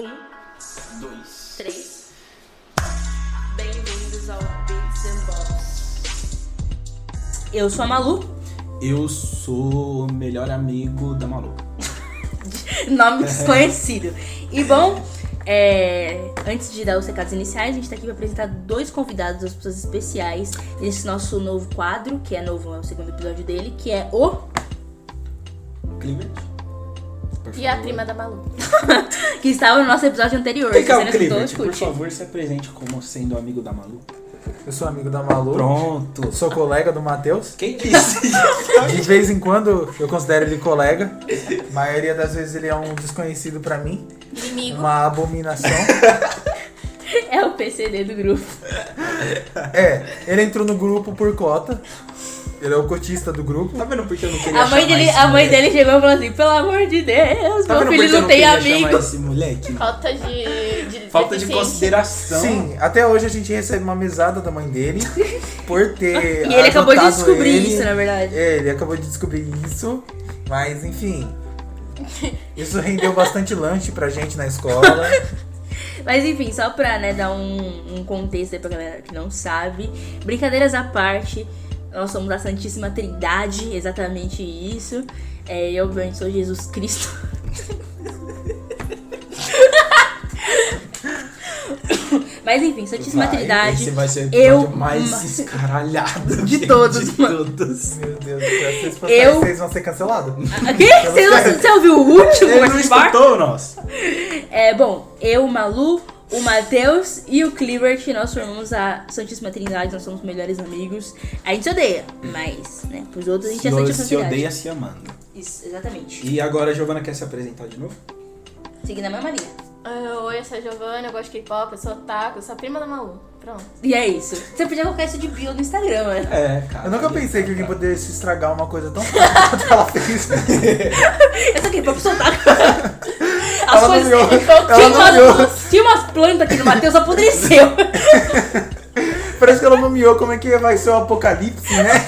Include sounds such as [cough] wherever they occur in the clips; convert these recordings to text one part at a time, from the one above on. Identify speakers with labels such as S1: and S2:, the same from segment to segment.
S1: Um,
S2: Dois.
S1: três. Bem-vindos ao Bits and Bobs. Eu sou a Malu.
S2: Eu sou o melhor amigo da Malu. [laughs]
S1: Nome desconhecido. E bom, é, antes de dar os recados iniciais, a gente tá aqui pra apresentar dois convidados, duas pessoas especiais nesse nosso novo quadro, que é novo, é o segundo episódio dele, que é o.
S2: Clivert.
S3: E a prima da Malu. [laughs]
S1: que estava no nosso episódio anterior.
S2: Que é o? Por favor, se apresente como sendo amigo da Malu.
S4: Eu sou amigo da Malu.
S2: Pronto.
S4: Sou colega do Matheus.
S2: Quem disse? [laughs]
S4: De vez em quando eu considero ele colega. A maioria das vezes ele é um desconhecido pra mim.
S3: Inimigo.
S4: Uma abominação. [laughs]
S1: É o PCD do grupo.
S4: É, ele entrou no grupo por cota. Ele é o cotista do grupo.
S2: tá vendo porque eu não queria
S1: A mãe,
S2: chamar
S1: dele,
S2: esse
S1: a mãe dele chegou e falou assim: pelo amor de Deus,
S2: Tá
S1: meu filho não
S2: não
S1: tem amigo.
S2: esse moleque?
S3: Falta de, de [laughs]
S2: Falta de consideração.
S4: Sim, até hoje a gente recebe uma mesada da mãe dele [laughs] por ter.
S1: E ele acabou de descobrir
S4: ele.
S1: isso, na verdade.
S4: É, ele acabou de descobrir isso. Mas enfim. Isso rendeu bastante lanche pra gente na escola. [laughs]
S1: Mas enfim, só pra né, dar um, um contexto aí pra galera que não sabe. Brincadeiras à parte, nós somos a Santíssima Trindade, exatamente isso. É, eu, obviamente, sou Jesus Cristo. [laughs] Mas enfim, Santíssima
S2: Vai,
S1: Trindade.
S2: Esse vai ser o
S1: eu-
S2: mais
S1: ma-
S2: escaralhado
S1: De
S2: gente,
S1: todos,
S2: De
S1: mano.
S2: todos.
S4: Meu Deus do céu, se vocês
S1: Eu-
S4: vocês vão ser cancelados.
S1: Aqui? Você, não- você ouviu o último?
S2: Ele não escutou o nosso.
S1: É, bom, eu, Malu, o Matheus e o Clivert, nós formamos a Santíssima Trindade, nós somos melhores amigos. A gente se odeia, mas, né, pros outros a gente é
S2: Se,
S1: Santíssima
S2: se
S1: Trindade.
S2: odeia se amando.
S1: Isso, exatamente.
S2: E agora a Giovana quer se apresentar de novo?
S1: Seguindo a mesma linha.
S3: Ah, Oi, eu sou a Giovana, eu gosto de K-pop, eu sou otaku, eu sou a prima da Malu. Pronto.
S1: E é isso. Você podia colocar isso de bio no Instagram, né?
S2: É, cara.
S4: Eu nunca pensei que alguém pudesse estragar uma coisa tão [laughs] fácil quanto ela fez. [laughs]
S1: Eu sou aqui, pra soltar. As
S4: Ela
S1: coisas.
S4: nomeou.
S1: Tinha,
S4: Ela
S1: umas, tinha umas plantas aqui no Matheus, apodreceu. [laughs]
S4: Parece que ela nomeou como é que vai ser o apocalipse, né?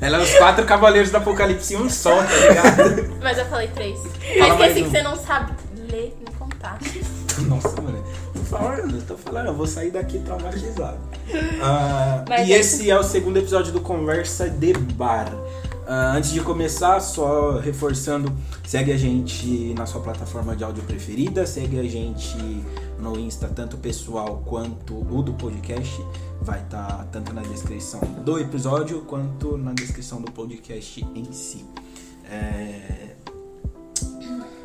S2: Ela é os quatro cavaleiros do apocalipse em um só, tá ligado?
S3: Mas eu falei três.
S2: Fala
S3: eu
S2: mais
S3: esqueci
S2: um.
S3: que você não sabe ler nem contar. [laughs]
S2: Nossa, mano. Por favor, eu tô falando, eu vou sair daqui traumatizado.
S1: Mas
S2: e
S1: é-
S2: esse é o segundo episódio do Conversa de Bar. Ah, antes de começar, só reforçando, segue a gente na sua plataforma de áudio preferida, segue a gente no Insta, tanto pessoal quanto o do podcast. Vai estar tanto na descrição do episódio quanto na descrição do podcast em si. É,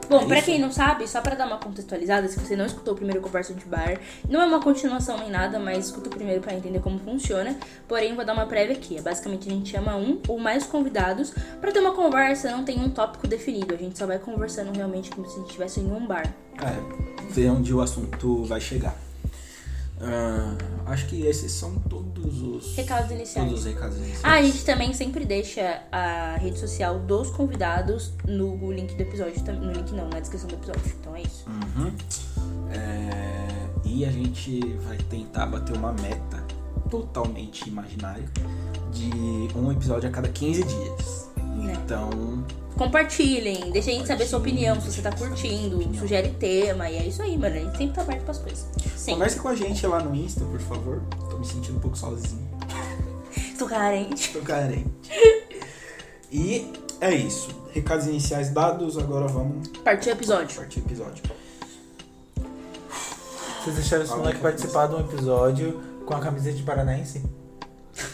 S1: Bom,
S2: É
S1: pra
S2: isso?
S1: quem não sabe, só pra dar uma contextualizada, se você não escutou o primeiro Conversa de Bar, não é uma continuação nem nada, mas escuta o primeiro pra entender como funciona. Porém, vou dar uma prévia aqui. É basicamente a gente chama um ou mais convidados pra ter uma conversa, não tem um tópico definido. A gente só vai conversando realmente como se a gente estivesse em um bar.
S2: É, ver onde o assunto vai chegar. Ah, acho que esses são todos os
S1: Recados iniciais.
S2: Todos os recados iniciais.
S1: Ah, a gente também sempre deixa a rede social dos convidados no link do episódio. No link não, na descrição do episódio. Então é isso.
S2: Uhum. É, e a gente vai tentar bater uma meta totalmente imaginária de um episódio a cada 15 dias.
S1: É.
S2: Então,
S1: Compartilhem, deixa a gente saber sua opinião, se você tá curtindo,
S2: opinião.
S1: sugere tema, e é isso aí, mano. A gente sempre tá aberto pras coisas. Sim.
S2: converse com a gente lá no Insta, por favor. Tô me sentindo um pouco sozinho.
S1: Tô carente.
S2: Tô carente. E é isso. Recados iniciais dados, agora vamos
S1: Partiu o episódio.
S2: partir episódio.
S4: Vocês deixaram esse moleque participar de um episódio com a camiseta de Paranaense?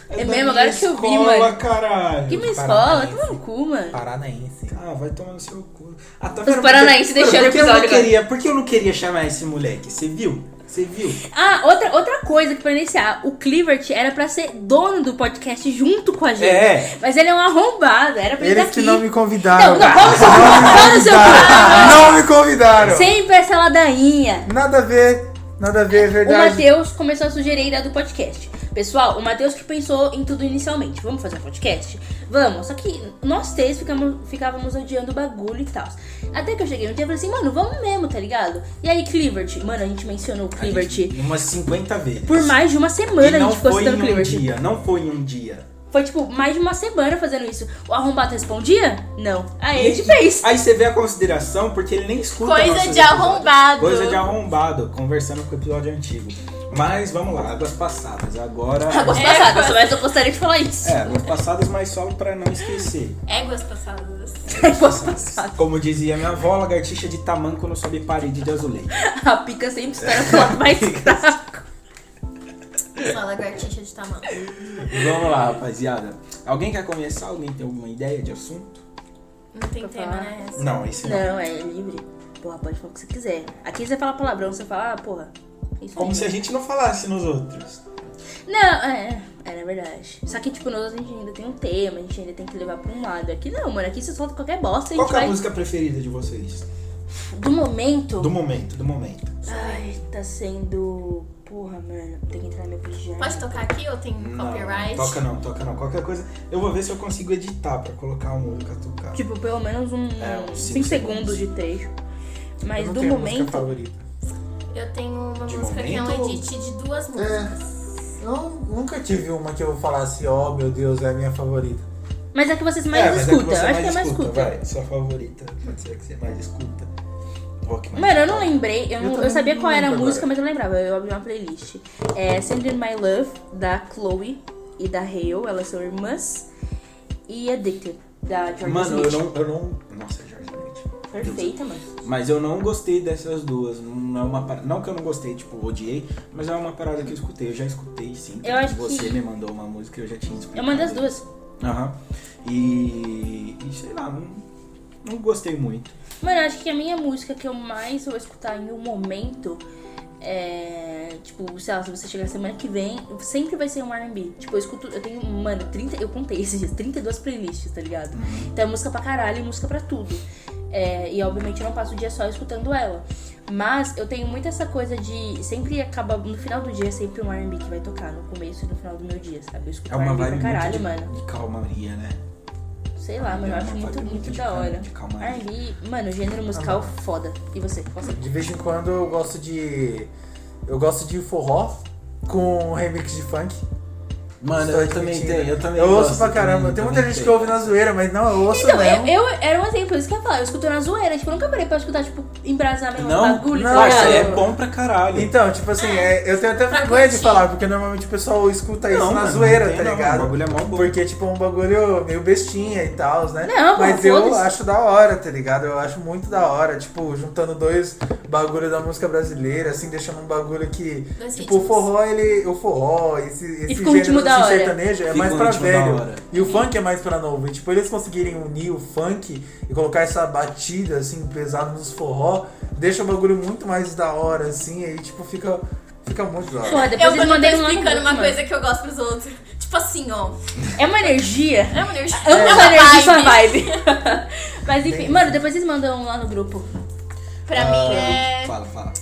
S1: É
S2: da
S1: mesmo, agora que eu vi,
S2: escola,
S1: mano.
S2: caralho.
S1: Que minha escola, toma no cu, mano.
S4: Paranaense.
S2: Ah, vai tomar no seu cu. Ah, tá
S1: Os paranaenses deixaram o
S2: eu não
S1: episódio agora.
S2: queria, Por que eu não queria chamar esse moleque? Você viu? Você viu?
S1: Ah, outra, outra coisa que pra iniciar, o Clivert era pra ser dono do podcast junto com a gente.
S2: É.
S1: Mas ele é um arrombado, era pra ele
S4: Eles
S1: estar
S4: que
S1: aqui.
S4: não me convidaram.
S1: Não, não, vamos seu vamos seu cu.
S4: Não me convidaram.
S1: Sempre essa ladainha.
S4: Nada a ver. Nada a ver, é
S1: O
S4: verdade.
S1: Matheus começou a sugerir a ideia do podcast. Pessoal, o Matheus que pensou em tudo inicialmente. Vamos fazer um podcast? Vamos. Só que nós três ficamos, ficávamos odiando o bagulho e tal. Até que eu cheguei um dia e falei assim, mano, vamos mesmo, tá ligado? E aí, Clivert, mano, a gente mencionou o Clivert
S2: gente- Umas 50 vezes.
S1: por mais de uma semana
S2: e
S1: a
S2: não
S1: gente ficou
S2: foi em
S1: citando o
S2: um
S1: Clivert.
S2: dia. Não foi em um dia.
S1: Foi, tipo, mais de uma semana fazendo isso. O arrombado respondia? Não. Aí a gente fez.
S2: Aí você vê a consideração, porque ele nem escuta
S3: Coisa de
S2: episódios.
S3: arrombado.
S2: Coisa de arrombado, conversando com o episódio antigo. Mas vamos lá, águas passadas. Agora.
S1: Águas
S3: É,
S1: passadas, mas eu gostaria de falar isso.
S2: É, águas passadas, mas só pra não esquecer.
S3: Éguas passadas.
S1: Águas passadas.
S2: Como dizia minha avó, lagartixa de tamanco não sobe parede de azulejo.
S1: A pica sempre espera pro lado mais [laughs] fraco.
S3: Só lagartixa de tamanho.
S2: Vamos lá, rapaziada. Alguém quer começar? Alguém tem alguma ideia de assunto?
S3: Não tem
S1: Pra
S3: tema,
S1: falar?
S3: né?
S2: Não, esse não.
S1: Não, é livre. Porra, pode falar o que você quiser. Aqui você fala palavrão, você fala, ah, porra. Isso
S2: Como
S1: aí.
S2: se a gente não falasse nos outros.
S1: Não, é, é, na verdade. Só que, tipo, nós a gente ainda tem um tema, a gente ainda tem que levar pra um lado. Aqui não, mano, aqui você solta qualquer bosta e a
S2: Qual é a
S1: vai.
S2: música preferida de vocês?
S1: Do momento.
S2: Do momento, do momento.
S1: Ai, tá sendo. Porra, mano, tem que entrar no meu pijama.
S3: Pode tocar aqui ou tem
S2: Não,
S3: copyright?
S2: toca não, toca não. Qualquer coisa. Eu vou ver se eu consigo editar pra colocar a música tocar.
S1: Tipo, pelo menos um
S2: É, uns
S1: 5
S2: cinco
S1: segundos.
S2: segundos.
S1: de trecho.
S4: Eu
S1: Mas
S4: não
S1: do
S4: tenho música
S1: momento.
S4: favorita.
S3: Eu tenho uma
S2: De
S3: música que é um
S2: momento?
S3: edit de duas músicas.
S4: Eu nunca tive uma que eu falasse, ó meu Deus, é a minha favorita.
S1: Mas é que vocês mais
S2: é, mas
S1: escutam.
S2: é você
S1: eu acho que é mais
S2: escuta.
S1: escuta.
S2: Vai, sua favorita. Pode ser que você mais escuta. Mais
S1: Mano, eu não lembrei, eu,
S4: Eu
S1: não- eu sabia qual era a música,
S4: agora.
S1: mas eu lembrava, eu abri uma playlist. É Send In My Love, da Chloe e da Hale, elas são irmãs. E Addicted, da Georgia
S2: Mano, eu
S1: Smith.
S2: não, eu não. Nossa.
S1: Perfeita, mano.
S2: Mas eu não gostei dessas duas. Não é uma par- Não que eu não gostei, tipo, odiei, mas é uma parada que eu escutei. Eu já escutei sim.
S1: Eu acho
S2: você
S1: que-
S2: me mandou uma música eu já tinha escutado.
S1: Eu mandei as duas.
S2: Aham. E. E sei lá, não, não gostei muito.
S1: Mano, eu acho que a minha música que eu mais vou escutar em um momento é. Tipo, sei lá, se você chegar semana que vem, sempre vai ser um RB. Tipo, eu escuto. Eu tenho, mano, 30. Eu contei esses dias, 32 playlists, tá ligado? Então é música pra caralho e música pra tudo. É, e obviamente eu não passo o dia só escutando ela. Mas eu tenho muito essa coisa de. Sempre acaba. No final do dia é sempre um RB que vai tocar. No começo e no final do meu dia, sabe? Eu escuto
S2: É uma
S1: R&B
S2: vibe
S1: pra caralho,
S2: muito de,
S1: mano.
S2: de calmaria, né?
S1: Sei lá, mano, eu
S2: É
S1: acho muito, muito, da
S2: calma-
S1: hora. R&B, mano, gênero musical foda. E você? Você?
S4: De vez em quando eu gosto de. Eu gosto de forró com remix de funk.
S2: Mano, eu também tenho. Eu também
S4: Eu ouço
S2: gosto,
S4: pra caramba.
S2: também-
S4: Tem muita
S2: também
S4: gente que
S2: tenho.
S4: ouve na zoeira, mas não, eu ouço
S1: Então,
S4: mesmo.
S1: eu, eu era um exemplo, isso que eu ia falar. Eu escuto na zoeira. Tipo, eu nunca parei pra escutar, tipo, embrasar mesmo
S2: Não,
S1: bagulho,
S4: não,
S1: tá ligado?
S2: é bom pra caralho.
S4: Então, tipo assim, é, eu tenho até
S3: Pra
S4: vergonha de
S3: curtir.
S4: falar, porque normalmente o pessoal escuta isso
S2: Não,
S4: na
S2: mano,
S4: zoeira,
S2: tem
S4: tá
S2: não,
S4: ligado?
S2: o bagulho é mó bom.
S4: Porque, tipo, é um bagulho meio bestinha e tal, né?
S1: Não,
S4: Mas
S1: pô,
S4: eu
S1: foda-se.
S4: acho da hora, tá ligado? Eu acho muito da hora, tipo, juntando dois bagulhos da música brasileira, assim, deixando um bagulho que.
S3: Dois
S4: tipo, o
S3: ritmos.
S4: forró, ele. O forró, esse, esse
S1: fica um ritmo
S4: gênero
S1: da
S4: assim,
S1: hora.
S4: sertanejo é
S2: Fica
S4: mais
S2: um
S4: pra velho. E o funk é mais pra novo. E tipo, eles conseguirem unir o funk e colocar essa batida, assim, pesada nos forró, deixa o bagulho muito mais da hora, assim, e aí, tipo, fica, fica muito da hora.
S1: Porra,
S3: Eu
S1: depois
S3: quando
S1: eles
S3: tô
S1: mandei um
S3: explicando
S1: grupo,
S3: uma
S1: mano.
S3: coisa que eu gosto pros outros. [laughs] Tipo assim, ó.
S1: É uma energia.
S3: É uma energia.
S1: Amo
S3: É uma
S1: energia, essa
S3: vibe.
S1: vibe. [laughs] Mas enfim,
S4: Bem
S1: mano, depois vocês mandam um lá no grupo.
S3: Pra
S2: Ah,
S3: mim é,
S2: Fala, fala.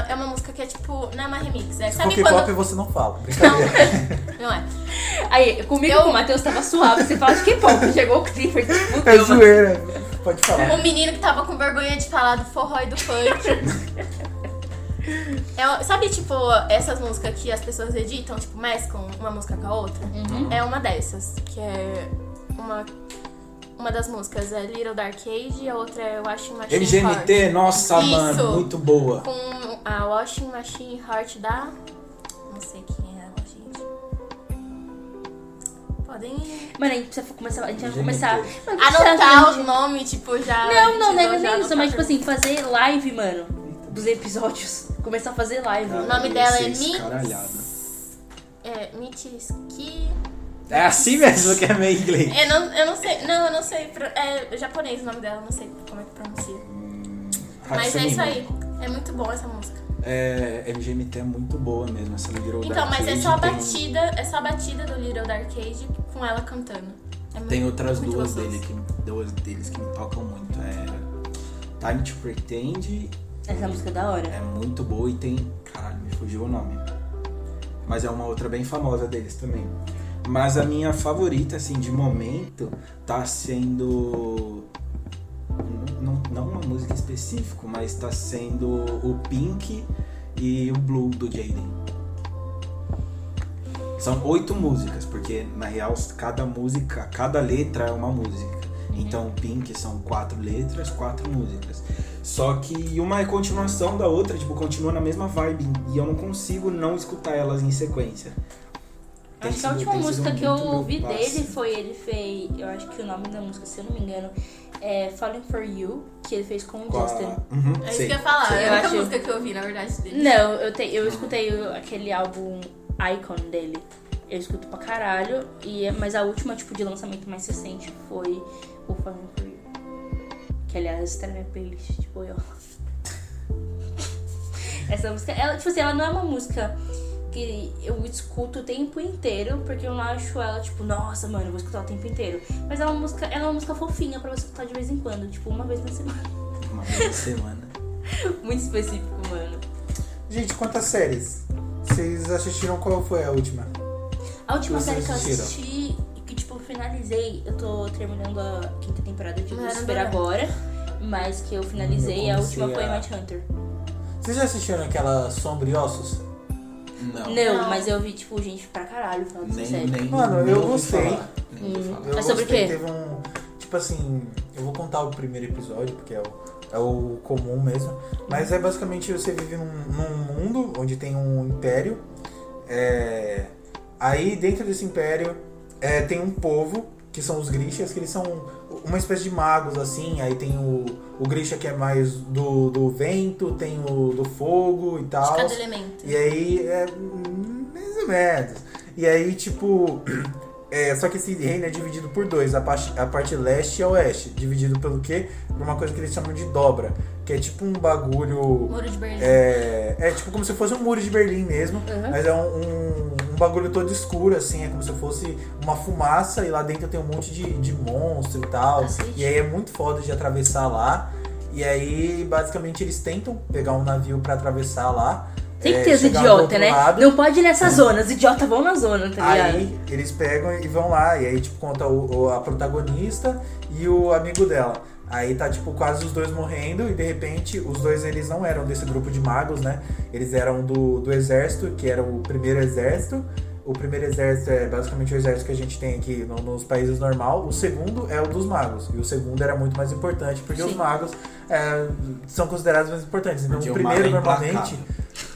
S3: É, uma, é uma música que é tipo. Não é uma remix. É,
S4: Se
S3: sabe
S4: K-pop
S3: quando.
S4: você não fala. [laughs] Brincadeira.
S3: Não é.
S1: Aí, comigo
S3: Eu-
S1: com o Matheus tava suave. Você fala de que pop? Chegou o Clifford. [laughs]
S4: É
S1: fudeu, mano.
S4: zoeira. Pode falar.
S3: O menino que tava com vergonha de falar do forró e do funk. [laughs] É, sabe, tipo, essas músicas que as pessoas editam, tipo, mesclam uma música com a outra? É uma dessas, que é uma, uma das músicas é Little Dark Age e a outra é Washing Machine
S2: MGMT,
S3: Heart.
S2: nossa,
S3: Isso.
S2: mano, muito boa.
S3: Com a Washing Machine Heart da... Não sei quem é ela, gente. Podem
S1: Mano, a gente precisa começar. A gente vai começar. Mano,
S3: anotar
S1: gente?
S3: os nomes, tipo, já...
S1: Não, não, não é nem isso, mas tipo assim, fazer live, mano, dos episódios. [laughs] Começar a fazer live.
S3: O nome dela é
S2: Ia ser
S3: Mi-
S2: escaralhado.
S3: É, Michiski...
S2: É assim mesmo que é meio inglês.
S3: Eu não, eu não sei, não, eu não sei. É japonês o nome dela, não sei como é que pronuncia. Mas é isso aí. É muito bom essa música.
S2: É, MGMT é muito boa mesmo, essa Little
S3: Então,
S2: Dark
S3: mas é
S2: Age
S3: só a
S2: tem-
S3: batida, é só a batida do Little Dark Age com ela cantando. É muito-
S2: Tem outras
S3: muito
S2: duas,
S3: gostoso.
S2: dele que, duas deles que me tocam muito. É Time to Pretend
S1: Essa música é da hora.
S2: é muito boa e tem. Caralho, me fugiu o nome. Mas é uma outra bem famosa deles também. Mas a minha favorita, assim, de momento, tá sendo. Não, não, uma música específica, mas tá sendo o Pink e o Blue do Jaden. São oito músicas, porque na real cada música, cada letra é uma música. Então Pink são quatro letras, quatro músicas. Só que uma é continuação da outra, tipo, continua na mesma vibe. E eu não consigo não escutar elas em sequência. Tem
S1: Acho que a última música que eu ouvi dele foi ele fez. Eu acho que o nome da música, se eu não me engano, é Falling for You, que ele fez com o
S2: Com a-
S1: Justin.
S2: Uhum,
S3: É isso
S2: sei.
S3: que eu ia falar.
S1: Sim,
S3: é a única
S1: acho-
S3: música que eu ouvi, na verdade, dele.
S1: Não, eu, te, eu escutei aquele álbum Icon dele. Eu escuto pra caralho. E, mas a última, tipo, de lançamento mais recente foi o Falling for You. Que aliás está na minha playlist, tipo, eu. [laughs] Essa música, ela, tipo assim, ela não é uma música que eu escuto o tempo inteiro, porque eu não acho ela, tipo, nossa, mano, eu vou escutar o tempo inteiro. Mas ela é uma música, ela é uma música fofinha pra você escutar de vez em quando, tipo, uma vez na semana.
S2: Uma vez na semana. [laughs]
S1: Muito específico, mano.
S4: Gente, quantas séries? Vocês assistiram qual foi a última?
S1: A última
S4: Vocês
S1: série que eu assisti e que, tipo, finalizei, eu tô terminando a quinta temporada de Lucifer agora, mas que eu finalizei,
S4: Eu
S1: a última
S4: comecei
S1: foi
S4: a-
S1: Night Hunter.
S4: Vocês já assistiram aquela e Ossos?
S2: Não.
S1: Não, mas eu vi, tipo, gente pra caralho falando dessa
S2: Nem,
S1: série.
S2: nem,
S4: Mano,
S2: nem
S4: eu gostei.
S1: Hum.
S4: Eu
S1: Mas sobre o
S4: gostei,
S1: quê?
S4: Teve um. Tipo assim, eu vou contar o primeiro episódio, porque é o, é o comum mesmo. Mas é basicamente você vive num, num mundo onde tem um império. é, aí dentro desse império é, tem um povo, que são os Grishas, que eles são uma espécie de magos, assim. Aí tem o, o Grisha que é mais do, do vento, tem o do fogo e
S3: De
S4: tal.
S3: cada elemento.
S4: E aí é mais ou menos. E aí, tipo. [clears throat] É, só que esse reino é dividido por dois, a parte, a parte leste e a oeste. Dividido pelo quê? Por uma coisa que eles chamam de dobra. Que é tipo um bagulho.
S3: Muro de Berlim.
S4: É, é tipo como se fosse um muro de Berlim mesmo.
S1: Uhum.
S4: Mas é um, um, um bagulho todo escuro, assim. É como se fosse uma fumaça e lá dentro tem um monte de, de monstro e tal.
S1: Cacete.
S4: E aí é muito foda de atravessar lá. E aí, basicamente, eles tentam pegar um navio pra atravessar lá.
S1: Tem que
S4: é,
S1: ter os
S4: chegar do
S1: idiotas, né?
S4: lado.
S1: Não pode ir nessa zona, os idiotas vão na zona, tá ligado?
S4: Aí eles pegam e vão lá, e aí tipo conta o, o- a protagonista e o amigo dela. Aí tá tipo quase os dois morrendo e de repente os dois eles não eram desse grupo de magos, né? Eles eram do, do exército, que era o primeiro exército. O primeiro exército é basicamente o exército que a gente tem aqui no- nos países normal. O segundo é o dos magos. E o segundo era muito mais importante, porque os
S1: Sim.
S4: magos é, são considerados mais importantes. Então
S2: Porque
S4: o primeiro
S2: é
S4: normalmente.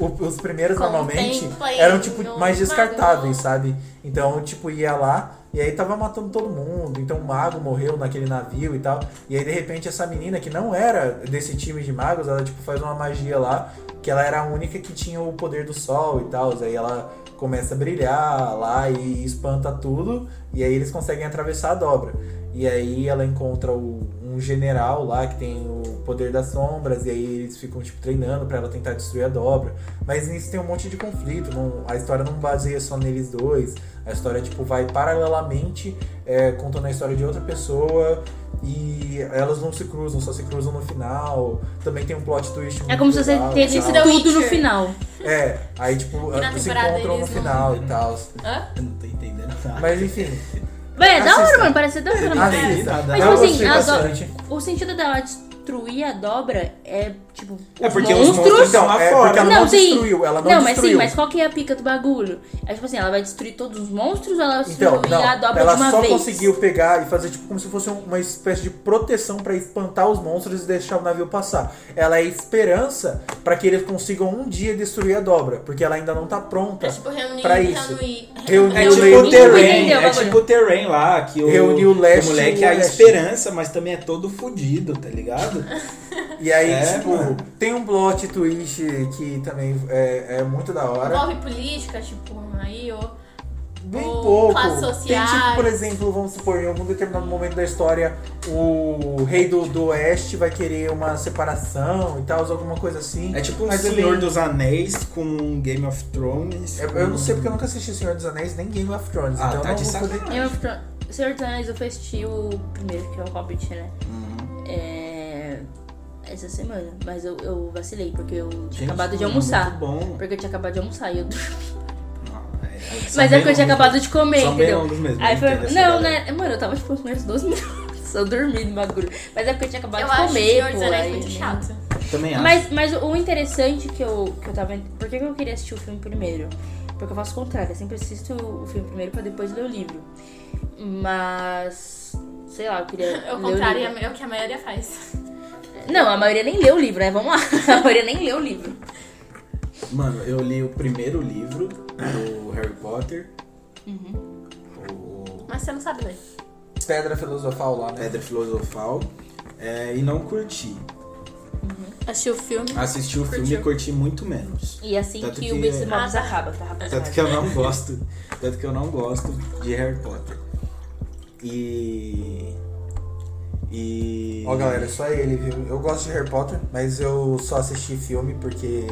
S4: o- os primeiros normalmente
S3: Contemplem
S4: eram tipo mais descartáveis, sabe? Então, tipo, ia lá e aí tava matando todo mundo. Então o mago morreu naquele navio e tal. E aí, de repente, essa menina que não era desse time de magos, ela tipo faz uma magia lá, que ela era a única que tinha o poder do sol e tal. Aí ela começa a brilhar lá e espanta tudo. E aí eles conseguem atravessar a dobra. E aí ela encontra o- um general lá que tem o poder das sombras, e aí eles ficam tipo treinando pra ela tentar destruir a dobra. Mas nisso tem um monte de conflito, não- a história não baseia só neles dois. A história tipo vai paralelamente é, contando a história de outra pessoa e elas não se cruzam, só se cruzam no final. Também tem um plot twist muito
S1: É como se você
S4: legal e
S1: entendesse
S4: tal.
S3: The
S1: tudo no final.
S4: É, aí tipo
S3: E
S4: se encontram no
S3: eles não-
S4: final e tal.
S3: Hã?
S2: Eu não tô entendendo nada.
S4: Mas enfim,
S1: Véi, é da hora, mano, parece ser da hora. Né?
S2: nada.
S1: Mas, tipo assim,
S4: gostei
S1: a do-
S4: bastante.
S1: O sentido dela destruir a dobra é, tipo,
S2: É porque os
S1: monstros...
S2: estão lá
S4: é
S2: fora.
S4: porque ela
S1: Não,
S4: não,
S1: sim.
S4: destruiu, ela não,
S1: Não, mas
S4: destruiu.
S1: sim, mas qual que é a pica do bagulho? É tipo assim, ela vai destruir todos os monstros ou ela vai destruir
S4: Então, não,
S1: a dobra
S4: ela
S1: de uma
S4: só
S1: vez?
S4: conseguiu pegar e fazer tipo como se fosse uma espécie de proteção pra espantar os monstros e deixar o navio passar. Ela é esperança pra que eles consigam um dia destruir a dobra, porque ela ainda não tá pronta.
S3: É tipo reunir,
S4: Pra isso.
S3: reunir.
S4: Reunir
S2: É
S4: o
S2: tipo o Terrain, é tipo o Terrain lá, que o,
S4: o
S2: o moleque
S4: o
S2: é a esperança, mas também é todo fudido, tá ligado?
S4: E aí,
S2: É,
S4: tipo,
S2: mano.
S4: tem um plot twist que também é, é muito da hora.
S3: Envolve política, tipo, aí, ó.
S4: Bem
S3: ou
S4: pouco. Tem tipo, por exemplo, vamos supor, em algum determinado momento da história, o rei do, do oeste vai querer uma separação e tal, alguma coisa assim.
S2: É tipo um
S4: Mas é
S2: Senhor
S4: bem-
S2: dos Anéis com Game of Thrones.
S4: É, Eu não sei porque eu nunca assisti Senhor dos Anéis nem Game of Thrones.
S2: Ah,
S4: então
S2: tá
S4: eu não
S2: de
S4: vou poder...
S2: sacanagem.
S1: Eu, pro- Senhor dos Anéis, eu fui assistir o primeiro, que é o Hobbit, né?
S2: Uhum.
S1: É... Essa semana. Mas eu, eu vacilei, porque eu tinha
S2: Gente,
S1: acabado de almoçar.
S2: Muito bom.
S1: Porque eu tinha acabado de almoçar e eu dormi.
S2: Não, é-
S1: Mas é porque eu tinha acabado de comer,
S2: São
S1: entendeu?
S2: mesmo.
S1: Aí foi. Não,
S2: galera.
S1: né? Mano, eu tava tipo uns primeiros 12 minutos. Eu dormi no bagulho. Mas é porque eu tinha acabado
S3: Eu
S1: de comer, pô.
S3: Anéis
S1: aí-
S3: muito chato.
S2: Também acho.
S1: Mas, mas o interessante que eu, que eu tava. Por que que eu queria assistir o filme primeiro? Porque eu faço o contrário, eu sempre assisto o filme primeiro pra depois ler o livro. Mas. Sei lá, eu queria. [laughs]
S3: É o contrário é o que a maioria faz.
S1: Não, a maioria nem leu o livro, né? Vamos lá. [laughs] A maioria nem leu o livro.
S2: Mano, eu li o primeiro livro do Harry Potter. O
S3: Mas você não sabe ler.
S4: Pedra filosofal lá, né?
S2: Pedra Filosofal. é, e não curti.
S3: Assistiu o filme.
S2: Assisti o filme e curti muito menos.
S1: E assim
S2: Tanto
S1: que,
S2: que-
S1: o BC Mobs
S3: Ah, tá.
S1: acaba, tá?
S2: Tanto que eu não gosto. Tanto que eu não gosto de Harry Potter. E. E.
S4: Ó, galera, só ele, viu? Eu gosto de Harry Potter, mas eu só assisti filme porque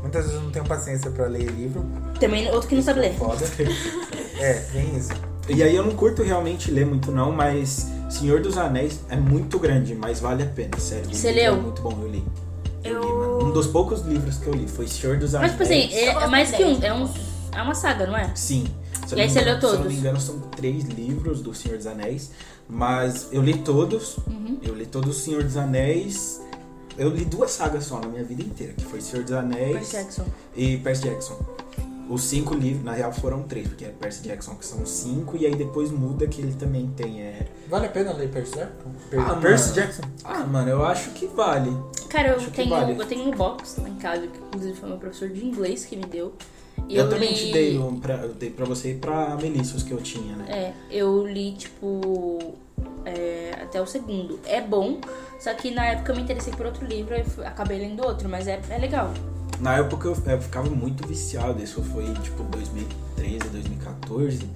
S4: muitas vezes eu não tenho paciência pra ler livro.
S1: Também outro que não sabe ler.
S4: Foda. [laughs] É, tem isso.
S2: E aí eu não curto realmente ler muito não, mas Senhor dos Anéis é muito grande, mas vale a pena, sério.
S1: Você leu?
S2: É muito bom, eu li. Eu,
S3: Eu-
S2: li, mano. Um dos poucos livros que eu li foi Senhor dos
S1: Mas,
S2: Anéis.
S1: tipo assim, é, é mais que um. É, um, é uma saga, não é?
S2: Sim. Se
S1: E aí você leu
S2: engano- Se eu não
S1: todos?
S2: me engano, são três livros do Senhor dos Anéis. Mas eu li todos.
S1: Uhum.
S2: Eu li todos o Senhor dos Anéis. Eu li duas sagas só na minha vida inteira, que foi Senhor dos Anéis
S1: Percy Jackson.
S2: e Percy Jackson. Os cinco livros, na real, foram três, porque é Percy Jackson que são cinco, e aí depois muda que ele também tem. É...
S4: Vale a pena ler Percy Jackson? Per-
S2: Ah,
S4: Percy. Jackson?
S2: Ah, mano, eu acho que vale.
S1: Cara, eu
S2: Acho que
S1: tenho,
S2: vale.
S1: eu tenho um box lá em casa, que inclusive foi meu professor de inglês que me deu. E
S2: Eu, também
S1: li-
S2: te dei, um pra, eu dei pra você e pra Melissa os que eu tinha, né?
S1: É, eu li, tipo, é, até o segundo. É bom, só que na época eu me interessei por outro livro e acabei lendo outro, mas é, é legal.
S2: Na época eu, eu ficava muito viciado, isso foi tipo 2013, 2014.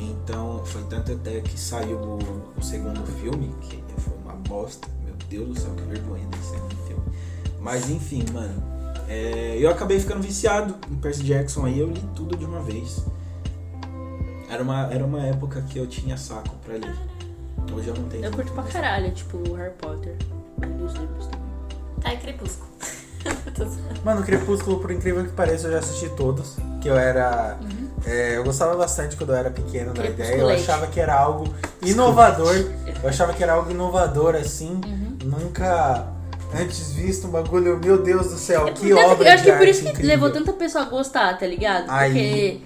S2: Então foi tanto até que saiu o, o segundo filme, que foi uma bosta. Meu Deus do céu, que vergonha desse segundo filme. Mas enfim, mano. É, eu acabei ficando viciado em Percy Jackson aí, eu li tudo de uma vez. Era uma, era uma época que eu tinha saco pra ler. Hoje eu não tenho.
S1: Eu curto pra caralho, tipo, Harry Potter. Um dos livros também.
S3: Tá em Crepúsculo. [laughs]
S4: Mano, Crepúsculo, por incrível que pareça, eu já assisti todos. Que eu era. é, eu gostava bastante quando eu era pequeno da ideia. Eu achava que era algo inovador. Eu achava que era algo inovador, assim. Nunca antes visto um bagulho, meu Deus do céu, que
S1: Tanto
S4: obra
S1: eu acho
S4: de
S1: que por
S4: arte
S1: isso que
S4: incrível.
S1: levou tanta pessoa a gostar, tá ligado?
S4: Aí-
S1: Porque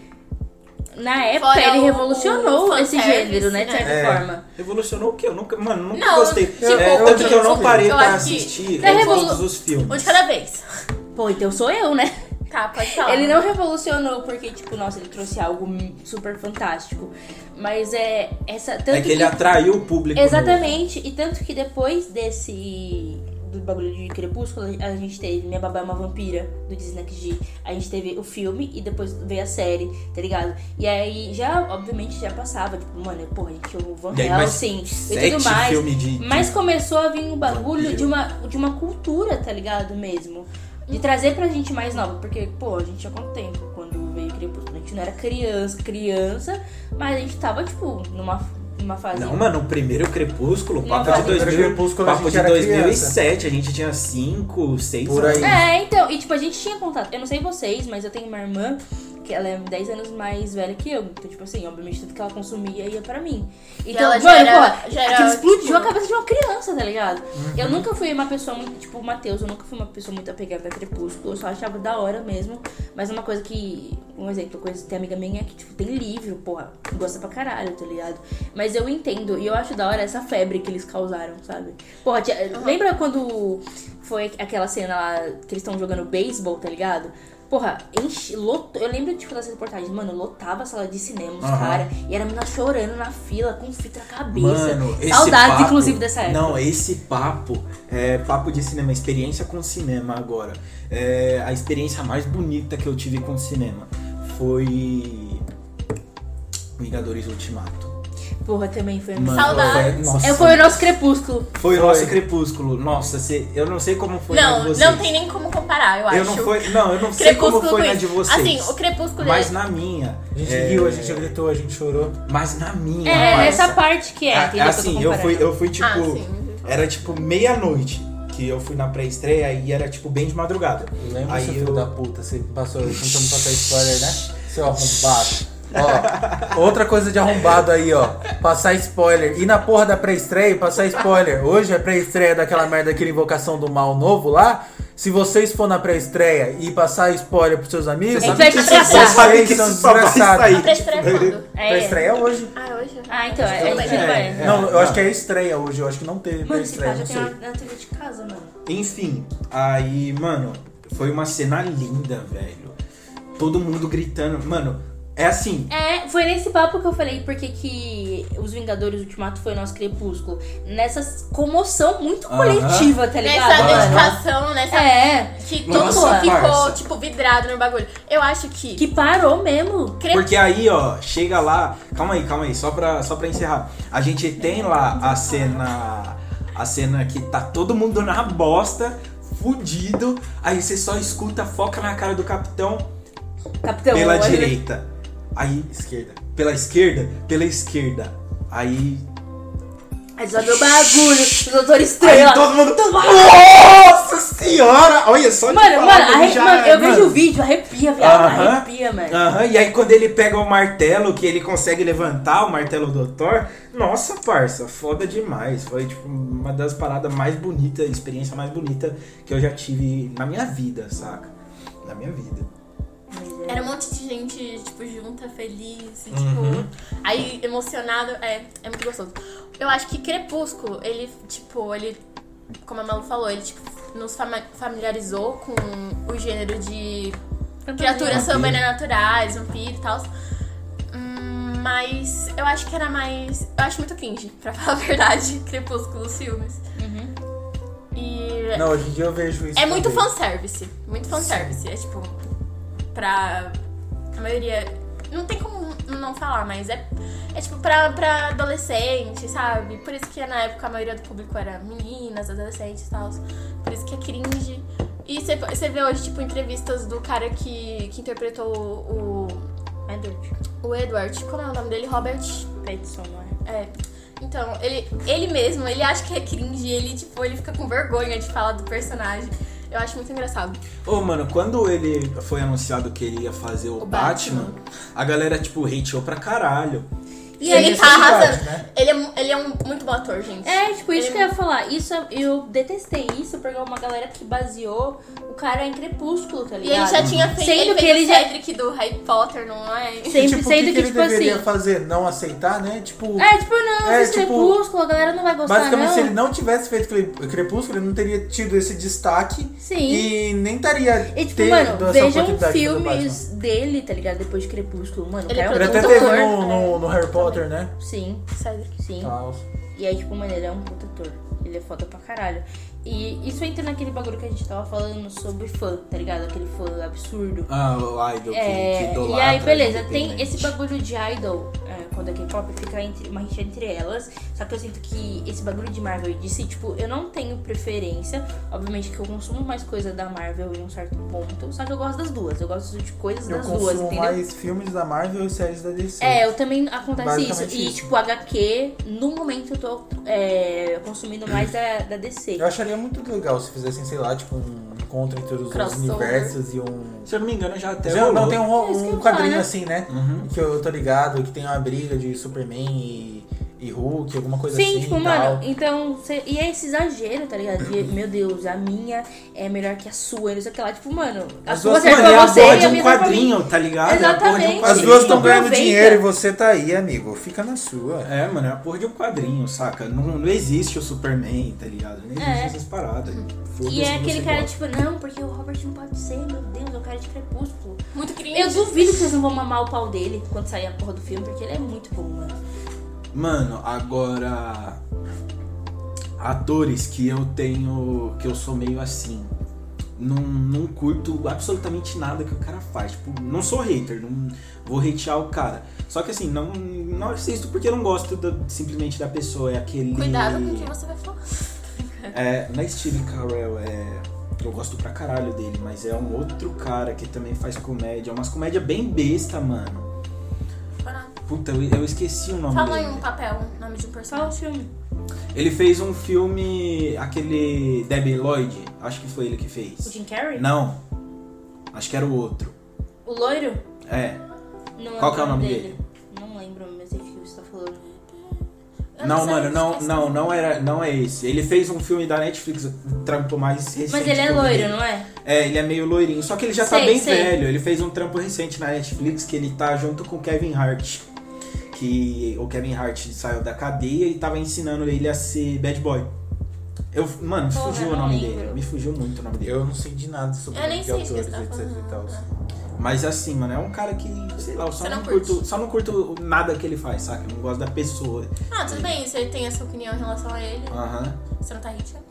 S1: na época
S3: Fora
S1: ele
S3: o-
S1: revolucionou
S3: o
S1: esse
S3: fanservice,
S1: gênero, né? De
S3: né?
S1: certa
S4: É.
S1: forma.
S2: Revolucionou o quê? Eu nunca, mano, nunca
S3: Não,
S2: gostei.
S3: tipo,
S2: É,
S4: o
S2: tanto que eu não
S4: que-
S2: parei
S3: eu
S2: pra
S3: que-
S2: assistir
S1: É
S2: todos
S1: revolu-
S2: os filmes.
S3: Um de cada vez.
S1: Pô, então sou eu, né?
S3: Tá, pode falar.
S1: Ele não revolucionou porque, tipo, nossa, ele trouxe algo super fantástico. Mas é essa. Tanto
S2: É que ele atraiu o público.
S1: Exatamente. E tanto que depois desse. Do bagulho de Crepúsculo, a gente teve Minha Babá é uma Vampira, do Disney XD. A gente teve o filme e depois veio a série, tá ligado? E aí já, obviamente, já passava, tipo, mano, porra, a gente o Van
S2: E aí,
S1: Helsing e
S2: sete
S1: tudo mais.
S2: de- de-
S1: Mas começou a vir um bagulho
S2: Vampiro.
S1: de uma, de uma cultura, tá ligado? Mesmo. De trazer pra gente mais nova. Porque, pô, a gente tinha quanto tempo quando veio Crepúsculo? A gente não era criança, criança, mas a gente tava, tipo, numa, numa fase.
S2: Não, mano, o primeiro Crepúsculo,
S1: Não,
S2: papo de,
S1: o
S2: 2000,
S4: primeiro Crepúsculo a
S2: papo de
S4: era
S2: 2007, a gente tinha 5, 6
S4: Por
S2: anos.
S4: aí.
S1: É, então, e tipo, a gente tinha contato. Eu não sei vocês, mas eu tenho uma irmã que ela é 10 anos mais velha que eu. Então, tipo assim, obviamente tudo que ela consumia ia pra mim. Então,
S3: ela
S1: mano,
S3: já era-
S1: pô,
S3: já era,
S1: aquilo explodiu
S3: tipo-
S1: a cabeça de uma criança, tá ligado? Eu nunca fui uma pessoa muito, tipo, o Matheus, eu nunca fui uma pessoa muito apegada a Crepúsculo. Eu só achava da hora mesmo. Mas uma coisa que, um exemplo, coisa que tem amiga minha que, tipo, tem livro, porra, gosta pra caralho, tá ligado? Mas eu entendo, e eu acho da hora essa febre que eles causaram, sabe? Porra, tinha- lembra quando foi aquela cena lá que eles estão jogando beisebol, tá ligado? Porra, enche, lotou, eu lembro tipo, dessas reportagens, mano, lotava a sala de cinema, os
S2: Aham.
S1: caras, e era a menina chorando na fila, com fita na cabeça.
S2: Mano, esse
S1: Saudades,
S2: papo-
S1: inclusive, dessa época.
S2: Não, esse papo é papo de cinema, experiência com cinema agora. É, a experiência mais bonita que eu tive com cinema foi Vingadores Ultimato.
S1: Porra, também foi
S2: Mano,
S3: Saudades.
S2: Foi, nossa,
S1: É, foi o nosso crepúsculo.
S2: foi o nosso crepúsculo. Nossa, cê- eu não sei como foi na
S3: Não,
S2: de vocês.
S3: não tem nem como comparar, eu acho.
S2: Eu não, foi, não, eu não sei como foi na de vocês.
S3: Assim, o Crepúsculo
S2: Mas
S3: é-
S2: na minha.
S4: A gente
S2: é,
S4: riu, a gente gritou, a gente chorou.
S2: Mas na minha.
S1: É,
S2: parça,
S1: nessa parte que é,
S2: a-
S1: entendeu? que
S2: assim, eu fui, eu fui tipo.
S3: Ah.
S2: Era tipo meia-noite que eu fui na pré-estreia e era tipo bem de madrugada.
S4: Lembra,
S2: Aí
S4: seu
S2: eu-
S4: filho da puta? Você passou tentando passar spoiler, né? Seu arrombado. Ó, outra coisa de arrombado aí, ó. Passar spoiler. E na porra da pré-estreia, passar spoiler. Hoje é pré-estreia daquela merda, daquela invocação do mal novo lá. Se vocês for na pré-estreia e passar spoiler pros seus amigos,
S1: gente
S2: Sabe que isso-
S1: cá.
S2: sabe
S4: vocês
S2: que
S4: são
S2: isso só vai
S4: desgraçados.
S2: sair.
S3: A pré-estreia é quando?
S1: É.
S4: Pré-estreia é hoje.
S3: Ah, hoje?
S1: Ah, então, gente
S2: É,
S1: vai.
S2: é.
S4: Não, eu acho que é estreia hoje, eu acho que não teve
S1: Mano, esse
S4: pré-estreia,
S1: cara já tem na TV de casa, mano.
S2: Enfim, aí, mano, foi uma cena linda, velho. Todo mundo gritando. Mano, é assim.
S1: É, foi nesse papo que eu falei porque que os Vingadores Ultimato foi o nosso crepúsculo. Nessa comoção muito
S2: Aham.
S1: coletiva, tá ligado?
S3: Nessa dedicação, nessa.
S1: É,
S3: Que todo mundo ficou,
S2: parça.
S3: tipo, vidrado no bagulho. Eu acho que.
S1: que parou mesmo.
S3: Cre-
S2: Porque aí, ó, chega lá. Calma aí, calma aí, só pra, só pra encerrar. A gente tem lá a cena. A cena que tá todo mundo na bosta, fudido. Aí você só escuta, foca na cara do capitão
S1: Capitão,
S2: pela
S1: olha-
S2: direita. Aí, esquerda. Pela esquerda? Pela esquerda. Aí.
S1: Aí só deu bagulho, o Doutor
S2: Aí
S1: Estranho lá.
S2: todo mundo. Nossa senhora! Olha só
S1: Mano,
S2: falar
S1: mano, arre-
S2: já-
S1: mano, eu vejo
S2: mano.
S1: o vídeo, arrepia, viado.
S2: Aham.
S1: Arrepia, mano.
S2: Aham, e aí quando ele pega o martelo, que ele consegue levantar o martelo do Thor, nossa, parça, foda demais. Foi tipo uma das paradas mais bonitas, experiência mais bonita que eu já tive na minha vida, saca? Na minha vida.
S3: Era um monte de gente, tipo, junta, feliz, e,
S2: Uhum.
S3: tipo. Aí, emocionado. É, é muito gostoso. Eu acho que Crepúsculo, ele, tipo, ele. Como a Malu falou, ele, tipo, nos familiarizou com o gênero de criaturas sobrenaturais, vampiro e tal. Hum, mas eu acho que era mais. Eu acho muito cringe, [laughs] pra falar a verdade, Crepúsculo, os filmes. E.
S4: Não, hoje em dia eu vejo isso.
S3: É muito fanservice. Muito fanservice. É tipo. Pra. A maioria. Não tem como não falar, mas é. É tipo pra, pra adolescente, sabe? Por isso que na época a maioria do público era meninas, adolescentes e tal. Por isso que é cringe. E você- vê hoje, tipo, entrevistas do cara que, que interpretou o,
S1: Edward
S3: o Edward. Como é o nome dele? Robert
S1: Pattinson, não é?
S3: é. Então, ele, ele mesmo, ele acha que é cringe, ele, tipo, ele fica com vergonha de falar do personagem. Eu acho muito engraçado.
S2: Ô, mano, quando ele foi anunciado que ele ia fazer o,
S3: O
S2: Batman,
S3: Batman.
S2: a galera, tipo, hateou pra caralho.
S3: E
S4: Sem
S3: ele tá
S4: necessidade,
S3: arrasando.
S4: né?
S3: Ele, é, ele é um muito bom ator, gente.
S1: É, tipo, isso
S3: Ele-
S1: que eu ia falar. Isso eu detestei isso, porque é uma galera que baseou o cara em Crepúsculo, tá
S3: E
S1: ligado?
S3: ele já tinha feito.
S1: Sendo
S3: ele
S1: que ele
S3: o
S1: já-
S3: Cedric do Harry Potter, não é?
S1: Sempre
S4: tipo,
S1: sendo
S4: que,
S1: que,
S4: ele
S1: tipo
S4: deveria
S1: assim.
S4: fazer? Não aceitar, né? Tipo,
S1: É, tipo, não,
S4: É,
S1: esse
S4: tipo,
S1: Crepúsculo, a galera não vai gostar,
S4: basicamente,
S1: não.
S4: se ele não tivesse feito Cre- Crepúsculo, ele não teria tido esse destaque
S1: Sim.
S4: e nem estaria
S1: E tipo, mano, vejam filmes dele, tá ligado? Depois de Crepúsculo, mano.
S3: Ele é
S4: Ele
S1: um
S4: até teve no, no, no Harry Potter, né?
S1: Sim,
S3: Cedric.
S1: sim.
S4: Tal.
S1: E aí, tipo, mano, ele é um puta ator. Ele é foda pra caralho. E isso entra naquele bagulho que a gente tava falando sobre fã, tá ligado? Aquele fã absurdo.
S2: Ah, o idol que,
S1: É,
S2: que
S1: e
S2: idolatra,
S1: aí, beleza, tem esse bagulho de idol, é, quando é K-pop, fica entre, uma rixa entre elas. Só que eu sinto que esse bagulho de Marvel e DC, tipo, eu não tenho preferência. Obviamente que eu consumo mais coisa da Marvel em um certo ponto. Só que eu gosto das duas. Eu gosto de coisas
S4: Eu
S1: das duas,
S4: consumo
S1: entendeu?
S4: mais filmes da Marvel e séries da DC.
S1: É, eu também acontece isso.
S4: Basicamente
S1: E,
S4: isso.
S1: tipo, HQ, no momento eu tô é, consumindo mais da, da DC.
S4: Eu acharia muito legal se fizessem, sei lá, tipo, um encontro entre os dois
S3: Crossover.
S4: universos e um.
S2: Se eu não me engano, já até
S4: Já, não, tem um,
S1: É isso que
S4: um
S1: eu
S4: quadrinho
S1: falo, né?
S4: assim, né?
S2: Uhum.
S4: Que eu tô ligado, que tem uma briga de Superman e, e Hulk, alguma coisa
S1: Sim,
S4: assim.
S1: tipo,
S4: e
S1: mano,
S4: tal.
S1: então. cê- e é esse exagero, tá ligado? De, meu Deus, a minha é melhor que a sua, não sei o que lá. Tipo, mano, a
S4: As
S1: sua
S4: duas-
S1: serve
S2: Mano, é
S1: pra
S2: a
S1: você
S2: de
S1: a
S2: um quadrinho, tá ligado? É porra de um
S1: Exatamente.
S4: As duas estão ganhando dinheiro e você tá aí, amigo. Fica na sua.
S2: É, mano, é a porra de um quadrinho, saca? Não, não existe o Superman, tá ligado? Não existe
S1: É.
S2: essas paradas. Foda-se
S1: E é aquele cara,
S2: gosta.
S1: tipo, não, porque o Robert não pode ser, meu Deus, é o cara de crepúsculo.
S3: Muito cringe.
S1: Eu duvido que vocês não vão mamar o pau dele quando sair a porra do filme, porque ele é muito bom, mano.
S2: Mano, agora. Atores que eu tenho. que eu sou meio assim. Não, não curto absolutamente nada que o cara faz. Tipo, não sou hater, não vou hatear o cara. Só que assim, não, não assisto porque eu não gosto da- simplesmente da pessoa. É aquele.
S3: Cuidado com o que você vai falar. [laughs]
S2: É, não é Steve Carell, é. Eu gosto pra caralho dele, mas é um outro cara que também faz comédia. É umas comédia bem besta, mano. Puta, eu, eu esqueci o nome
S3: Fala
S2: dele.
S3: em um papel, nome de um
S1: Fala o
S3: personagem.
S1: filme.
S2: Ele fez um filme, aquele Debbie Lloyd, acho que foi ele que
S1: O
S2: fez.
S1: Jim Carrey?
S2: Não, acho que era o outro.
S1: O loiro?
S2: É,
S1: Não
S2: Qual que é o nome dele?
S1: Não lembro, mas é que você tá falando.
S3: Eu
S2: Não,
S3: sei,
S2: mano, não, não, não era, não é esse. Ele fez um filme da Netflix, um trampo mais recente.
S1: Mas ele é loiro,
S2: dele.
S1: não é?
S2: É, ele é meio loirinho. Só que ele já tá
S1: Sei,
S2: bem
S1: sei.
S2: velho. Ele fez um trampo recente na Netflix que ele tá junto com o Kevin Hart. Que o Kevin Hart saiu da cadeia e tava ensinando ele a ser bad boy. Eu, mano, me
S1: Porra,
S2: fugiu o nome
S1: lembro.
S2: dele. Me fugiu muito o nome dele.
S4: Eu não sei de nada sobre
S3: Eu nem sei
S4: autores,
S3: tá
S4: etc e tal.
S3: falando.
S2: Mas assim, mano, é um cara que, sei lá, eu só
S3: Você
S2: não,
S3: não
S2: curto, só não curto nada que ele faz, saca? Eu não gosto da pessoa.
S3: Ah, tudo bem, você tem a sua opinião em relação a ele.
S2: Aham.
S3: Você não tá hateando.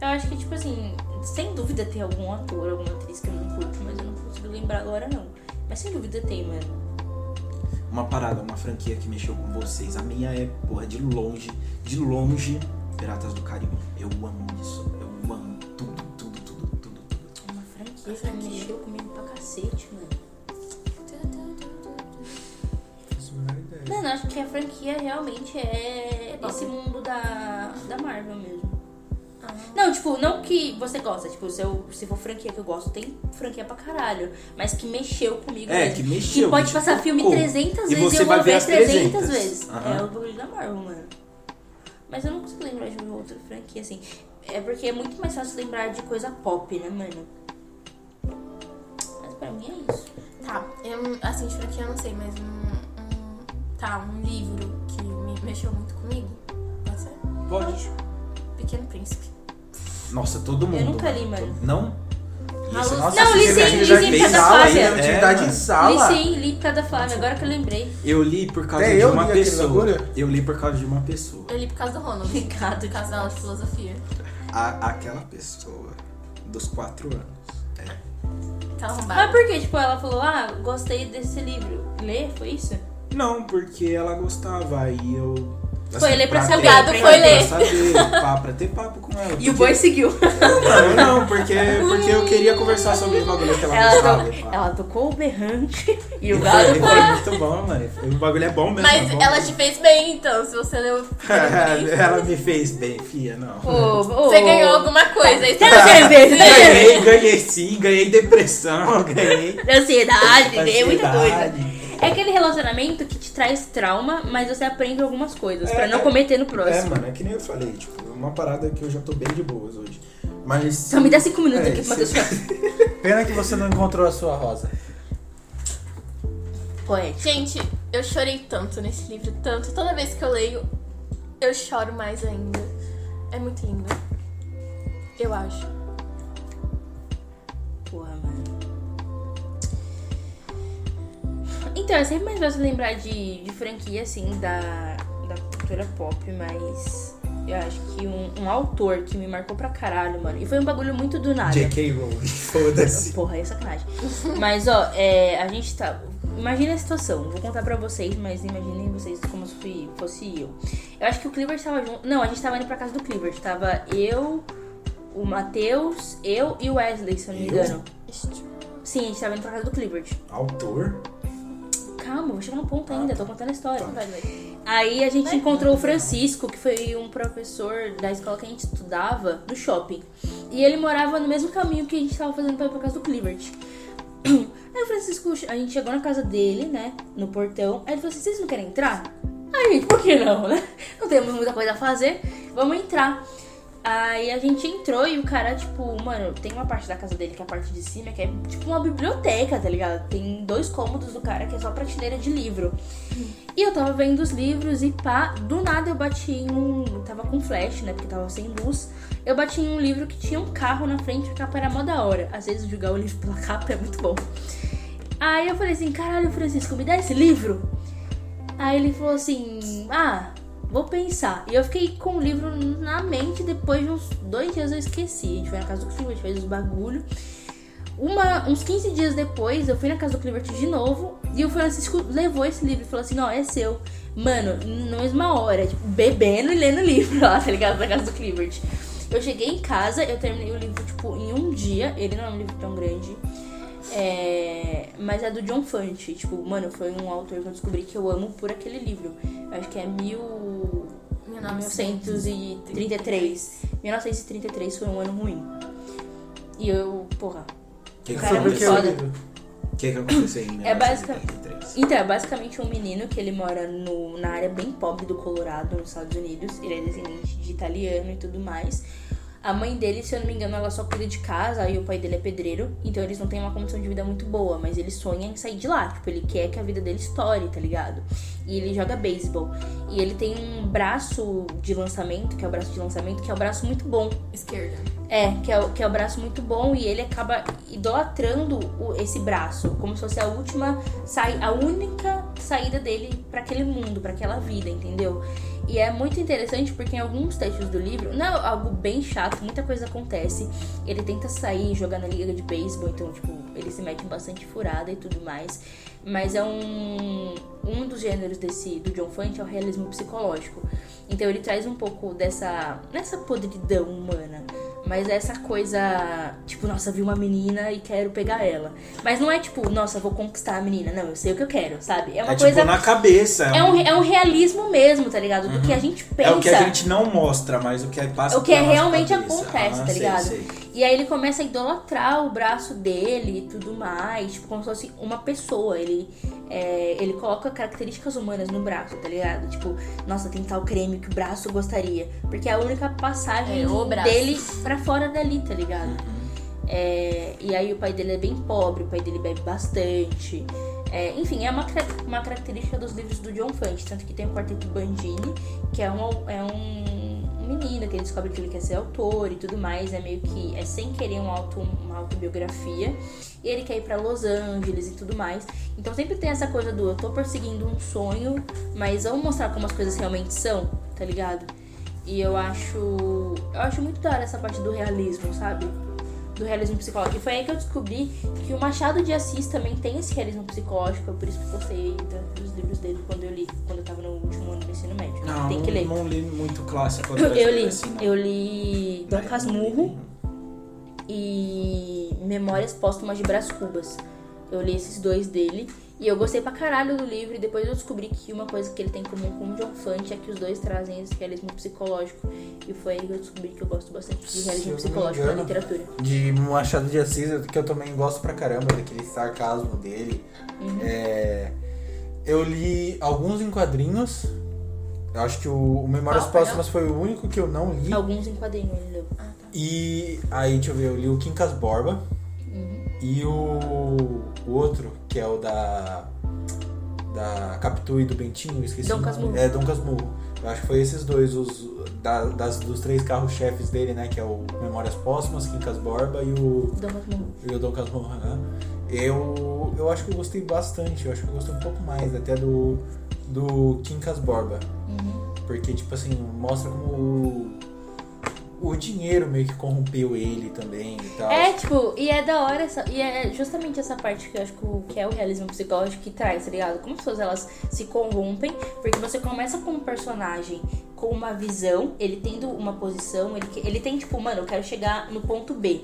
S1: Eu acho que, tipo assim, sem dúvida tem algum ator, alguma atriz que eu não curto, mas eu não consigo lembrar agora, não. Mas sem dúvida tem, mano.
S2: Uma parada, uma franquia que mexeu com vocês. A minha é, porra, de longe, de longe, Piratas do Caribe. Eu amo isso. Eu amo tudo, tudo, tudo, tudo, tudo.
S1: Uma franquia que
S3: franquia.
S1: mexeu comigo pra cacete, mano.
S4: A.
S1: Mano, acho que a franquia realmente é
S3: É
S1: esse mundo da, da Marvel mesmo. Não, tipo, não que você gosta, tipo, se, eu, se for franquia que eu gosto, tem franquia pra caralho. Mas que mexeu comigo
S2: É,
S1: mesmo.
S2: que mexeu.
S1: Que pode
S2: que
S1: passar filme
S2: tocou.
S1: 300
S2: E
S1: vezes
S2: você
S1: e eu
S2: vai
S1: vou
S2: ver
S1: ver
S2: as
S1: 300,
S2: 300
S1: vezes.
S2: Aham.
S1: É o bagulho da Marvel, mano. Mas eu não consigo lembrar de uma outra franquia, assim. É porque é muito mais fácil lembrar de coisa pop, né, mano? Mas pra mim é isso.
S3: Tá, eu, assim, de franquia eu não sei, mas um, um- Tá, um livro que me mexeu muito comigo. Pode ser?
S2: Pode.
S3: Pequeno Príncipe.
S2: Nossa, todo mundo.
S1: nunca li, mano.
S2: Não? Isso- nossa,
S1: Não, li
S2: teve
S1: sim, li sim, cada
S2: sala
S1: fase.
S2: ainda?
S4: Atividade
S2: É,
S4: em sala.
S1: Li sim, li por causa da Flávia, agora que eu lembrei.
S2: Eu li por causa
S4: Até
S2: de
S4: eu
S2: uma pessoa. Eu li por causa de uma pessoa.
S3: Eu li por causa do Ronald.
S1: Obrigado.
S3: Por causa da aula de filosofia.
S2: A- aquela pessoa dos quatro anos. É.
S1: Mas
S3: arrombada.
S1: por que? Tipo, ela falou, ah, gostei desse livro. Lê, foi isso?
S2: Não, porque ela gostava, aí eu.
S1: Foi ler pra
S2: ter-
S1: saber,
S3: Gado
S1: pra
S3: foi ler.
S2: Pra saber, [laughs] pá, pra ter papo com ela.
S1: E o
S2: porque-
S1: boi seguiu. [laughs]
S2: Não, não, porque, porque eu queria conversar sobre os bagulho que ela,
S1: Ela,
S2: gostava.
S1: to-
S2: pá.
S1: ela tocou o berrante e o gado
S2: foi
S1: foi.
S2: muito bom, mano. O bagulho é bom mesmo.
S3: Mas
S2: é bom.
S3: ela te fez bem, então, se você leu [laughs]
S2: ela me fez bem, fia, não.
S1: Ô, ô.
S3: Você ganhou alguma coisa.
S1: Ver.
S2: Ganhei, ganhei sim, ganhei depressão, ganhei.
S1: Ansiedade, ganhei muita coisa. É aquele relacionamento que te traz trauma, mas você aprende algumas coisas pra
S2: É,
S1: não
S2: é-
S1: cometer no
S2: É,
S1: próximo.
S2: mano, é que nem eu falei, tipo, é uma parada que eu já tô bem de boas hoje. Mas.
S1: Só me dá cinco minutos
S2: É,
S1: aqui pra
S2: se- [laughs]
S4: Pena que você não encontrou a sua rosa.
S1: Poético.
S3: Gente, eu chorei tanto nesse livro, tanto. Toda vez que eu leio, eu choro mais ainda. É muito lindo. Eu acho.
S1: Então, é sempre mais fácil lembrar de, de franquia, assim, da, da cultura pop, mas eu acho que um, um autor que me marcou pra caralho, mano. E foi um bagulho muito do nada.
S2: J.K. Rowling, [laughs] foda-se.
S1: Porra, é sacanagem. Mas, ó, é, a gente tá. Imagina a situação, vou contar pra vocês, mas imaginem vocês como se fui- fosse eu. Eu acho que o Clivert tava junto. Não, a gente tava indo pra casa do Clivert. Tava eu, o Matheus, eu e o Wesley, se eu não me
S2: Eu?
S1: engano. Sim, a gente tava indo pra casa do Clivert.
S2: Autor?
S1: Calma, vou chegar no ponto ainda, tô contando a história.
S3: Vai, vai.
S1: Aí a gente encontrou o Francisco, que foi um professor da escola que a gente estudava, no shopping. E ele morava no mesmo caminho que a gente tava fazendo pra ir pra casa do Clivert. Aí o Francisco, a gente chegou na casa dele, né, no portão. Aí ele falou assim: vocês não querem entrar? Aí, gente, por que não, né? Não temos muita coisa a fazer, vamos entrar. Aí a gente entrou e o cara, tipo, mano, tem uma parte da casa dele que é a parte de cima, que é tipo uma biblioteca, tá ligado? Tem dois cômodos do cara que é só prateleira de livro. E eu tava vendo os livros e pá, do nada eu bati em um. Tava com flash, né? Porque tava sem luz. Eu bati em um livro que tinha um carro na frente, a capa era mó da hora. Às vezes julgar o livro pela [laughs] capa é muito bom. Aí eu falei assim, caralho, Francisco, me dá esse livro? Aí ele falou assim, ah, vou pensar. E eu fiquei com o livro na mente, depois de uns dois dias eu esqueci. A gente foi na casa do Clivert, fez os bagulho. Uma, uns 15 dias depois, eu fui na casa do Clivert de novo e o Francisco levou esse livro e falou assim: Ó, é seu. Mano, na mesma hora, tipo, bebendo e lendo livro [laughs] lá, tá ligado? Na casa do Clivert. Eu cheguei em casa, eu terminei o livro, tipo, em um dia. Ele não é um livro tão grande. É, mas é do John Fante. Tipo, mano, foi um autor que eu descobri que eu amo por aquele livro. Eu acho que é mil. 1933. 1933 foi um ano ruim. E eu, porra,
S2: O que, que
S1: Cara, é foda.
S2: O que, que aconteceu em
S1: É basica-
S2: 1983?
S4: isso.
S1: Então, é basicamente um menino que ele mora no, na área bem pobre do Colorado, nos Estados Unidos. Ele é descendente de italiano e tudo mais. A mãe dele, se eu não me engano, ela só cuida de casa, e o pai dele é pedreiro, então eles não têm uma condição de vida muito boa, mas ele sonha em sair de lá. Tipo, ele quer que a vida dele estoure, tá ligado? E ele joga beisebol. E ele tem um braço de lançamento, que é o braço de lançamento, que é o braço muito bom.
S3: Esquerda.
S1: É, que é, o, que é o braço muito bom e ele acaba idolatrando o- esse braço, como se fosse a última, sai, a única saída dele pra aquele mundo, pra aquela vida, entendeu? E é muito interessante porque em alguns textos do livro, não é algo bem chato, muita coisa acontece. Ele tenta sair, jogar na liga de beisebol, então, tipo, ele se mete em bastante furada e tudo mais. Mas é um. Um dos gêneros desse, do John Fante é o realismo psicológico. Então ele traz um pouco dessa. nessa podridão humana. Mas é essa coisa, tipo, nossa, vi uma menina e quero pegar ela. Mas não é tipo, nossa, vou conquistar a menina. Não, eu sei o que eu quero, sabe? É uma
S2: É
S1: coisa.
S2: tipo na cabeça.
S1: é, um, é um realismo mesmo, tá ligado? Do que a gente pensa.
S2: É o que a gente não mostra, mas o que passa
S1: O que é realmente
S2: cabeça.
S1: acontece,
S2: Ah,
S1: tá
S2: sei,
S1: ligado?
S2: sei.
S1: E aí ele começa a idolatrar o braço dele e tudo mais, tipo, como se fosse uma pessoa. Ele, é, ele coloca características humanas no braço, tá ligado? Tipo, nossa, tem tal creme que o braço gostaria. Porque é a única passagem
S3: É,
S1: dele pra fora dali, tá ligado? É, e aí o pai dele é bem pobre, o pai dele bebe bastante. É, enfim, é uma, uma característica dos livros do John Fante, tanto que tem o Quarteto Bandini, que é um, é um, menino que ele descobre que ele quer ser autor e tudo mais, é meio que é sem querer um auto, uma autobiografia. E ele quer ir pra Los Angeles e tudo mais. Então sempre tem essa coisa do eu tô perseguindo um sonho, mas vamos mostrar como as coisas realmente são, tá ligado? E eu acho. Eu acho muito da hora essa parte do realismo, sabe? Do realismo psicológico. E foi aí que eu descobri que o Machado de Assis também tem esse realismo psicológico, por isso que eu gostei tanto dos livros dele quando eu li, quando eu tava no último ano do ensino médio.
S2: Não,
S1: tem que ler.
S2: não li muito clássico.
S1: Eu,
S2: atrás
S1: li,
S2: assim, não.
S1: eu li Dom Casmurro e Memórias Póstumas de Brás Cubas. Eu li esses dois dele e eu gostei pra caralho do livro. E depois eu descobri que uma coisa que ele tem em comum com o John Fante é que os dois trazem esse realismo psicológico. E foi aí que eu descobri que eu gosto bastante de realismo psicológico na
S4: engano,
S1: literatura.
S4: De Machado de Assis, que eu também gosto pra caramba, daquele sarcasmo dele.
S1: Uhum.
S4: É, eu li alguns em quadrinhos. Eu acho que o, o Memórias
S3: Qual,
S4: Póstumas foi o único que eu não li.
S1: Alguns em quadrinhos ele leu.
S3: Ah, tá.
S4: E aí, deixa eu ver, eu li o Quincas Borba.
S1: Uhum.
S4: E o, o outro, que é o da. Da Capitu e do Bentinho, esqueci.
S1: Dom. Casmurro.
S4: É, Dom Casmurro. Eu acho que foi esses dois, os da- das, dos três carros-chefes dele, né? Que é o Memórias Póstumas, Quincas Borba e o,
S1: Dom Casmurro.
S4: e o Dom Casmurro. né? Eu, eu acho que eu gostei bastante, eu acho que eu gostei um pouco mais até do, do Quincas Borba.
S1: Uhum.
S4: Porque, tipo assim, mostra como o, dinheiro meio que corrompeu ele também e tal.
S1: É, tipo, e é da hora essa. E é justamente essa parte que eu acho que, é o realismo psicológico que traz, tá ligado? Como as pessoas elas se corrompem, porque você começa com um personagem com uma visão, ele tendo uma posição, ele, ele tem, tipo, mano, eu quero chegar no ponto B.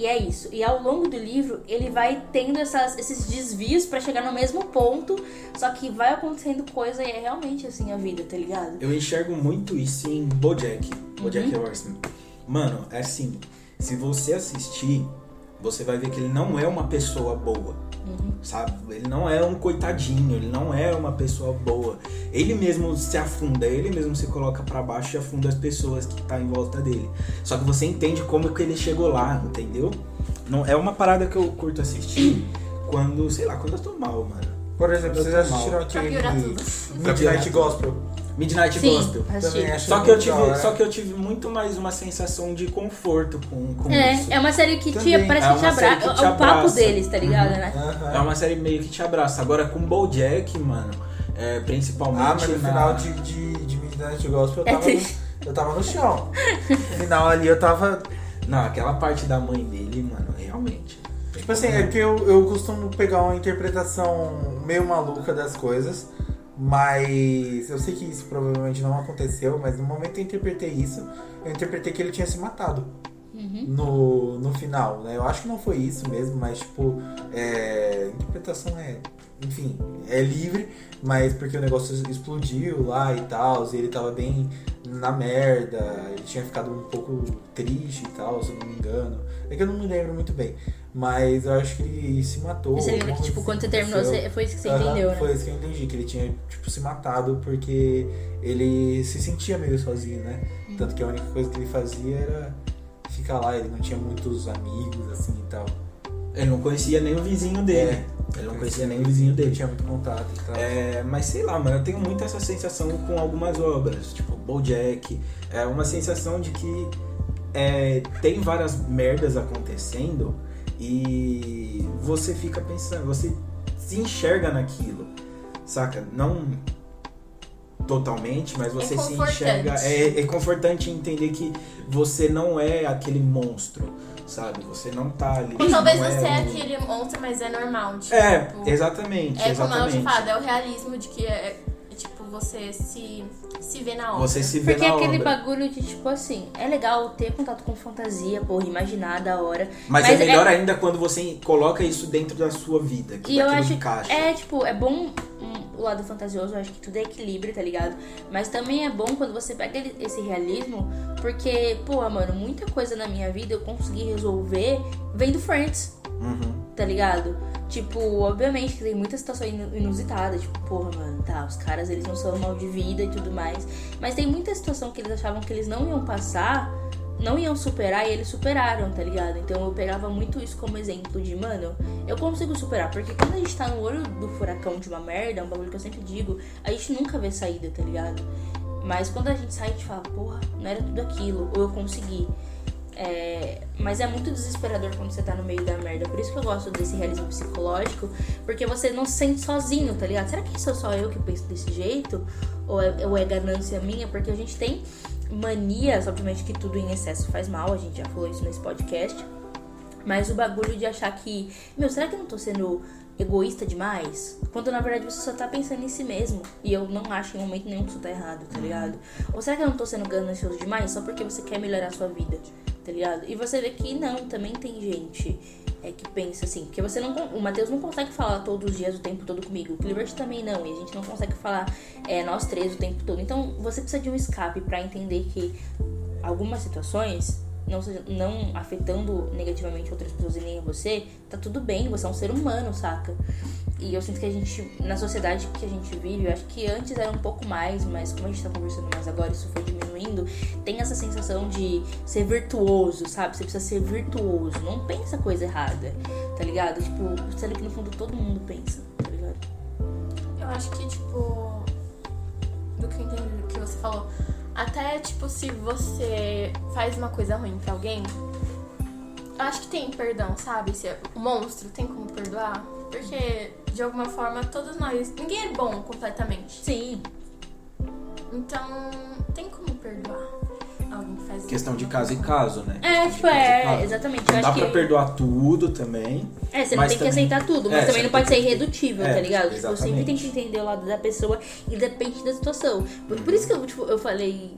S1: E é isso. E ao longo do livro, ele vai tendo essas, esses desvios pra chegar no mesmo ponto, só que vai acontecendo coisa e é realmente assim a vida, tá ligado?
S2: Eu enxergo muito isso em Bojack. Bojack
S1: Uhum.
S2: Horseman. Mano, é assim. Se você assistir, você vai ver que ele não é uma pessoa boa.
S1: Uhum.
S2: Sabe? Ele não é um coitadinho, ele não é uma pessoa boa. Ele mesmo se afunda, ele mesmo se coloca pra baixo e afunda as pessoas que tá em volta dele. Só que você entende como que ele chegou lá, entendeu? Não é uma parada que eu curto assistir quando, sei lá, quando eu tô mal, mano.
S4: Por exemplo,
S2: Eu
S4: vocês assistiram aquele Midnight. Gospel?
S2: Midnight
S1: Sim,
S2: Gospel.
S4: Também achei
S2: Só que, eu tive, só que eu tive muito mais uma sensação de conforto com, com
S1: É,
S2: isso.
S1: é uma série que te,
S4: Também.
S1: parece
S2: É
S1: que te abraça.
S2: que te
S1: É o papo
S2: abraça.
S1: deles, tá ligado, né?
S4: Aham.
S2: É uma série meio que te abraça. Agora com Bojack, mano, é, principalmente
S4: Ah, mas no
S2: na-
S4: final de, de, de Midnight Gospel eu
S1: É
S4: tava, no,
S1: triste.
S4: eu tava no chão. No final ali eu tava.
S2: Não, aquela parte da mãe dele, mano, realmente.
S4: Tipo assim, é que eu, eu costumo pegar uma interpretação meio maluca das coisas. Mas eu sei que isso provavelmente não aconteceu, mas no momento que eu interpretei isso, eu interpretei que ele tinha se matado.
S1: Uhum.
S4: No, no final, né? Eu acho que não foi isso mesmo, mas tipo, é, interpretação é, enfim, é livre, mas porque o negócio explodiu lá e tal, e ele tava bem na merda, ele tinha ficado um pouco triste e tal, se eu não me engano. É que eu não me lembro muito bem. Mas eu acho que ele se matou.
S1: Você lembra que, tipo,
S4: coisa
S1: quando você
S4: assim
S1: terminou, você- foi isso que você
S4: Aham,
S1: entendeu, né?
S4: Foi isso que eu entendi, que ele tinha, tipo, se matado porque ele se sentia meio sozinho, né?
S1: Uhum.
S4: Tanto que a única coisa que ele fazia era ficar lá, ele não tinha muitos amigos, assim, e tal.
S2: Ele não conhecia nem o vizinho dele.
S4: É.
S2: Ele não conhecia nem o vizinho dele.
S4: tinha muito contato e tal.
S2: É, mas sei lá, mano, eu tenho muito essa sensação com algumas obras, tipo BoJack. É uma sensação de que é, tem várias merdas acontecendo e você fica pensando, você se enxerga naquilo, saca? Não totalmente, mas você
S3: É
S2: se enxerga. É, é confortante entender que você não é aquele monstro, sabe? Você não tá ali.
S3: Ou talvez
S2: não
S3: você é
S2: um-
S3: aquele monstro, mas é normal. Tipo,
S2: É, exatamente,
S3: É como
S2: exatamente.
S3: te fala, é o realismo de que é, é, você se, se vê na obra.
S2: Você se vê
S1: Porque
S2: na
S1: aquele
S2: obra.
S1: bagulho de, tipo assim, é legal ter contato com fantasia, porra, imaginar da hora.
S2: Mas,
S1: Mas
S2: é melhor
S1: é-
S2: ainda quando você coloca isso dentro da sua vida. Que
S1: E eu acho
S2: encaixa.
S1: é tipo, é bom o lado fantasioso, eu acho que tudo é equilíbrio, tá ligado? Mas também é bom quando você pega esse realismo, porque, pô, mano, muita coisa na minha vida eu consegui resolver vendo Friends,
S2: Uhum.
S1: tá ligado? Tipo, obviamente que tem muita situação inu- inusitada, tipo, porra, mano, tá, os caras eles não são mal de vida e tudo mais. Mas tem muita situação que eles achavam que eles não iam passar, não iam superar e eles superaram, tá ligado? Então eu pegava muito isso como exemplo de, mano, eu consigo superar. Porque quando a gente tá no olho do furacão de uma merda, um bagulho que eu sempre digo, a gente nunca vê saída, tá ligado? Mas quando a gente sai, a gente fala, porra, não era tudo aquilo, ou eu consegui. É, mas é muito desesperador quando você tá no meio da merda. Por isso que eu gosto desse realismo psicológico, porque você não se sente sozinho, tá ligado? Será que sou só eu que penso desse jeito? Ou é, ou é ganância minha? Porque a gente tem manias, obviamente que tudo em excesso faz mal, a gente já falou isso nesse podcast. Mas o bagulho de achar que, meu, será que eu não tô sendo egoísta demais? Quando na verdade você só tá pensando em si mesmo. E eu não acho em momento nenhum que isso tá errado, tá ligado? Ou será que eu não tô sendo ganancioso demais só porque você quer melhorar a sua vida, tá ligado? E você vê que não, também tem gente é, que pensa assim. Porque você não. O Matheus não consegue falar todos os dias o tempo todo comigo. O Clivert também não. E a gente não consegue falar é, nós três o tempo todo. Então você precisa de um escape pra entender que algumas situações, não, seja- não afetando negativamente outras pessoas e nem você, tá tudo bem, você é um ser humano, saca? E eu sinto que a gente, na sociedade que a gente vive, eu acho que antes era um pouco mais, mas como a gente tá conversando mais agora, isso foi diminuindo, tem essa sensação de ser virtuoso, sabe? Você precisa ser virtuoso, não pensa coisa errada, tá ligado? Tipo, sendo que no fundo todo mundo pensa, tá ligado?
S3: Eu acho que, tipo. Do que eu entendi do que você falou. Até, tipo, se você faz uma coisa ruim pra alguém. Eu acho que tem perdão, sabe? Se é- o monstro tem como perdoar. Porque, de alguma forma, todos nós. Ninguém é bom completamente.
S1: Sim,
S3: Então, tem como perdoar alguém que faz
S2: Questão de caso em
S3: coisa.
S2: caso, né?
S1: é, tipo, é, exatamente. Eu
S2: Não dá
S1: acho
S2: pra
S1: que.
S2: perdoar tudo também.
S1: É, você não tem que
S2: também-
S1: aceitar tudo, mas
S2: É,
S1: também
S2: você
S1: não pode ser
S2: que-
S1: irredutível,
S2: É,
S1: tá ligado? Tipo, sempre tem que entender o lado da pessoa, independente da situação. Por, por isso que eu, tipo, eu falei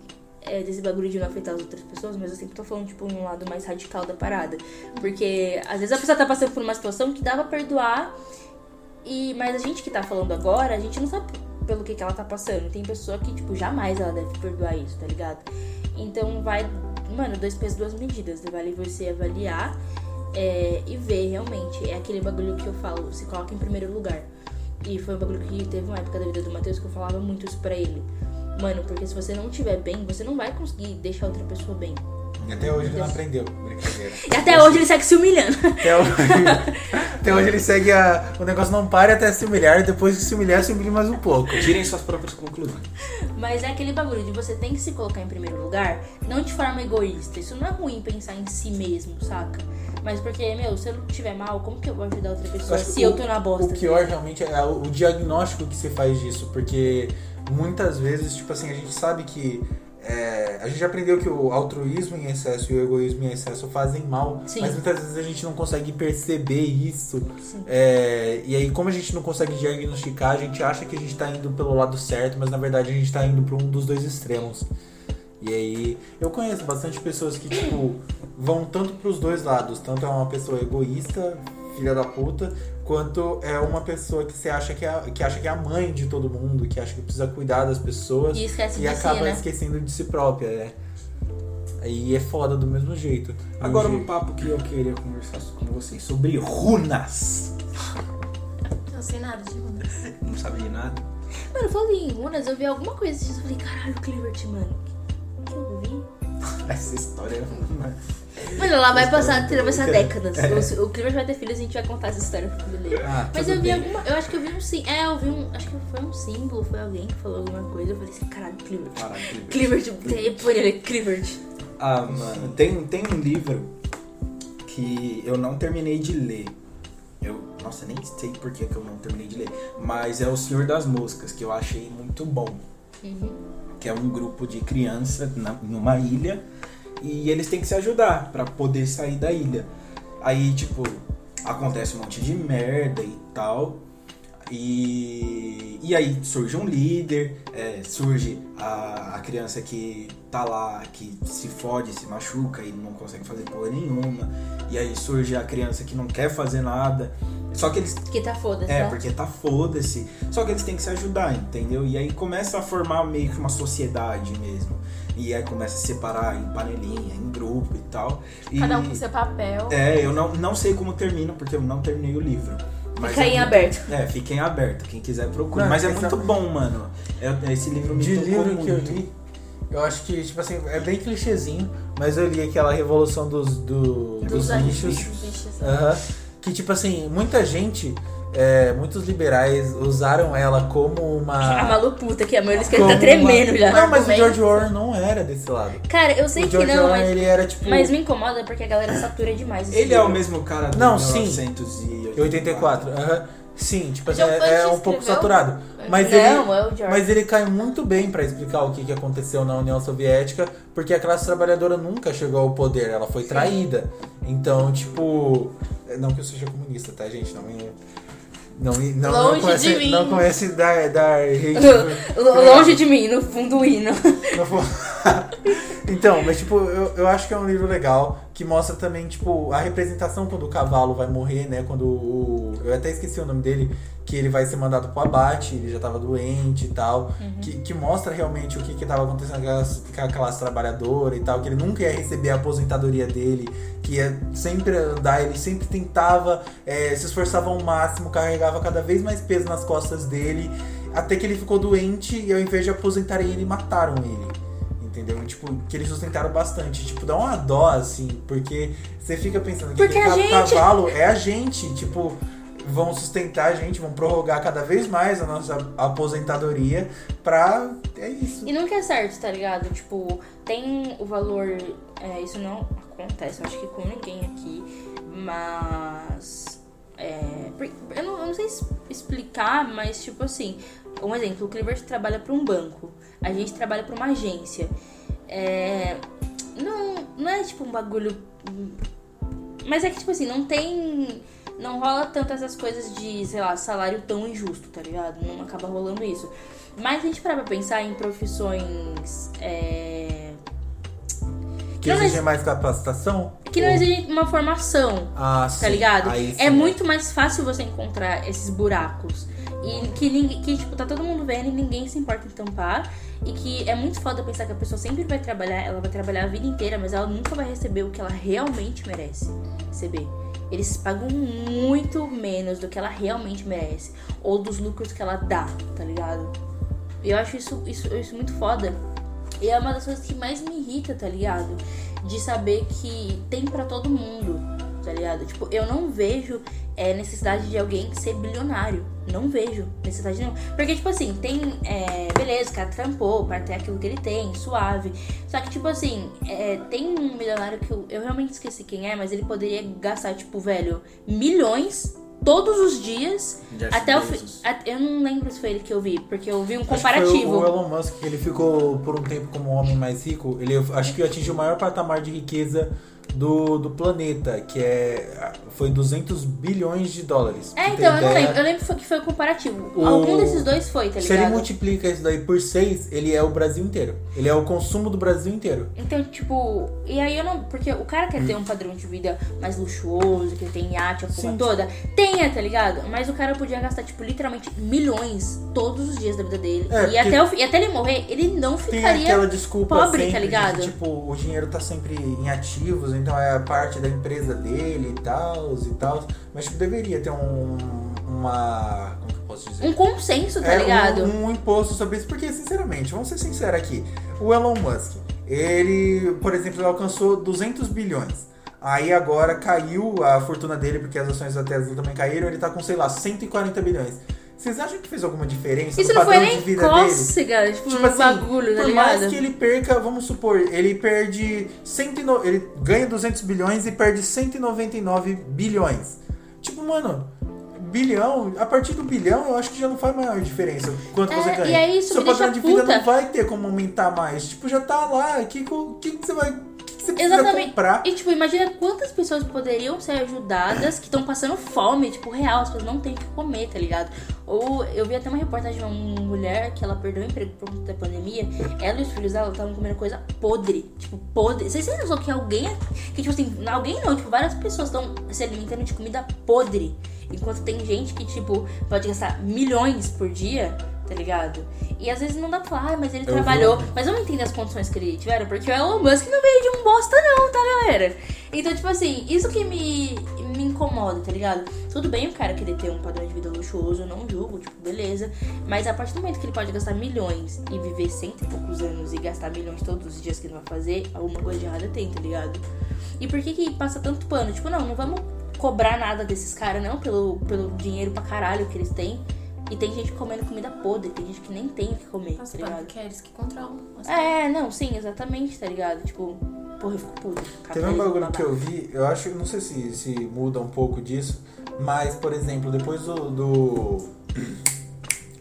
S1: é, desse bagulho de não afetar as outras pessoas, mas eu sempre tô falando, tipo, um lado mais radical da parada. Porque às vezes a pessoa tá passando por uma situação que dá pra perdoar, e, mas a gente que tá falando agora, a gente não sabe pelo que, que ela tá passando. Tem pessoa que, tipo, jamais ela deve perdoar isso, tá ligado? Então vai, mano, dois pesos, duas medidas. Vale você avaliar é, e ver realmente. É aquele bagulho que eu falo, se coloca em primeiro lugar. E foi um bagulho que teve uma época da vida do Matheus que eu falava muito isso pra ele. Mano, porque se você não estiver bem, você não vai conseguir deixar outra pessoa bem.
S4: Até hoje ele não aprendeu. Brincadeira.
S1: E até hoje ele segue se humilhando.
S4: Até hoje, até hoje ele segue a. O negócio não para até se humilhar, e depois que se humilhar, se humilha mais um pouco.
S2: Tirem suas próprias conclusões.
S1: Mas é aquele bagulho de você tem que se colocar em primeiro lugar, não de forma egoísta. Isso não é ruim pensar em si mesmo, saca? Mas porque, meu, se eu não estiver mal, como que eu vou ajudar outra pessoa
S4: que
S1: se
S4: o-
S1: eu tô na bosta?
S4: O pior realmente é o diagnóstico que você faz disso, porque muitas vezes, tipo assim, a gente sabe que. é, a gente aprendeu que o altruísmo em excesso e o egoísmo em excesso fazem mal,
S1: Sim.
S4: mas muitas vezes a gente não consegue perceber isso. É, e aí, como a gente não consegue diagnosticar, a gente acha que a gente tá indo pelo lado certo, mas na verdade a gente tá indo pra um dos dois extremos. E aí, eu conheço bastante pessoas que, tipo, vão tanto pros dois lados. Tanto é uma pessoa egoísta, filha da puta, quanto é uma pessoa que você acha que é, que acha que é a mãe de todo mundo, que acha que precisa cuidar das pessoas
S1: E esquece
S4: e
S1: de
S4: acaba
S1: si, né?
S4: esquecendo de si própria, é. Aí é foda do mesmo jeito.
S2: Agora um
S4: Hoje-
S2: papo que eu queria conversar com vocês sobre runas.
S3: Não sei nada de runas.
S2: Não sabia nada?
S1: Mano, falando em runas, eu vi alguma coisa dias, eu falei, caralho, Clivert, mano. O que eu vi? [laughs]
S2: Essa história é uma...
S1: Mano, ela vai passar,
S2: é
S1: atravessar décadas. O, o Clivert vai ter filhos e a gente vai contar essa história pro filho dele.
S4: Ah,
S1: Mas eu vi
S4: bem.
S1: alguma. Eu acho que eu vi um sim. É, eu vi um. Acho que foi um símbolo, foi alguém que falou alguma coisa. Eu falei assim, caralho, Clivert.
S2: Caralho, que
S1: Clivert, Clivert.
S2: Ah, mano, tem, tem um livro que eu não terminei de ler. Eu, nossa, nem sei por que, que eu não terminei de ler. Mas é O Senhor das Moscas, que eu achei muito bom. Que é um grupo de crianças numa ilha e eles têm que se ajudar pra poder sair da ilha. Aí, tipo, acontece um monte de merda e tal. E, e aí surge um líder, é, surge a, a criança que tá lá, que se fode, se machuca e não consegue fazer porra nenhuma. E aí surge a criança que não quer fazer nada. Só que eles
S1: Que tá foda-se,
S2: é,
S1: tá?
S2: porque tá foda-se. Só que eles têm que se ajudar, entendeu? E aí começa a formar meio que uma sociedade mesmo. E aí começa a separar em panelinha, em grupo e tal. E,
S3: Cada um com seu papel.
S2: É, eu não, não sei como termina, porque eu não terminei o livro. Mas
S1: Fica
S2: é
S1: em
S2: muito-
S1: aberto.
S2: É, fiquem aberto. Quem quiser procure.
S4: Não,
S2: Mas é muito bom, mano. É- esse livro me
S4: De livro
S2: muito.
S4: que eu li, eu acho que, tipo assim, é bem clichêzinho, mas eu li aquela Revolução dos, do- dos,
S3: Dos
S4: bichos.
S3: bichos. bichos.
S4: Aham. Que, tipo assim, muita gente, é, muitos liberais usaram ela como uma. [laughs]
S1: A Malu puta que a maioria que ele
S4: como
S1: tá tremendo
S4: uma-
S1: já.
S4: Não, mas o. George Orwell não era desse lado.
S1: Cara, eu sei
S4: o
S1: que
S4: George
S1: não,
S4: Orwell,
S1: mas,
S4: ele era tipo.
S1: mas me incomoda porque a galera satura demais.
S2: Ele é o
S1: livro.
S2: mesmo cara do
S4: Não, sim.
S2: 1984.
S4: 84. aham. Sim, tipo assim,
S3: John
S4: é, é um pouco saturado. Mas
S1: Não,
S4: ele,
S1: é.
S4: Mas ele cai muito bem pra explicar o que, que aconteceu na União Soviética, porque a classe trabalhadora nunca chegou ao poder, ela foi traída. Então, tipo. Não que eu seja comunista, tá, gente? Não me. Não, não, não
S3: Longe
S4: conhece,
S3: de mim.
S4: Não conhece dar, dar hate. [laughs]
S1: Lo- Longe de mim, no fundo do hino.
S4: Não [laughs] então, mas tipo, eu, eu acho que é um livro legal que mostra também, tipo, a representação quando o cavalo vai morrer, né? Quando o. Eu até esqueci o nome dele, que ele vai ser mandado pro abate, ele já tava doente e tal. Que, que mostra realmente o que, que tava acontecendo com aquelas- com a classe trabalhadora e tal, que ele nunca ia receber a aposentadoria dele, que ia sempre andar, ele sempre tentava, é, se esforçava ao máximo, carregava cada vez mais peso nas costas dele, até que ele ficou doente e ao invés de aposentarem ele, mataram ele. Entendeu? Tipo, que eles sustentaram bastante. Tipo, dá uma dó, assim, porque você fica pensando que aquele
S1: gente-
S4: cavalo é a gente, tipo, vão sustentar a gente, vão prorrogar cada vez mais a nossa aposentadoria pra. É isso.
S1: E nunca é certo, tá ligado? Tipo, tem o valor. é, isso não acontece, acho que com ninguém aqui, mas. é, eu, não, eu não sei explicar, mas tipo assim, um exemplo, o Clivert trabalha para um banco, a gente trabalha para uma agência. É, não, não é tipo um bagulho. Mas é que, tipo assim, não tem. Não rola tanto essas coisas de, sei lá, salário tão injusto, tá ligado? Não acaba rolando isso. Mas a gente para pra pensar em profissões. é,
S4: Que
S1: Não, mas-
S4: exige mais capacitação?
S1: que não
S4: Ou-
S1: exigem uma formação,
S4: Ah,
S1: tá
S4: sim.
S1: ligado?
S4: Aí
S1: É
S4: sim.
S1: muito mais fácil você encontrar esses buracos. E que, que, tipo, tá todo mundo vendo e ninguém se importa em tampar. E que é muito foda pensar que a pessoa sempre vai trabalhar, ela vai trabalhar a vida inteira, mas ela nunca vai receber o que ela realmente merece receber. Eles pagam muito menos do que ela realmente merece. Ou dos lucros que ela dá, tá ligado? Eu acho isso, isso, isso muito foda. E é uma das coisas que mais me irrita, tá ligado? De saber que tem pra todo mundo, tá ligado? Tipo, eu não vejo é, necessidade de alguém ser bilionário. Não vejo necessidade nenhuma. Porque, tipo assim, tem. É, beleza, o cara trampou para ter aquilo que ele tem, suave. Só que, tipo assim, é, tem um milionário que eu, eu realmente esqueci quem é, mas ele poderia gastar, tipo, velho, milhões todos os dias
S2: Jeff
S1: até o fi-
S2: Bezos.
S1: Eu não lembro se foi ele que eu vi, porque eu vi um
S4: Acho que
S1: comparativo.
S4: Foi o Elon Musk, ele ficou por um tempo como o homem mais rico. Ele acho que atingiu o maior patamar de riqueza do, do planeta, que é foi 200 bilhões de dólares.
S1: É, então, eu não lembro. Eu lembro que foi o comparativo.
S4: O-
S1: Algum desses dois foi, tá
S4: Se ele
S1: ligado?
S4: multiplica isso daí por 6, ele é o Brasil inteiro. Ele é o consumo do Brasil inteiro.
S1: Então, tipo, e aí eu não. Porque o cara quer ter um padrão de vida mais luxuoso, que ele tem iate, a porra
S4: Sim.
S1: toda. Tenha, tá ligado? Mas o cara podia gastar, tipo, literalmente milhões todos os dias da vida dele.
S4: É,
S1: e, até o e até ele morrer, ele não
S4: Tem
S1: ficaria.
S4: aquela desculpa
S1: pobre, tá ligado?
S4: de tipo, o dinheiro tá sempre em ativos, então é parte da empresa dele e tal, e tal. Mas, tipo, deveria ter um, uma... Como que eu posso dizer?
S1: Um consenso, tá
S4: é,
S1: ligado?
S4: Um, um imposto sobre isso, porque, sinceramente, vamos ser sinceros aqui. O Elon Musk, ele, por exemplo, alcançou 200 bilhões. Aí agora caiu a fortuna dele, porque as ações da Tesla também caíram, ele tá com, sei lá, 140 bilhões. Vocês acham que fez alguma diferença
S1: Isso
S4: no
S1: não foi nem
S4: de vida dele?
S1: cócega, tipo,
S4: Tipo
S1: um
S4: assim,
S1: bagulho, tá
S4: por
S1: ligado?
S4: mais que ele perca, vamos supor, ele perde 109, ele ganha 200 bilhões e perde 199 bilhões. Tipo, mano, bilhão, a partir do bilhão eu acho que já não faz maior diferença quanto
S1: É,
S4: você ganha.
S1: e aí isso
S4: Seu padrão de vida
S1: puta.
S4: não vai ter como aumentar mais. Tipo, já tá lá, o que, que, que você vai, você precisa
S1: Exatamente.
S4: comprar?
S1: E, tipo, imagina quantas pessoas poderiam ser ajudadas que estão passando fome, tipo, real, as pessoas não têm o que comer, tá ligado? Ou eu vi até uma reportagem de uma mulher que ela perdeu o emprego por conta da pandemia. Ela e os filhos dela estavam comendo coisa podre. Tipo, podre. Vocês noção que alguém. Que, tipo assim, alguém não, tipo, várias pessoas estão se alimentando de comida podre. Enquanto tem gente que, tipo, pode gastar milhões por dia, tá ligado? E às vezes não dá pra falar, ah, mas ele
S4: Eu
S1: trabalhou.
S4: vi.
S1: Mas vamos entender as condições que ele tiveram, porque o Elon Musk não veio de um bosta, não, tá, galera? Então, tipo assim, isso que me, me incomoda, tá ligado? Tudo bem o cara querer ter um padrão de vida luxuoso, eu não julgo, tipo, beleza. Mas a partir do momento que ele pode gastar milhões e viver cento e poucos anos e gastar milhões todos os dias que ele vai fazer, alguma coisa de errada tem, tá ligado? E por que que passa tanto pano? Tipo, não, não vamos cobrar nada desses caras, não, pelo, pelo dinheiro pra caralho que eles têm. E tem gente comendo comida podre, tem gente que nem tem o que comer,
S3: Nossa,
S1: tá ligado?
S3: porque é eles que controlam. as
S1: É, não, sim, exatamente, tá ligado? Tipo, porra, eu fico puta.
S4: Teve um bagulho que eu vi, eu acho, não sei se, se muda um pouco disso, mas, por exemplo, depois do, do,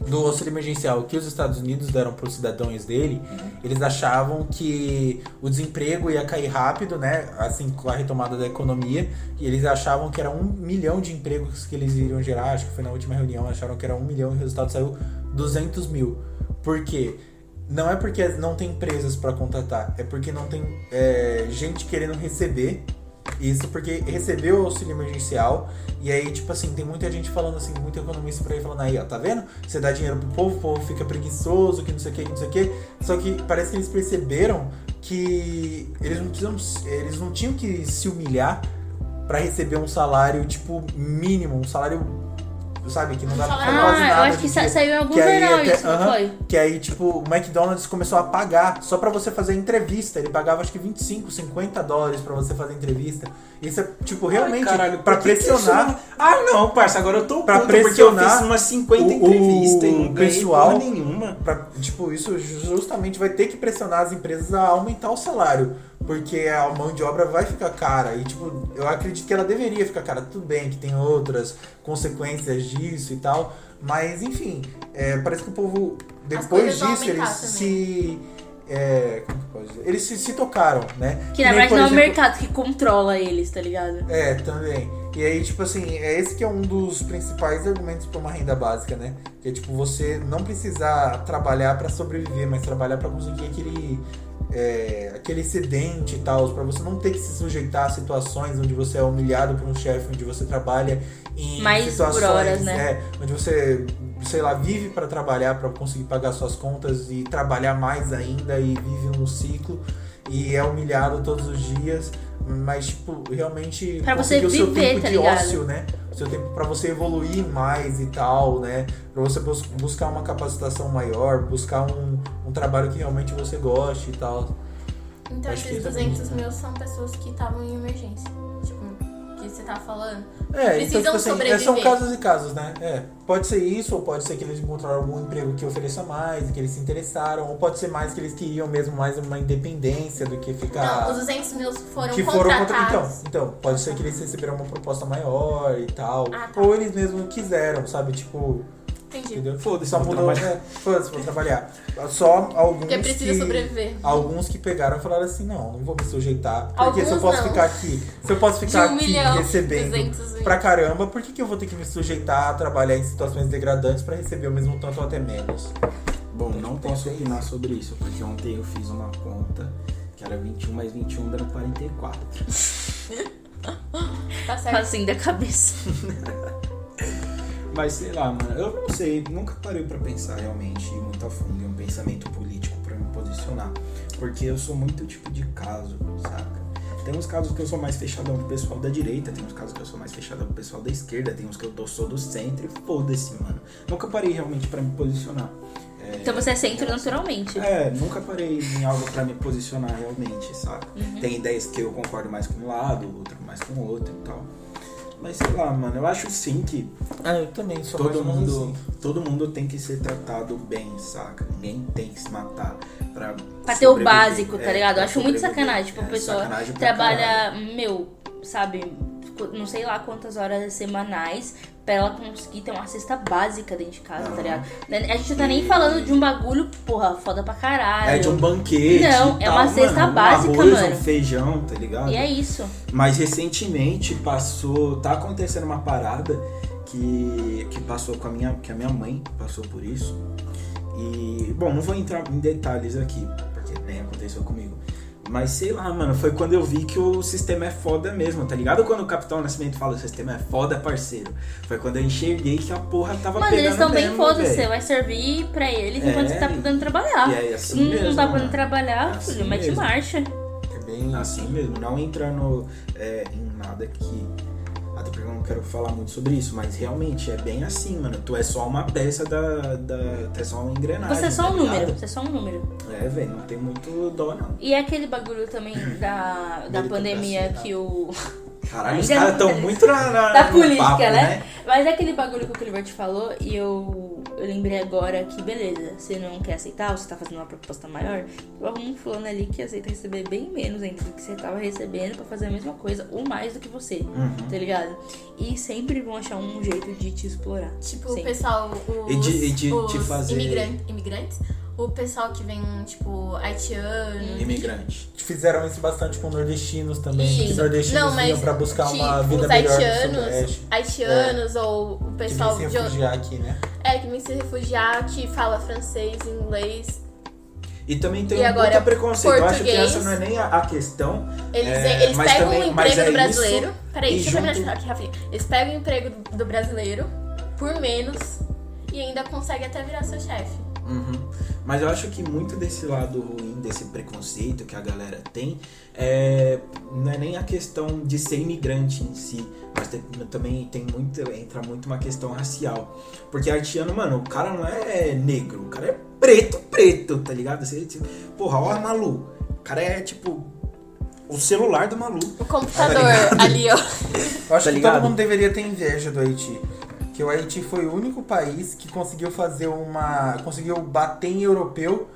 S4: do auxílio emergencial que os Estados Unidos deram para os cidadãos dele, eles achavam que o desemprego ia cair rápido, né? Assim, com a retomada da economia, e eles achavam que era um milhão de empregos que eles iriam gerar, acho que foi na última reunião, acharam que era um milhão e o resultado saiu 200 mil. Por quê? Não é porque não tem empresas para contratar, é porque não tem é, gente querendo receber. Isso porque recebeu o auxílio emergencial e aí, tipo assim, tem muita gente falando assim, muito economista por aí falando aí, ó, tá vendo? Você dá dinheiro pro povo, o povo fica preguiçoso, que não sei o que, que não sei o que. Só que parece que eles perceberam que eles não tinham, eles não tinham que se humilhar pra receber um salário, tipo, mínimo, um salário, sabe, que não dá pra fazer quase
S1: Ah,
S4: nada.
S1: eu acho que sa-
S4: dia.
S1: saiu em algum
S4: Que aí
S1: jornal
S4: até-
S1: isso, não
S4: aham.
S1: foi?
S4: Que aí, tipo, o McDonald's começou a pagar só pra você fazer entrevista. Ele pagava acho que 25, 50 dólares pra você fazer entrevista. Isso é, tipo, realmente
S2: Ai, caralho,
S4: pra pressionar.
S2: não- Ah, não, parça, agora eu tô
S4: Pra
S2: puto porque eu
S4: pressionar
S2: fiz umas 50
S4: o- o
S2: entrevistas e não
S4: pessoal-
S2: nenhuma.
S4: Pra, tipo, isso justamente vai ter que pressionar as empresas a aumentar o salário. Porque a mão de obra vai ficar cara. E, tipo, eu acredito que ela deveria ficar cara. Tudo bem que tem outras consequências disso e tal. Mas, enfim, é, parece que o povo, depois disso, eles se. é, como que posso dizer? Eles se, se tocaram, né?
S1: Que na
S4: nem,
S1: verdade não é o mercado que controla eles, tá ligado?
S4: é, também. E aí, tipo assim, é esse que é um dos principais argumentos para uma renda básica, né? Que é tipo você não precisar trabalhar para sobreviver, mas trabalhar para conseguir aquele é, aquele excedente e tal, para você não ter que se sujeitar a situações onde você é humilhado por um chefe, onde você trabalha em
S1: Mais por
S4: situações,
S1: horas, né?
S4: é, onde você, sei lá, vive para trabalhar, para conseguir pagar suas contas e trabalhar mais ainda e vive um ciclo e é humilhado todos os dias, mas tipo, realmente
S1: Pra você
S4: conseguir o seu
S1: viver,
S4: tempo
S1: tá
S4: de
S1: ligado?
S4: ócio, né? O seu tempo para você evoluir mais e tal, né? Para você bus- buscar uma capacitação maior, buscar um, um trabalho que realmente você goste e tal.
S3: Então
S4: Acho
S3: esses
S4: isso é
S3: 200 mil são pessoas que estavam em emergência. Que você tá falando.
S4: É,
S3: Precisam
S4: então, tipo assim, é,
S3: sobreviver.
S4: são casos e casos, né? É, pode ser isso, ou pode ser que eles encontraram algum emprego que ofereça mais, que eles se interessaram, ou pode ser mais que eles queriam mesmo mais uma independência do que ficar.
S3: Não, os 200 mil foram
S4: que foram contra... então,
S3: contratados.
S4: então, pode ser que eles receberam uma proposta maior e tal.
S3: Ah, tá.
S4: Ou eles mesmos quiseram, sabe? Tipo,
S3: Entendi.
S4: Entendeu?
S2: Foda-se,
S4: Só
S2: vou
S4: mudou.
S2: trabalhar.
S4: É, Foda-se, vou trabalhar. Só alguns.
S3: Porque precisa
S4: que,
S3: sobreviver.
S4: Alguns que pegaram e falaram assim: não, não vou me sujeitar. Porque se eu
S3: Alguns
S4: posso
S3: não.
S4: ficar aqui, se eu posso ficar
S3: um
S4: aqui
S3: milhão,
S4: recebendo
S3: 220.
S4: pra caramba, por que, que eu vou ter que me sujeitar a trabalhar em situações degradantes pra receber o mesmo tanto ou até menos?
S2: Bom, não posso opinar sobre isso, porque ontem eu fiz uma conta que era 21 mais 21 dando 44.
S3: Tá certo.
S1: Assim da cabeça. [laughs]
S2: Mas sei lá, mano, eu não sei, nunca parei pra pensar realmente muito a fundo em um pensamento político pra me posicionar. Porque eu sou muito tipo de caso, saca? Tem uns casos que eu sou mais fechadão pro pessoal da direita, tem uns casos que eu sou mais fechadão pro pessoal da esquerda, tem uns que eu tô, sou do centro e foda-se, mano. Nunca parei realmente pra me posicionar. É,
S1: Então você é centro naturalmente.
S2: É, nunca parei em algo pra me posicionar realmente, saca?
S1: Uhum.
S2: Tem ideias que eu concordo mais com um lado, outro mais com o outro e tal. Mas sei lá, mano, eu acho sim que
S4: Ah, eu também sou mais
S2: todo
S4: menos
S2: mundo,
S4: assim.
S2: todo mundo tem que ser tratado bem, saca? Ninguém tem que se matar pra.
S1: Pra ter o básico, tá
S2: É,
S1: ligado? Eu acho muito sacanagem. Tipo, a
S2: É,
S1: pessoa
S2: sacanagem pra caralho.
S1: trabalha, meu, sabe, não sei lá quantas horas semanais pra ela conseguir ter uma cesta básica dentro de casa, tá ligado? A gente não tá nem falando de um bagulho, porra, foda pra caralho.
S2: É de um banquete.
S1: Não, é
S2: tal,
S1: uma cesta
S2: mano,
S1: básica,
S2: um arroz,
S1: mano.
S2: Um feijão, tá ligado?
S1: E é isso.
S2: Mas recentemente passou, tá acontecendo uma parada que, que passou com a minha, que a minha mãe passou por isso. E, bom, não vou entrar em detalhes aqui, porque nem aconteceu comigo. Mas sei lá, mano, foi quando eu vi que o sistema é foda mesmo, tá ligado? Quando o Capitão Nascimento fala o sistema é foda, parceiro. Foi quando eu enxerguei que a porra tava
S1: Mano,
S2: pegando
S1: eles estão bem foda-se. Você vai servir pra eles enquanto
S2: É,
S1: você tá podendo trabalhar.
S2: E é assim
S1: não,
S2: mesmo,
S1: não tá
S2: mano.
S1: podendo trabalhar,
S2: É assim
S1: filho, mete marcha.
S4: É bem
S2: Assim mesmo, não entrando é, em nada que. Até porque eu não quero falar muito sobre isso, mas realmente é bem assim, mano. Tu é só uma peça da. da tu é só uma engrenagem.
S1: Você é só
S2: tá
S1: um número. Você é só um número.
S2: É, velho, não tem muito dó, não.
S1: E é aquele bagulho também da, da pandemia
S4: Meritocracia,
S1: que o.
S2: Caralho, os
S1: Ainda
S2: caras estão muito na, na-
S1: da política,
S2: papo,
S1: né? Mas é aquele bagulho que o Clivert falou e eu, eu lembrei agora que, beleza, você não quer aceitar, você tá fazendo uma proposta maior. Eu arrumo um fulano ali que aceita receber bem menos ainda do que você tava recebendo pra fazer a mesma coisa, ou mais do que você,
S2: Uhum.
S1: tá ligado? E sempre vão achar um jeito de te explorar.
S3: Tipo, o
S1: Sempre.
S3: pessoal, os,
S2: E de- e de
S3: os
S2: te fazer-
S3: imigran- imigrantes, o pessoal que vem, tipo, haitiano.
S2: Imigrante.
S4: Fizeram isso bastante com nordestinos também.
S3: Sim.
S4: Que nordestinos
S3: Não, mas,
S4: vinham pra buscar uma
S3: tipo,
S4: vida
S3: os
S4: melhor no
S3: haitianos, haitianos ou o
S4: Que vem
S3: pessoal
S4: se
S3: de
S4: refugiar aqui, né?
S3: é que vem se refugiar, que fala francês, inglês.
S2: E também tem
S3: E
S2: um
S3: agora,
S2: preconceito. Eu acho que
S3: português.
S2: essa não é nem a, a questão.
S3: Eles,
S2: É,
S3: eles
S2: mas
S3: pegam
S2: também-
S3: o emprego
S2: é
S3: do brasileiro.
S2: isso,
S3: Peraí, deixa eu terminar de
S2: junto-
S3: falar aqui rapidinho. Eles pegam o emprego do, do brasileiro por menos e ainda conseguem até virar seu chefe.
S2: Uhum. Mas eu acho que muito desse lado ruim, desse preconceito que a galera tem, é, não é nem a questão de ser imigrante em si, mas tem- também tem muito, entra muito uma questão racial. Porque haitiano, mano, o cara não é negro, o cara é preto, preto, tá ligado? Você, tipo, porra, ó a Malu. O cara é tipo o celular do Malu.
S3: O computador
S2: ligado?
S3: ali, ó. [laughs]
S4: Eu acho
S2: Tá
S4: que todo mundo deveria ter inveja do Haiti. Que o Haiti foi o único país que conseguiu fazer uma. conseguiu bater em europeu.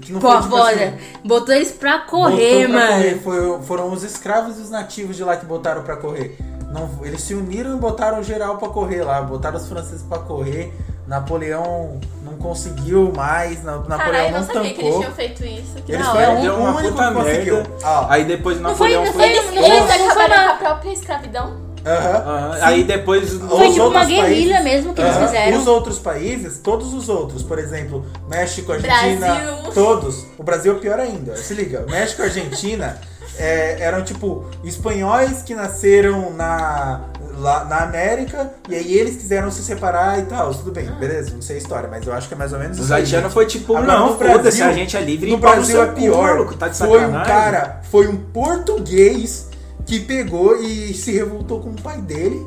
S4: Que não
S1: Pô,
S4: foi tipo
S1: foda.
S4: assim,
S1: Botou eles pra correr,
S4: pra
S1: mano.
S4: correr. Foi- foram os escravos e os nativos de lá que botaram pra correr. Não, eles se uniram e botaram geral pra correr lá. Botaram os franceses pra correr. Napoleão não conseguiu mais. Na- Napoleão
S3: eu
S4: não
S3: sabia que eles tinham feito isso.
S4: Eles foram o único que conseguiu. Ó,
S2: Aí depois
S1: Não foi-
S2: Napoleão
S1: não
S2: foi.
S1: foi-
S3: Eles, eles
S1: foi
S3: acabaram
S1: uma-
S3: com a própria escravidão.
S4: Aham.
S2: Ah,
S4: Sim.
S2: aí depois.
S4: Os
S1: Foi tipo uma
S4: outros
S1: guerrilha
S4: países-
S1: mesmo que eles
S4: Aham.
S1: fizeram.
S4: Os outros países, todos os outros, por exemplo, México, Argentina,
S3: Brasil.
S4: todos. O Brasil é pior ainda. Se liga, México e Argentina [laughs] é, eram tipo espanhóis que nasceram na, lá, na América e aí eles quiseram se separar e tal. Tudo bem, beleza, não sei a história, mas eu acho que é mais ou menos
S2: Os haitianos foi tipo,
S4: Agora,
S2: não, foda-se, a gente é livre
S4: No
S2: e
S4: Brasil é pior.
S2: cu, louco, tá de
S4: foi um cara, foi um português que pegou e se revoltou com o pai dele.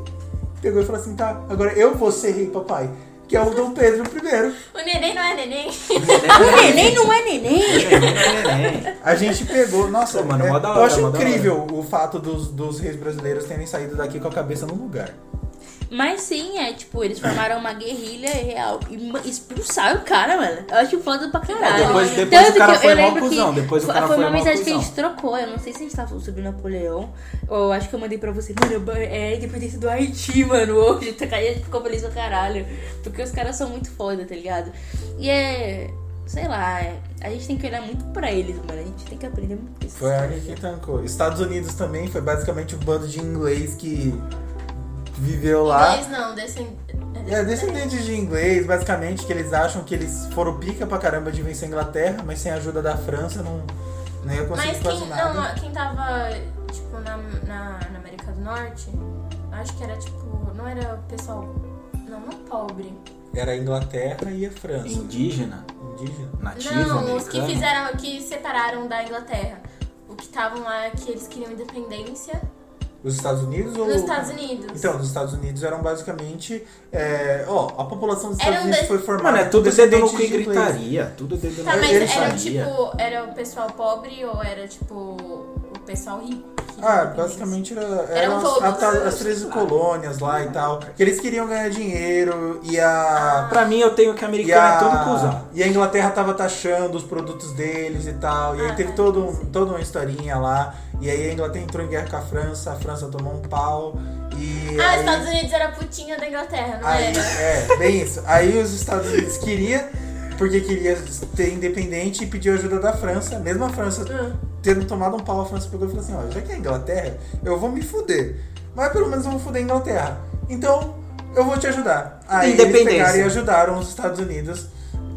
S4: Pegou e falou assim: tá, agora eu vou ser rei, papai. Que é o Dom Pedro I.
S3: O neném não é neném.
S1: O neném não é neném.
S4: A gente pegou, nossa,
S2: Pô, mano,
S4: é,
S2: da
S4: eu
S2: hora,
S4: acho incrível o fato dos, dos reis brasileiros terem saído daqui com a cabeça no lugar.
S1: Mas sim, é tipo, eles formaram uma guerrilha real e expulsaram o cara, mano. Eu acho foda pra caralho.
S2: Depois- depois
S1: Tanto
S2: o cara
S1: que eu-
S2: foi
S1: eu
S2: mó
S1: lembro
S2: cuzão,
S1: que
S2: depois o
S1: foi-
S2: cara
S1: foi
S2: foi
S1: uma mensagem que a gente trocou. Eu não sei se a gente tava falando sobre Napoleão. Ou acho que eu mandei pra você, mano, é independência do Haiti, mano, hoje. Tá caindo, a gente ficou feliz pra caralho. Porque os caras são muito foda, tá ligado? E é. Sei lá, é- a gente tem que olhar muito pra eles, mano. A gente tem que aprender muito com esses
S4: Foi a que tancou. Estados Unidos também foi basicamente um bando de inglês que viveu lá.
S3: Inglês não, descend...
S4: É, descendentes de inglês, basicamente, que eles acham que eles foram pica pra caramba de vencer a Inglaterra, mas sem a ajuda da França não, não ia conseguir
S3: Mas quem,
S4: nada.
S3: não, quem tava, tipo, na, na, na América do Norte, acho que era, tipo, não era o pessoal, não, não pobre.
S4: Era a Inglaterra e a França.
S2: Indígena,
S4: Indígena.
S2: nativo,
S3: não, os que fizeram, que separaram da Inglaterra. O que estavam lá, que eles queriam independência
S4: Os Estados Unidos ou.
S3: nos Estados Unidos.
S4: Então, os Estados Unidos eram basicamente. é, Ó, a população dos Estados
S3: Eram
S4: Unidos
S3: de-
S4: foi formada.
S2: Mano, é tudo e
S4: de
S2: gritaria. Tudo dedo no
S3: Tá, mas
S4: eles
S3: era tipo, era o pessoal pobre ou era tipo o pessoal rico?
S4: Ah, basicamente era, eram,
S3: Eram
S4: as, as 13 colônias lá e tal. Que eles queriam ganhar dinheiro e a.
S2: Pra mim, eu tenho que americano
S4: a,
S2: é tudo cuzão.
S4: e a Inglaterra tava taxando os produtos deles e tal. E aí
S3: Ah,
S4: teve
S3: tá.
S4: todo, um- toda uma historinha lá. E aí a Inglaterra entrou em guerra com a França, a França tomou um pau. E
S3: Ah,
S4: aí,
S3: os Estados Unidos era putinha da Inglaterra, não
S4: aí-
S3: era?
S4: É, bem isso. Aí os Estados Unidos queria, porque queria ter independente e pediu ajuda da França. Mesmo a França
S3: Hum.
S4: tendo tomado um pau, a França pegou e falou assim, ó, já que é a Inglaterra, eu vou me fuder. Mas pelo menos eu vou fuder a Inglaterra. Então, eu vou te ajudar. Aí eles
S2: Independência.
S4: pegaram e ajudaram os Estados Unidos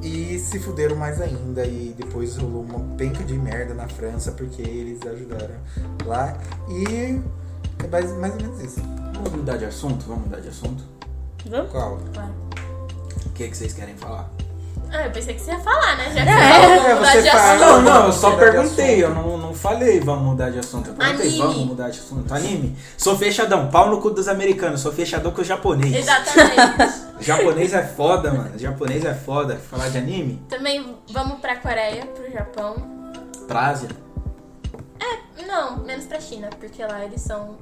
S4: e se fuderam mais ainda. E depois rolou uma penca de merda na França porque eles ajudaram lá. E é mais, mais ou menos isso.
S2: Vamos mudar de assunto? Vamos mudar de assunto?
S1: Vamos?
S4: Qual?
S3: Claro.
S2: O que, que vocês querem falar?
S3: Ah, eu pensei que você ia falar, né? Já que
S1: É,
S3: você falou,
S4: é,
S3: vamos mudar
S4: você
S3: de
S4: fala.
S3: assunto.
S2: Não, não, eu só perguntei, eu não, não falei vamos mudar de assunto. Eu perguntei,
S3: Anime.
S2: vamos mudar de assunto. Anime. Sou fechadão, pau no cu dos americanos, sou fechadão com o japonês.
S3: Exatamente. [laughs]
S2: Japonês é foda, mano. Japonês é foda. Falar de anime?
S3: Também vamos pra Coreia, pro Japão.
S2: Pra Ásia.
S3: Não, menos pra China, porque lá eles são.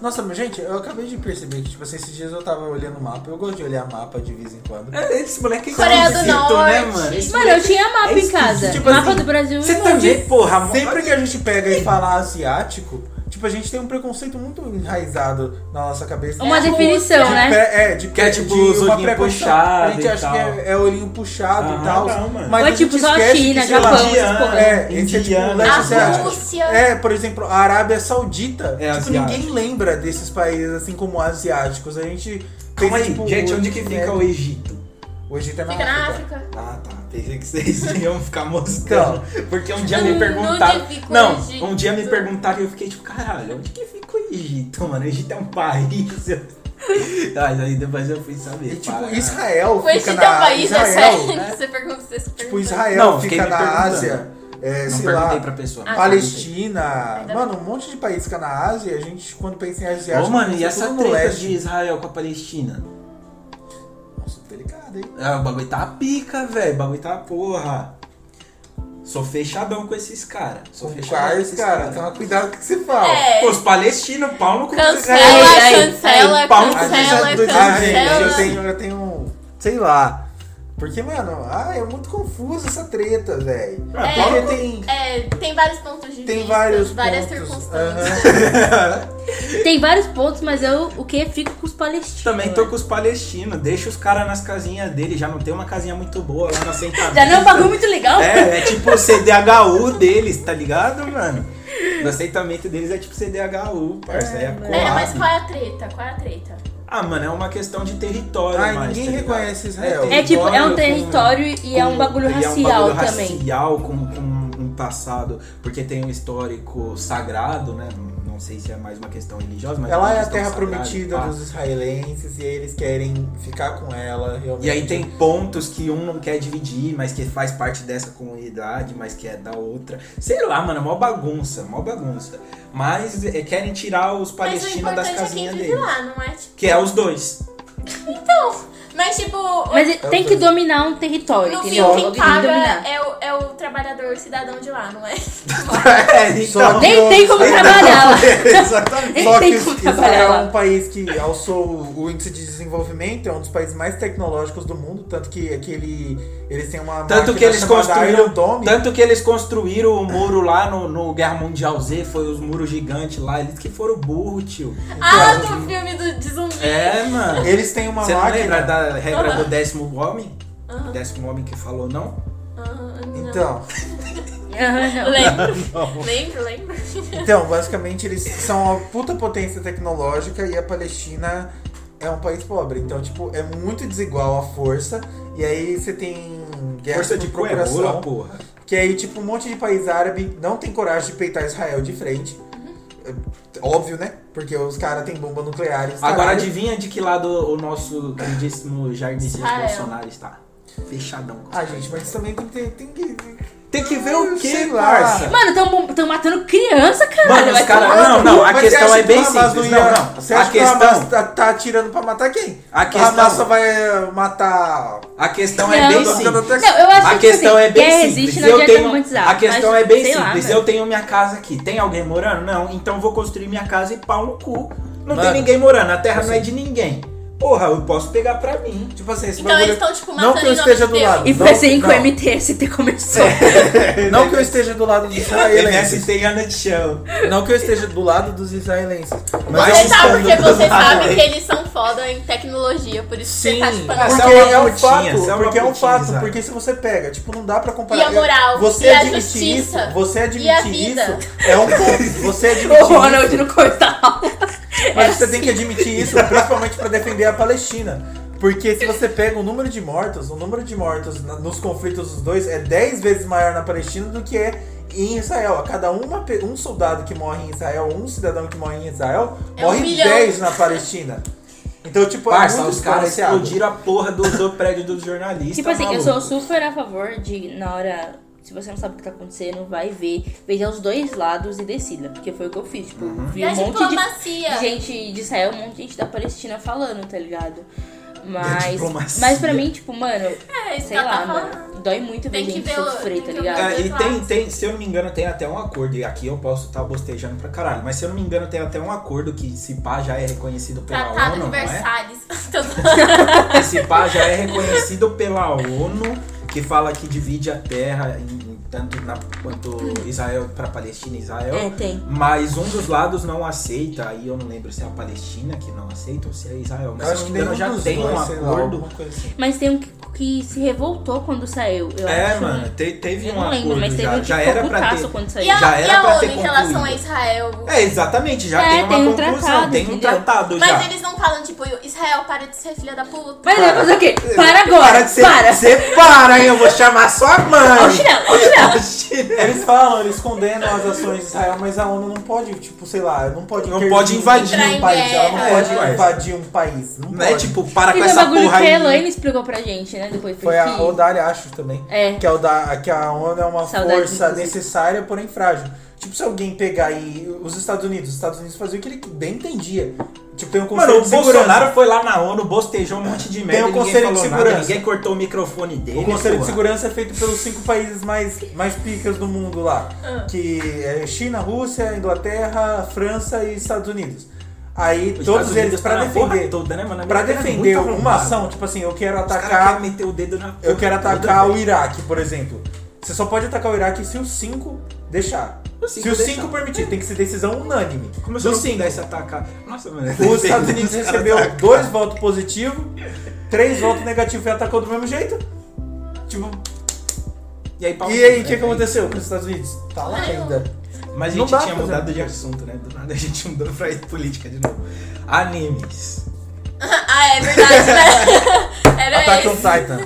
S4: Nossa, mas gente, eu acabei de perceber que, tipo assim, esses dias eu tava olhando o mapa. Eu gosto de olhar mapa de vez em quando.
S2: É, Esse moleque é
S3: Coreia do
S2: né,
S3: Norte.
S2: mano? Esse
S1: Mano, eu tinha mapa
S2: é
S1: em casa.
S2: tipo
S1: mapa
S2: assim,
S1: do Brasil
S2: Você também, porra,
S4: Sempre que a gente pega e fala asiático, tipo, a gente tem um preconceito muito enraizado na nossa cabeça.
S1: Uma
S3: É,
S1: definição,
S4: de
S1: né?
S4: pé- é, de
S2: Que é tipo
S4: de uma
S2: olhinhos
S4: preconceito.
S2: puxados
S4: A gente
S2: e
S4: acha que
S2: tal.
S4: é, é olhinho puxado
S2: Ah,
S4: e tal.
S2: não, mano.
S4: Mas
S1: Ou
S4: a gente
S1: tipo, só
S4: que,
S1: China,
S4: lá,
S1: Japão, porra.
S4: É, esse é tipo
S3: A. Rússia.
S4: É, por exemplo, a Arábia Saudita.
S2: É
S4: tipo,
S2: asiático.
S4: ninguém lembra desses países assim como asiáticos. A gente
S2: Calma aí,
S4: tipo,
S2: gente, onde que
S4: Oriente
S2: fica o. Egito?
S4: O Egito é na
S3: Fica na
S4: África.
S3: África.
S2: Ah, tá. Pensei que vocês [laughs] iam ficar mostrando. Porque um dia me perguntaram. Não, um dia me perguntaram e eu fiquei tipo, caralho, onde que fica o Egito, mano? O Egito é um país. [laughs] Aí, aí depois eu fui saber.
S4: E tipo,
S2: para.
S4: Israel
S3: O
S4: fica
S3: Egito
S4: na
S3: é um país, é
S4: Israel,
S3: sério. [laughs] Você pergunta, você se
S4: Tipo. Israel
S2: Não,
S4: fica na. Ásia. É,
S2: Não
S4: sei
S2: perguntei
S4: lá,
S2: pra pessoa.
S3: Ah,
S4: Palestina.
S3: Ainda
S4: Mano, um monte de país fica na Ásia. A gente, quando pensa em asiático,
S2: Ô, mano, e essa treta de Israel com a Palestina?
S4: Nossa, delicado, hein?
S2: É, o bagulho tá pica, velho. O bagulho tá porra. Sou fechadão com esses caras. Sou
S4: Com
S2: fechadão com esses
S4: cara,
S2: caras.
S4: toma cuidado com o que você fala.
S3: É.
S2: Pô, os palestinos, pau no cu.
S3: Cancela, cancela,
S4: Ah,
S3: cancela,
S4: ah, gente, eu
S3: cancela.
S4: tenho, eu tenho, sei lá. Porque, mano, ah, é muito confuso essa treta, velho.
S3: É,
S4: Porque tem,
S3: É, tem vários pontos de
S4: tem
S3: vista,
S4: vários
S3: várias
S4: pontos.
S3: circunstâncias.
S4: Aham. [laughs]
S1: Tem vários pontos, mas eu o que fico com os palestinos.
S2: Também tô com os palestinos. Deixa os caras nas casinhas dele. Já não tem uma casinha muito boa lá na sentada.
S1: Já não é um bagulho muito legal?
S2: É, é tipo o CDHU deles, tá ligado, mano? O aceitamento deles é tipo CDHU, parça. É,
S1: mano.
S3: Pera, mas qual é a treta? Qual é a treta?
S2: Ah, mano, é uma questão de território.
S4: Ai,
S2: mais,
S4: ninguém
S2: tá
S4: reconhece Israel.
S1: É tipo, é um
S2: com-
S1: território e é um bagulho
S2: e é um
S1: racial
S2: bagulho
S1: também.
S2: racial com, com um passado, porque tem um histórico sagrado, né? Não sei se é mais uma questão religiosa, mas
S4: Ela
S2: uma
S4: é a terra
S2: sagrada,
S4: prometida
S2: pá.
S4: dos israelenses e eles querem ficar com ela, realmente.
S2: E aí tem pontos que um não quer dividir, mas que faz parte dessa comunidade, mas que é da outra. Sei lá, mano, é mó bagunça, mó bagunça. Mas é, querem tirar os
S3: Mas o
S2: palestinos das
S3: é quem
S2: casinhas
S3: vive
S2: deles.
S3: lá, não é tipo.
S2: Que é os dois.
S3: Então, Mas, tipo,
S1: Mas tem que dominar um território,
S3: no
S1: entendeu?
S3: fim, quem paga é o, é o trabalhador cidadão de lá, não é? [laughs]
S2: É, então.
S1: Nem
S4: o-
S1: tem como [laughs] trabalhar lá.
S2: Exatamente.
S4: Só que Israel é um país que alçou o índice de desenvolvimento, é um dos países mais tecnológicos do mundo, tanto que, que ele, eles têm uma
S2: Tanto
S4: máquina
S2: que eles construíram, tanto que eles construíram o muro lá no, no Guerra Mundial Z, foi os muros gigantes lá, eles que foram burro, tio.
S3: Ah, do filme do, de zumbi.
S2: É, mano.
S4: Eles têm uma
S2: Você não
S4: máquina.
S2: lembra da regra
S3: Aham.
S2: do décimo homem? Décimo homem que falou não?
S3: Ah, não.
S4: Então.
S3: Lembro, lembro, lembro.
S4: então, basicamente eles são uma puta potência tecnológica e a Palestina é um país pobre. Então, tipo, é muito desigual a força. E aí você tem guerra
S2: Força de
S4: procuração.
S2: procuração, porra.
S4: Que aí, tipo, um monte de país árabe não tem coragem de peitar Israel de frente. É, Óbvio, né? Porque os caras têm bomba nuclear.
S2: Agora
S4: caralho.
S2: adivinha de que lado o nosso queridíssimo Jair Messias
S3: Israel.
S2: Bolsonaro está? Fechadão.
S4: Ah, gente, mas também tem que ter. Tem que...
S2: Tem que ver o
S4: lá.
S2: parça?
S1: Mano, tão, tão matando criança, caralho.
S2: Mano, os caras. Não, não, a
S4: Mas
S2: questão é bem simples.
S4: não
S2: Não.
S4: Você
S2: A questão,
S4: tá, tá atirando pra matar quem?
S2: A questão-
S4: Hamas só vai matar.
S2: a questão
S1: Não,
S2: é bem simples.
S1: Não, eu acho
S2: A
S1: que
S2: questão
S1: assim,
S2: é bem simples.
S1: existe, não
S2: eu
S1: adianta
S2: tenho, a questão
S1: mas,
S2: é bem simples. eu tenho minha casa aqui. Tem alguém morando? Não. Então vou construir minha casa e pau no cu. Não
S4: Mano,
S2: tem ninguém morando. A terra não é de ninguém. Porra, eu posso pegar pra mim.
S4: Tipo assim, esse
S3: Então
S4: bagulho.
S3: eles estão, tipo,
S4: Não
S3: matando
S4: que eu esteja do lado.
S1: E
S4: Não,
S1: foi assim que o
S4: não.
S1: MTST começou. [laughs]
S4: Não que eu esteja do lado dos [laughs] israelenses.
S2: MST no chão.
S4: Não que eu esteja do lado dos israelenses. Mas
S2: Vai
S4: eu
S3: Você tá, porque você sabe que eles são foda em tecnologia, por isso
S4: Sim,
S3: você tá, tipo,
S2: Ah,
S3: não.
S4: porque
S2: é
S4: é um fato,
S2: é
S4: porque é um fato, porque se você pega, tipo, não dá pra comparar.
S3: E a moral,
S4: você
S3: e a
S4: admitir
S3: justiça,
S4: isso, você
S3: e a
S4: admitir
S3: vida.
S4: isso é um ponto. Você [laughs]
S1: o
S4: admitir
S1: Ronald
S4: isso,
S1: no
S4: mas você tem que admitir isso, principalmente pra defender a Palestina. Porque se você pega o número de mortos, o número de mortos nos conflitos dos dois é 10 vezes maior na Palestina do que é em Israel. A cada uma, um soldado que morre em Israel, um cidadão que morre em Israel,
S3: É um
S4: morre
S3: milhão.
S4: 10 na Palestina. Então, tipo, é
S2: Parça,
S4: muito
S2: os caras explodiram a porra do, do prédio dos jornalistas.
S1: Tipo assim, eu
S2: maluco.
S1: sou super a favor de, na hora. Se você não sabe o que tá acontecendo, vai ver. Veja os dois lados e decida. Porque foi o que eu fiz. Tipo, vi
S3: E a
S1: um monte de, gente de Israel, um monte de gente da Palestina falando, tá ligado? Mas.
S2: diplomacia.
S1: Mas pra mim, tipo, mano,
S3: É,
S1: sei
S3: ela
S1: lá,
S3: tá
S1: mano. Dói muito ver
S3: Tem que
S1: gente
S3: ver
S1: sofrer, tá ligado?
S2: É, e tem, tem, se eu não me engano, tem até um acordo, e aqui eu posso estar bostejando pra caralho, mas se eu não me engano, tem até um acordo que se pá já é reconhecido pela
S3: Tratado
S2: ONU,
S3: de
S2: não é?
S3: Versalhes.
S2: Esse [laughs] [laughs] pá já é reconhecido pela ONU, que fala que divide a terra em tanto na, quanto Israel para Palestina e Israel.
S1: É, tem.
S2: Mas um dos lados não aceita, aí eu não lembro se é a Palestina que não aceita ou se é Israel. Mas
S4: acho que
S2: já
S4: dos
S2: tem um
S4: lá,
S2: acordo.
S4: coisa assim.
S1: Mas tem um que, que se revoltou quando saiu. Eu
S2: É,
S1: acho.
S2: mano, te- teve
S1: Eu
S2: um
S1: não
S2: acordo
S1: lembro, mas teve
S2: já.
S1: um que
S2: já
S1: ficou
S2: era pra ter.
S1: quando saiu.
S3: E a,
S2: Já
S3: e
S2: era
S3: a
S2: pra
S3: ONU
S2: ter
S3: em relação a. Israel?
S2: É, exatamente, já
S1: É,
S2: tem uma
S1: tem um
S2: conclusão,
S1: tratado,
S2: tem um
S1: entendeu?
S2: tratado
S3: Mas
S2: já.
S3: eles não falam, tipo, Israel, para de ser filha da puta.
S1: Mas vai fazer o quê? Para agora!
S2: Para de ser.
S1: Para!
S2: Você para, hein? Eu vou chamar sua mãe.
S1: O chinelo, ó o [laughs]
S4: Eles falam, eles condenam as ações de Israel, mas a ONU não pode, tipo, sei lá, não pode
S2: Não pode invadir
S4: um país. Ela não pode
S2: É,
S4: invadir um país. Não,
S2: Não é tipo, para com
S1: Teve
S2: essa porra
S1: que a
S2: aí.
S1: Elaine explicou pra gente, né? Depois
S4: Foi a Odália, acho também.
S1: É.
S4: Que a, Oda, que a ONU é uma
S1: Saudades,
S4: força
S1: inclusive.
S4: necessária, porém frágil. Tipo, se alguém pegar e os Estados Unidos, os Estados Unidos faziam o que ele bem entendia. Tipo, tem um conselho
S2: Mano, o
S4: de segurança.
S2: Bolsonaro foi lá na ONU, bostejou um monte de merda,
S4: o
S2: ninguém
S4: Conselho de Segurança.
S2: nada, ninguém cortou o microfone dele.
S4: O Conselho de
S2: porra.
S4: Segurança é feito pelos cinco países mais, mais picas do mundo lá.
S3: Ah.
S4: Que é China, Rússia, Inglaterra, França e Estados Unidos. Aí
S2: Os
S4: todos
S2: Estados
S4: eles, pra
S2: tá
S4: defender,
S2: toda, né, mano? A
S4: pra
S2: América é
S4: defender uma ação, tipo assim, eu quero atacar
S2: querem meter o dedo na
S4: Eu quero atacar o Iraque, por exemplo. Você só pode atacar o Iraque se os cinco deixar.
S2: Os
S4: Se
S2: cinco
S4: os cinco permitir, tem que ser decisão unânime.
S2: Como se
S4: Dos
S2: não
S4: cinco.
S2: pudesse atacar. Nossa, mano.
S4: Os Estados Unidos
S2: Os [laughs]
S4: recebeu
S2: atacam.
S4: dois votos positivos, três votos negativos e atacou do mesmo jeito. Tipo,
S2: E aí, pau
S4: e aí o que
S2: né?
S4: aconteceu com os Estados Unidos? Tá lá
S3: Ai,
S4: ainda.
S2: Mas a gente
S4: dá
S2: tinha mudado
S4: fazer.
S2: de assunto, né? Do nada a gente mudou pra política de novo. Animes. [laughs]
S3: Ah, é verdade, né? [laughs] Era
S4: Attack on. Titan.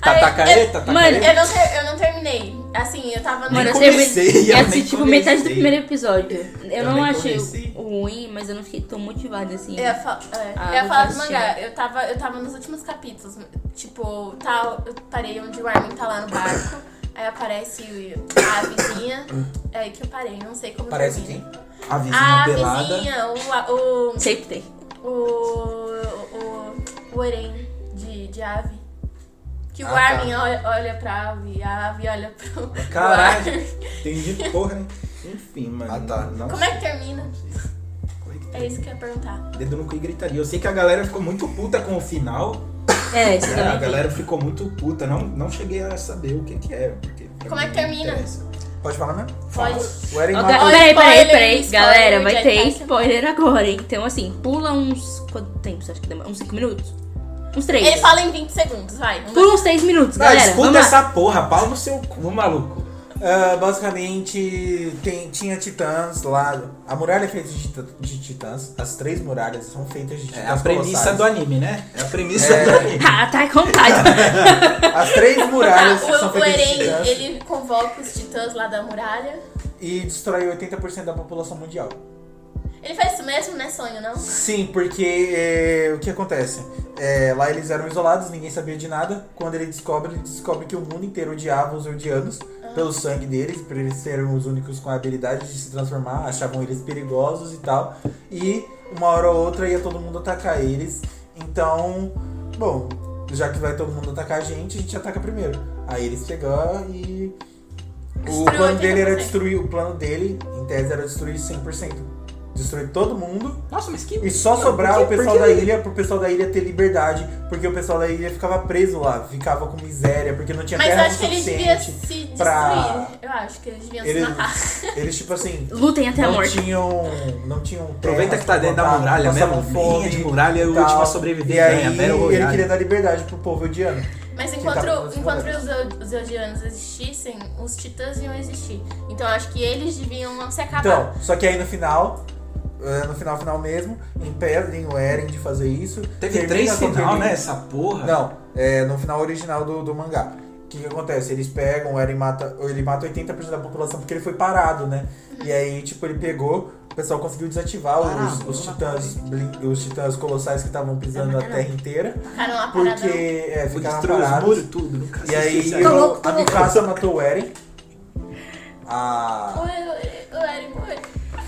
S2: Tatacaê,
S3: eu-
S2: Tatacaê.
S1: Mano,
S3: Eu não, ter- eu não terminei. Assim, eu tava no.
S1: Mano, eu
S2: comecei, eu
S1: assisti tipo metade do
S2: comecei.
S1: primeiro episódio. Eu,
S2: Eu
S1: não achei
S2: comecei.
S1: ruim, mas eu não fiquei tão motivada assim.
S3: Eu ia, fa- é,
S1: Ah,
S3: eu ia
S1: vou
S3: falar do mangá. Eu tava, eu tava nos últimos capítulos. Tipo, tá, eu parei onde o Armin tá lá no barco. Aí aparece a vizinha. É aí que eu parei, não sei como
S4: Parece
S3: termina.
S4: quem?
S2: A vizinha
S3: A
S2: pelada.
S3: vizinha, o, a- o,
S1: Sempre tem.
S3: o, o, o Eren de, de ave. Que o
S4: Ah, tá.
S3: Armin olha, olha pra ave, a ave olha pro,
S2: Caralho. Entendi porra, né? Enfim, mano.
S4: Ah, tá.
S2: Não
S3: Como é que termina?
S2: Como é que
S3: É isso que eu ia perguntar.
S2: Dedo no cu e gritaria. Eu sei que a galera ficou muito puta com o final.
S1: É, isso
S2: É, a galera ficou muito puta. Não, não cheguei a saber o que que é. Porque pra
S3: Como é que termina?
S2: interessa.
S4: Pode falar mesmo?
S3: Pode.
S4: O Eren mata-
S1: peraí, peraí,
S3: spoiler,
S1: peraí. Galera, vai ter
S3: Tyson.
S1: spoiler agora, hein? Então, assim, pula uns. Quanto tempo você acha que demora? Uns 5 minutos? Uns 3.
S3: Ele fala em 20 segundos, vai.
S1: Pula uns 3 minutos,
S2: Ah,
S1: galera.
S2: escuta
S1: Vamos lá.
S2: essa porra, pau no seu cu, maluco.
S4: Ah, basicamente, tem, tinha titãs lá. A muralha é feita de, de titãs. As três muralhas são feitas de titãs.
S2: É a premissa
S4: colossais.
S2: do anime, né? É a premissa
S4: É.
S2: do anime.
S1: Ah, tá com vontade. [laughs]
S4: As três muralhas
S3: Tá,
S4: são
S3: o, o
S4: feitas de
S3: Eren,
S4: titãs
S3: ele convoca os titãs lá da muralha.
S4: e destrói 80% da população mundial.
S3: Ele faz isso mesmo, não é sonho, não?
S4: Sim, porque é, o que acontece? É, lá eles eram isolados, ninguém sabia de nada. Quando ele descobre, ele descobre que o mundo inteiro odiava os Eldianos pelo sangue deles, por eles serem os únicos com a habilidade de se transformar, achavam eles perigosos e tal. E uma hora ou outra ia todo mundo atacar eles. Então, bom, já que vai todo mundo atacar a gente, a gente ataca primeiro. Aí eles pegaram e. O plano dele era
S3: 80%.
S4: destruir. O plano dele, em tese, era destruir 100%. Destruir todo mundo
S2: Nossa, mas que.
S4: e só sobrar o pessoal da ilha pro pessoal da ilha ter liberdade, porque o pessoal da ilha ficava preso lá, ficava com miséria, porque não tinha
S3: Mas eu
S4: terra
S3: acho que ele devia
S4: suficiente.
S3: se destruir.
S4: pra-
S3: Eu acho que eles deviam
S4: Eles,
S3: se matar. [laughs]
S4: eles tipo assim,
S1: Lutem até a
S4: não
S1: morte.
S4: tinham, não tinham
S2: Aproveita que tá dentro da muralha mesmo.
S4: fome
S2: de muralha é o
S4: e
S2: último a sobreviver.
S4: E aí
S2: Battle
S4: ele queria dar liberdade pro povo odiano.
S3: Mas enquanto, enquanto
S4: os
S3: os, El- os Eldianos existissem, os titãs iam existir. Então eu acho que eles deviam se acabar.
S4: Então, só que aí no final, no final final mesmo, impedem o Eren de fazer isso.
S2: Teve três final, né? Essa porra.
S4: Não, é no final original do, do mangá. O que, que acontece? Eles pegam, o Eren mata, ele mata 80% da população porque ele foi parado, né? E aí, tipo, ele pegou, o pessoal conseguiu desativar os,
S2: Parado,
S4: os
S2: não
S4: titãs, blin- os titãs colossais que estavam pisando
S1: Não,
S4: a
S1: não.
S4: terra inteira.
S3: Ficaram lá
S4: Porque
S3: paradão.
S4: é, ficaram
S2: destruir os
S4: parados.
S2: muros tudo. Nunca
S4: E aí o-
S1: louco, tô
S4: a
S1: louco.
S4: Mikasa matou o Eren. A...
S3: O o- o Eren morreu.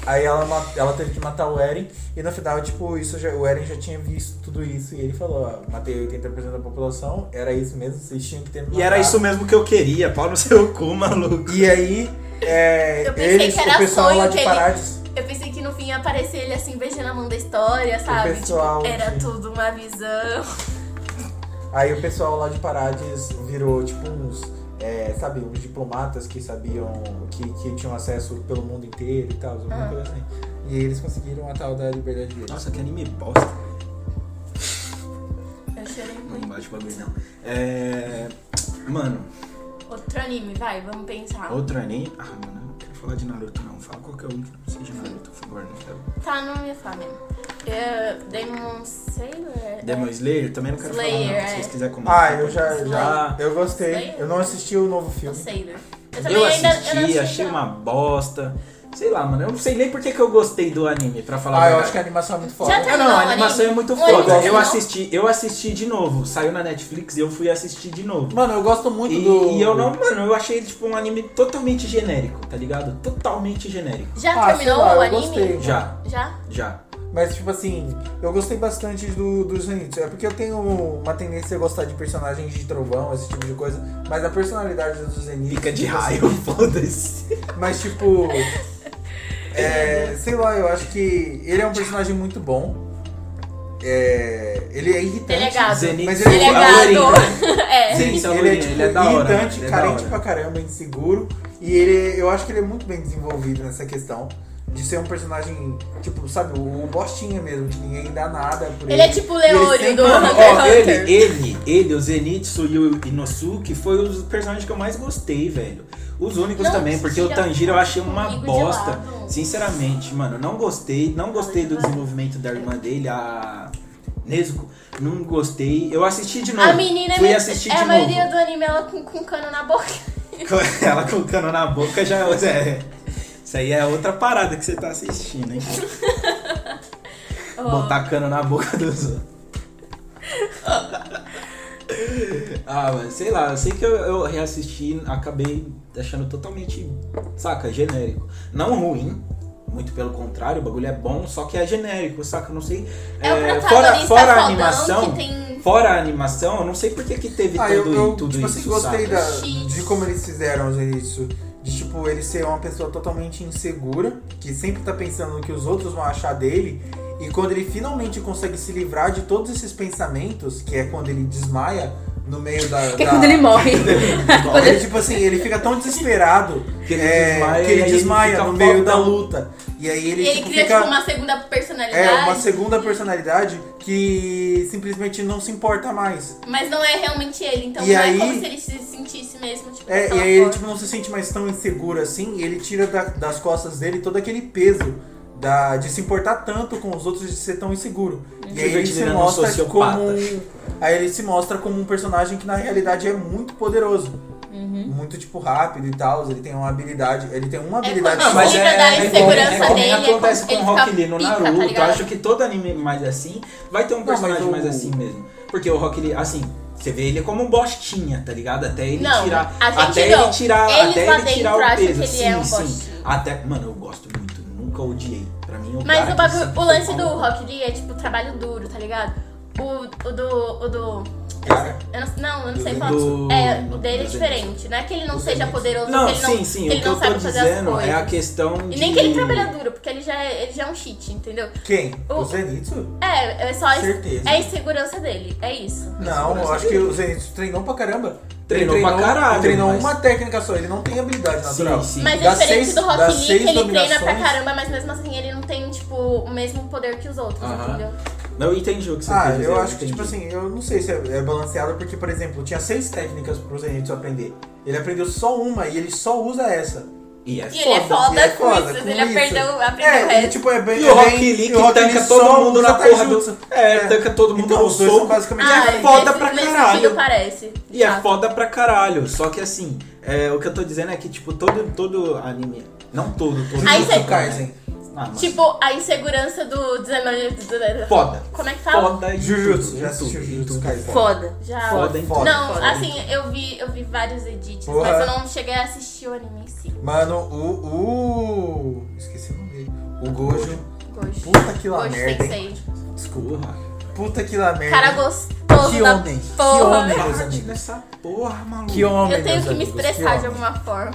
S4: Aí ela, ela teve que matar o Eren. E no final, tipo, isso já, o Eren já tinha visto tudo isso. E ele falou, ó, matei 80% da população. Era isso mesmo, vocês tinham que ter me
S2: E era
S4: matado."
S2: isso mesmo que eu queria. Pau no seu cu, maluco.
S4: E aí, é,
S3: Eu pensei
S4: eles, o pessoal lá de
S3: ele-
S4: Parades.
S3: Eu pensei que no fim ia aparecer ele assim, beijando a mão da história, sabe?
S4: pessoal,
S3: tipo, era tudo uma visão.
S4: Aí o pessoal lá de Parades virou tipo uns, é, sabe, uns diplomatas que sabiam, que, que tinham acesso pelo mundo inteiro e tal, alguma
S3: Ah.
S4: coisa assim. E eles conseguiram a tal da liberdade deles.
S2: Nossa, que anime bosta.
S3: Eu chorei
S2: Não bagulho, não. É. Mano,
S3: Outro anime, vai, vamos pensar.
S2: outro anime. Ah, mano, eu não quero falar de Naruto, não. Fala qualquer um que não seja Naruto, por favor. Não quero.
S3: Tá, não ia falar mesmo. É, Demon Slayer? é-
S2: Demon Slayer também não quero falar,
S3: Slayer,
S2: não. Se
S3: é.
S2: vocês quiserem comentar.
S4: Ah, eu já,
S3: Slayer.
S4: já eu gostei.
S3: Slayer?
S4: Eu não assisti o novo
S3: O
S4: filme.
S3: Sailor. Eu também
S2: Eu
S3: ainda
S2: assisti,
S3: eu não assisti,
S2: achei
S3: não.
S2: uma bosta. Sei lá, mano. Eu não sei nem por que, que eu gostei do anime, pra falar
S4: Ah, eu acho que a animação é muito foda.
S3: Já
S2: Ah, não, a animação
S3: anime?
S2: é muito foda. Eu
S3: terminou?
S2: assisti, eu assisti de novo. Saiu na Netflix e eu fui assistir de novo.
S4: Mano, eu gosto muito
S2: E,
S4: do.
S2: e eu não, mano, eu achei tipo um anime totalmente genérico, tá ligado? Totalmente genérico.
S3: Já
S4: Ah,
S3: terminou
S4: lá,
S3: o
S4: eu
S3: anime?
S4: gostei.
S2: Já,
S3: Já?
S2: já.
S4: Mas, tipo assim, eu gostei bastante do, dos Zeniths. É porque eu tenho uma tendência a gostar de personagens de trovão, esse tipo de coisa. Mas a personalidade dos Zeniths.
S2: Pica de
S4: tipo
S2: raio,
S4: assim, [laughs]
S2: foda-se.
S4: Mas, tipo. é, sei lá, eu acho que ele é um personagem muito bom. É, ele é irritante.
S3: Ele é gado.
S4: Mas ele
S3: Ele é
S4: é
S2: Valorinho,
S3: gado. é.
S4: Ele,
S2: é
S4: ele é [laughs]
S2: lourinho,
S4: tipo
S2: ele é da hora,
S4: irritante,
S2: ele é
S4: carente pra caramba, inseguro. E ele, eu acho que ele é muito bem desenvolvido nessa questão. De ser um personagem, tipo, sabe, o, o bostinha mesmo, que ninguém dá nada por ele.
S3: Ele é tipo o Leônio do Hunter
S2: ó,
S3: Hunter.
S2: ele, ele, ele, o Zenitsu e o Inosuke foi os personagens que eu mais gostei, velho. Os únicos
S3: Não,
S2: também, porque o Tanjiro eu achei uma bosta. Sinceramente, mano, não gostei. Não gostei do desenvolvimento da irmã dele, a Nezuko. Não gostei. Eu assisti de novo.
S3: A menina
S2: Fui
S3: é,
S2: assistir
S3: é
S2: de
S3: a maioria
S2: novo.
S3: do anime ela com, com cano na boca. [laughs]
S2: Ela colocando na boca já é. Isso aí é outra parada que você tá assistindo, hein? [laughs] Botar cano na boca dos outros. ah, mas sei lá, eu sei que eu, eu reassisti, acabei achando totalmente, saca, genérico. Não ruim, muito pelo contrário, o bagulho é bom, só que é genérico, saca? Não sei.
S3: É
S2: é, fora fora a animação,
S3: tem
S2: fora a animação, eu não sei por que que teve
S4: Ah, eu,
S2: tudo,
S4: eu
S2: tudo
S4: tipo
S2: isso,
S4: assim, gostei da, de como eles fizeram isso. De, tipo, ele ser uma pessoa totalmente insegura, que sempre tá pensando no que os outros vão achar dele. E quando ele finalmente consegue se livrar de todos esses pensamentos, que é quando ele desmaia no meio da.
S1: Que é
S4: da-
S1: quando ele morre. [laughs] Quando
S4: Ele, tipo assim, ele fica tão desesperado
S2: Que ele
S4: é,
S2: desmaia
S4: que ele
S2: ele
S4: desmaia
S2: fica
S4: no meio da luta. E aí ele,
S3: E ele
S4: tipo,
S3: cria,
S4: fica.
S3: tipo, uma segunda personalidade.
S4: É, uma segunda personalidade que simplesmente não se importa mais.
S3: Mas não é realmente ele, então
S4: E
S3: não
S4: aí-
S3: é como se ele se sentisse mesmo, tipo,
S4: É, e aí ele
S3: forma.
S4: tipo, não se sente mais tão inseguro assim, e ele tira da- das costas dele todo aquele peso da, de se importar tanto com os outros de ser tão inseguro. E aí ele se
S2: um
S4: mostra
S2: sociopata.
S4: como. um- Aí ele se mostra como um personagem que na realidade é muito poderoso.
S1: Uhum.
S4: Muito, tipo, rápido e tal. Ele tem uma habilidade. Ele tem uma
S3: É
S4: habilidade
S2: Não, mas é, é,
S3: insegurança
S2: igual- é,
S3: dele,
S2: igual
S3: é
S2: acontece com o Rock Lee no
S3: pica, tá
S2: Naruto. eu
S3: ligado?
S2: acho que todo anime mais assim vai ter um
S4: Não,
S2: personagem
S4: o-
S2: mais assim mesmo. Porque o Rock Lee, assim, você vê ele como um bostinha, tá ligado? Até ele
S3: Não,
S2: tirar.
S3: a gente
S2: até
S3: não.
S2: ele tirar.
S3: Eles
S2: até ele tirar o peso.
S3: ele
S2: sim,
S3: é um
S2: sim.
S3: bostinho.
S2: Até. Mano, eu gosto muito. Nunca odiei. Pra mim, o
S3: Mas o, bagulho, o lance do. Rock Lee é tipo trabalho duro, tá ligado? O, o do. O do.
S4: Cara,
S3: Eu não, não, eu não sei falar.
S2: do-
S3: é, o dele é diferente. Não é que ele não
S4: Do
S3: seja poderoso,
S2: Não,
S3: que ele não,
S2: sim, sim.
S3: que
S2: O
S3: ele
S2: que
S3: não
S2: eu tô
S3: sabe fazer as coisas.
S2: é a questão de.
S3: E nem que ele trabalha duro, porque ele já é, ele já é um cheat, entendeu?
S4: quem?
S3: O-
S4: O Zenitsu?
S3: É, é só a,
S4: Certeza.
S3: é a insegurança dele. É isso.
S4: Não, eu acho que o Zenitsu treinou pra caramba.
S2: Treinou
S4: ele
S2: pra caralho,
S4: Ele treinou
S2: mas-
S4: uma técnica só, ele não tem habilidade natural.
S2: sim.
S3: Mas é diferente
S4: seis-
S3: do Rock Lee, que ele treina pra caramba, mas mesmo assim ele não tem, tipo, o mesmo poder que os outros, entendeu?
S2: Eu entendi o que você
S4: Ah,
S2: dizer,
S4: eu acho que, tipo assim, eu não sei se é, é balanceado, porque, por exemplo, tinha seis técnicas pro Zenitsu aprender. Ele aprendeu só uma e ele só usa essa.
S2: E é
S3: E ele é
S2: foda.
S3: foda
S4: E é
S3: com
S4: foda
S3: isso,
S4: com
S3: ele
S4: isso.
S3: aprendeu, aprendeu o
S4: É, ele,
S3: resto.
S4: tipo, é bem.
S2: E o
S4: é
S2: Rock
S4: bem-
S2: Lee que
S4: o Rock
S2: tanca
S4: Lee
S2: todo mundo na
S4: usa
S2: porra do. É, tanca todo mundo
S4: Então,
S2: no soco.
S4: basicamente.
S2: E é
S3: Ah,
S2: foda pra caralho.
S3: parece.
S2: E é foda pra caralho. Só que assim, é, o que eu tô dizendo é que, tipo, todo, todo anime. Não todo, todo.
S3: Cê-
S4: Kaisen.
S2: Ah, mas
S3: Tipo, a insegurança do 19... do-
S2: Foda.
S3: Como é que fala?
S2: Foda
S4: Jujutsu, já assistiu Jujutsu. Kaisen?
S1: Foda.
S3: Já.
S2: Foda.
S4: Foda.
S3: Não,
S1: Foda.
S3: assim, eu vi, eu vi vários edits,
S4: Porra.
S3: mas eu não cheguei a assistir o anime em si.
S4: Mano, o. o... Esqueci o nome dele. O Gojo.
S3: Gosto.
S4: Puta que lá
S3: Gosto
S4: merda?
S3: Sensei.
S2: Desculpa.
S4: Puta que lá merda.
S3: Cara gostoso
S4: Que
S3: da
S4: homem, que homem. meus amigos.
S2: dessa porra, maluco.
S4: Que homem,
S3: Eu tenho que me
S4: amigos,
S3: expressar
S4: que
S3: de
S4: homem.
S3: alguma forma.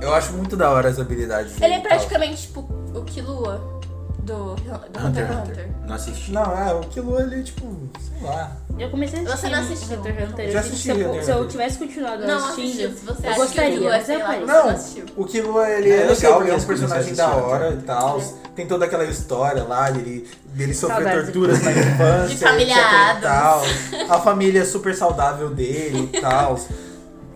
S4: Eu acho muito da hora as habilidades
S3: Ele é praticamente tipo o Killua do, do Hunter
S2: Hunter
S3: x Hunter.
S2: Não assisti.
S4: Não, é, o Kilo ele, tipo, sei lá.
S1: Eu comecei a assistir
S3: Você não assistiu?
S1: Hunter x Hunter.
S4: Já
S1: Eu
S4: assisti
S1: se, eu, se eu tivesse continuado
S3: Não
S1: assistindo,
S3: você
S1: eu
S3: acha
S1: gostaria,
S3: que Killua,
S1: mas
S3: sei
S1: eu
S3: lá,
S4: Não.
S3: não assistiu.
S4: O Kilo ele
S2: É,
S4: é, legal, ele é um
S2: a
S4: personagem da hora e tal. Tem toda aquela história lá dele, dele sofrer torturas na [laughs] infância.
S3: De
S4: e tal. A família super saudável dele e tal.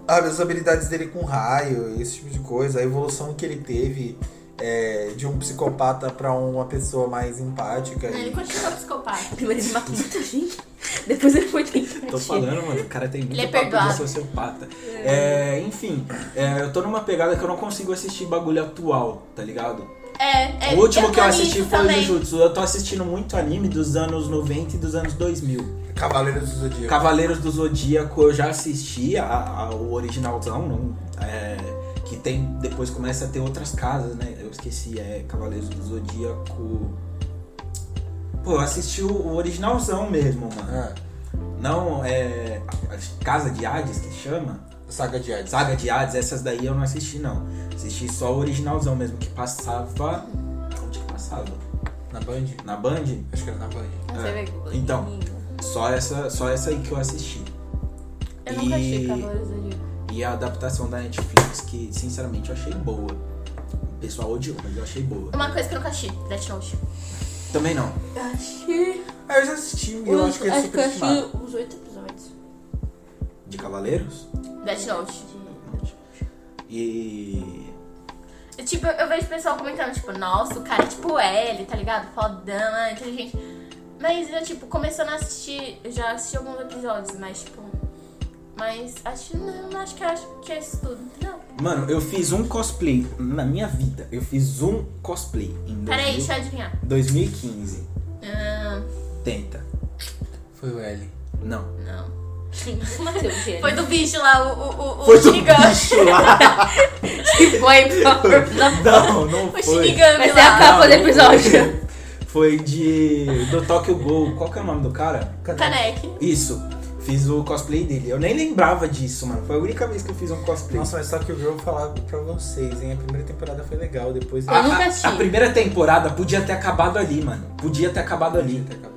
S4: As habilidades dele com raio, esse tipo de coisa. A evolução que ele teve é, de um psicopata pra uma pessoa mais empática.
S3: Ele
S4: E...
S3: continua psicopata.
S1: Primeiro ele matou muita gente, depois ele foi tentar.
S2: Tô falando, mano, o cara tem muito
S3: Ele é
S2: papo de sociopata. É, enfim, é, eu tô numa pegada que eu não consigo assistir bagulho atual, tá ligado?
S3: É, é
S2: o último que eu assisti foi
S3: também.
S2: o Jujutsu. Eu tô assistindo muito anime dos anos 90 e dos anos 2000.
S4: Cavaleiros do Zodíaco.
S2: Cavaleiros do Zodíaco eu já assisti, a, a- o originalzão, não, é, que tem, depois começa a ter outras casas, né? Eu esqueci, é Cavaleiros do Zodíaco. Pô, eu assisti o, o originalzão mesmo, mano.
S4: Ah,
S2: Não, é. a Casa de Hades que chama?
S4: Saga de Hades.
S2: Saga de Hades, essas daí eu não assisti não. Assisti só o originalzão mesmo, que passava. Onde que passava?
S4: Na Band?
S2: Na Band?
S4: Acho que era na Band.
S3: Você
S2: É.
S3: vê,
S2: Então. Só essa, só essa aí que eu assisti.
S3: Eu nunca achei
S2: E-
S3: Cavaleiros do Zodíaco.
S2: E a adaptação da Netflix, que sinceramente eu achei boa. O pessoal odiou, mas eu achei boa.
S3: Uma coisa que eu nunca achei, Death Note.
S2: Também não.
S1: Eu achei.
S4: Ah, eu já assisti, eu acho que é
S1: acho que
S4: super
S1: eu achei os oito episódios.
S2: De Cavaleiros?
S3: Death Note.
S2: E.
S3: Eu, Tipo, eu vejo o pessoal comentando, tipo, nossa, o cara é tipo L, tá ligado? Fodão, ah, inteligente. Mas eu, tipo, começando a assistir, eu já assisti alguns episódios, mas, tipo. Mas acho, não, acho que acho que é isso tudo, entendeu?
S2: Mano, eu fiz um cosplay na minha vida. Eu fiz um cosplay em
S3: Peraí,
S2: 2000
S3: deixa eu adivinhar.
S2: 2015.
S3: Ah,
S2: Tenta.
S4: Foi o L.
S2: Não.
S3: não.
S1: Matheus.
S3: Foi do bicho lá, o, o, o,
S2: Foi
S3: o
S2: do
S3: Shinigami.
S2: bicho lá. [laughs]
S1: Foi.
S2: Não, não
S3: O
S2: foi.
S3: Shinigami
S1: Vai ser
S3: lá.
S1: a capa do episódio.
S2: foi de. do Tokyo Ghoul. Qual que é o nome do cara?
S3: Kaneki.
S2: Isso. Fiz o cosplay dele. Eu nem lembrava disso, mano. Foi a única vez que eu fiz um cosplay.
S4: Nossa, mas só que o Girl vou falar pra vocês, hein? A primeira temporada foi legal, depois.
S1: Eu
S2: a,
S1: nunca
S2: a- a primeira temporada podia ter acabado ali, mano. Podia ter acabado ali. Podia ter acabado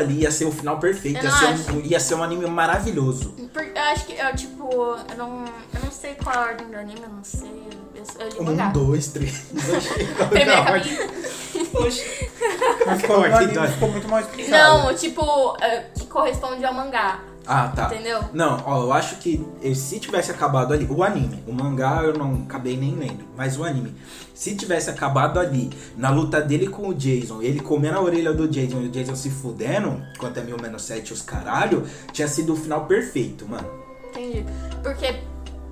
S2: ali, ia ser o final perfeito. Ia ser,
S3: acho.
S2: um, ia ser um anime maravilhoso.
S3: Por- Eu acho que, eu, tipo, eu não, eu não sei qual é a ordem do anime, eu não sei. Eu, eu li
S2: Um,
S3: mangá.
S2: dois, três. [laughs]
S3: Primeiro [laughs] capítulo.
S4: Ficou muito mal explicado.
S3: Não, tipo, é, que corresponde ao mangá.
S2: Ah, tá.
S3: Entendeu?
S2: Não, ó, eu acho que eh, se tivesse acabado ali, o anime, o mangá eu não acabei nem lendo, mas o anime, se tivesse acabado ali, na luta dele com o Jason, ele comendo a orelha do Jason e o Jason se fudendo, enquanto é mil menos sete os caralho, tinha sido o final perfeito, mano.
S3: Entendi. Porque,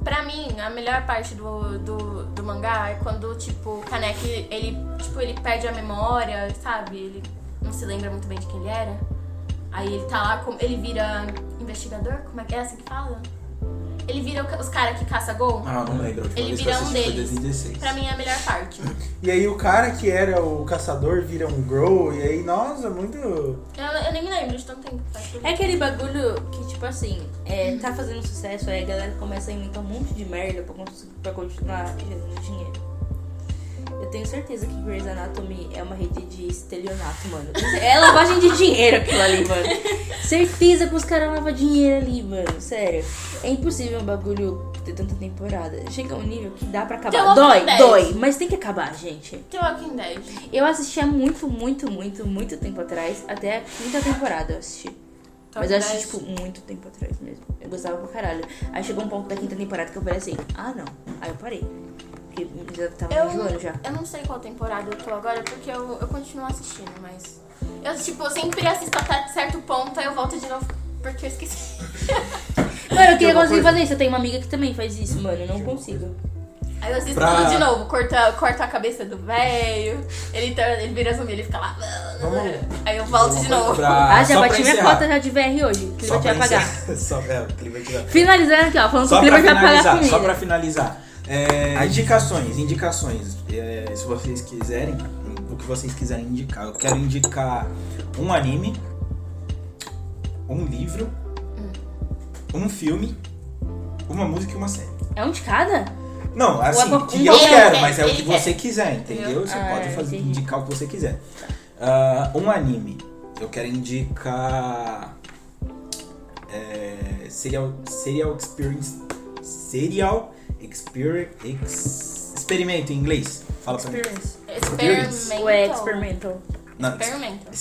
S3: pra mim, a melhor parte do, do, do mangá é quando, tipo, o Kaneki, ele, tipo, ele perde a memória, sabe? Ele não se lembra muito bem de quem ele era. Aí ele tá lá, com- ele vira investigador? Como é que é assim que fala? Ele vira os caras que caça gol.
S2: Ah, não lembro. última
S3: Ele vira um deles.
S2: 2016.
S3: Pra mim é a melhor parte.
S4: E aí o cara que era o caçador vira um Grow, e aí, nossa, muito.
S3: Eu, eu nem me lembro de tanto tempo que faz.
S1: É aquele bagulho que, tipo assim, é, tá fazendo sucesso, aí a galera começa a inventar um monte de merda pra, pra continuar gerando dinheiro. Eu tenho certeza que Grey's Anatomy é uma rede de estelionato, mano. É lavagem de dinheiro aquilo ali, mano. Certeza que os caras lavam dinheiro ali, mano. Sério. É impossível um bagulho ter tanta temporada. Chega a um nível que dá pra acabar. Dói, dói. Mas tem que acabar, gente.
S3: The Walking Dead.
S1: Eu assistia muito, muito, muito, muito tempo atrás. Até a quinta temporada eu assisti. Mas eu assisti,
S3: Top
S1: tipo, muito tempo atrás mesmo. Eu gostava pra caralho. Aí chegou um ponto da quinta temporada que eu falei assim, ah não. Aí eu parei. Porque já tava
S3: Eu,
S1: enjoando já.
S3: eu não sei qual temporada eu tô agora, porque eu, eu continuo assistindo, mas. Eu, tipo, eu sempre assisto até certo ponto, aí eu volto de novo, porque eu esqueci. [laughs]
S1: Mano, eu queria conseguir fazer isso. Eu tenho uma amiga que também faz isso, mano. Eu não consigo.
S3: Aí eu assisto
S2: Pra-
S3: tudo de novo, corta, corta a cabeça do velho, ele, tá- ele vira zumbi, ele fica lá.
S4: Vamos-
S3: Aí eu volto de novo.
S2: Pra,
S1: Ah, já
S2: só
S1: bati minha cota já de VR hoje. O
S2: Só
S1: Clima vai pagar. [laughs]
S2: Só, é, o clima vai
S1: Finalizando aqui, ó. Falando que
S2: Só
S1: o Clima vai pagar comigo.
S2: só pra finalizar. É, indicações, indicações. É, se vocês quiserem, o que vocês quiserem indicar. Eu quero indicar um anime, um livro, um filme, uma música e uma série.
S1: É um de cada?
S2: Não, assim,
S1: qual-
S2: que eu
S1: quer,
S2: quero,
S3: quer,
S2: mas é o que você quiser, entendeu? Você
S1: Ah,
S2: pode fazer,
S1: entendi.
S2: indicar o que você quiser. Ah, um anime. Eu quero indicar. É, serial, serial Experience. Serial Experience. Experimento em inglês. Fala pra mim.
S1: Experience.
S3: Experimental.
S1: Ou é experimental?
S2: Não,
S3: Experimental.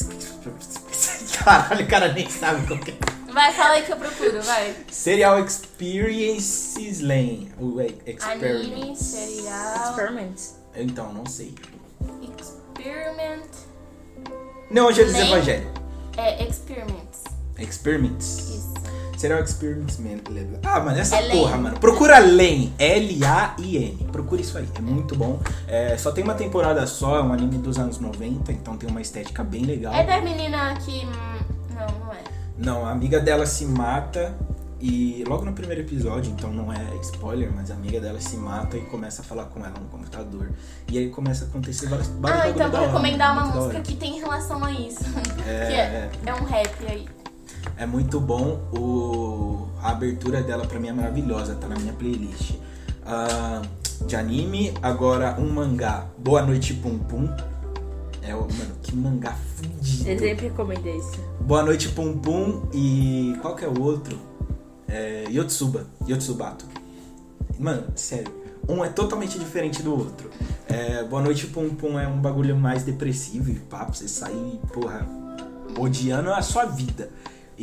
S2: Caralho, o cara nem sabe qual que é.
S3: Vai, fala aí que eu procuro, vai.
S2: Serial Experiences Lane. O Experiment.
S3: Anime, serial.
S1: Experiments.
S2: Então, não sei.
S3: Experiment.
S2: Não, Angelis
S3: Lane?
S2: Evangelho.
S3: É, experiments.
S2: Experiments.
S3: Isso.
S2: Serial Experiments Man. Ah, mano, essa
S3: É
S2: porra, mano. Procura Lane. L-A-I-N. Procura isso aí. É muito bom. É, só tem uma temporada só. É um anime dos anos 90. Então tem uma estética bem legal.
S3: É da menina que. hum, Não, não é.
S2: Não, a amiga dela se mata. E logo no primeiro episódio, então não é spoiler, mas a amiga dela se mata e começa a falar com ela no computador. E aí começa a acontecer vários, vários
S3: Ah, então vou
S2: hora,
S3: recomendar uma música que tem relação a isso. [laughs]
S2: É,
S3: que é, é um rap aí.
S2: É muito bom. O... A abertura dela pra mim é maravilhosa, tá na minha playlist. Ah, de anime, agora um mangá. Boa Noite Pum Pum. É o. Mano, que mangá fudido.
S1: Eu sempre recomendei isso.
S2: Boa Noite Pum Pum e. Qual que é o outro? É. Yotsuba. Yotsubato. Mano, sério. Um é totalmente diferente do outro. É, Boa Noite Pum Pum é um bagulho mais depressivo e papo, você sai, porra, odiando a sua vida.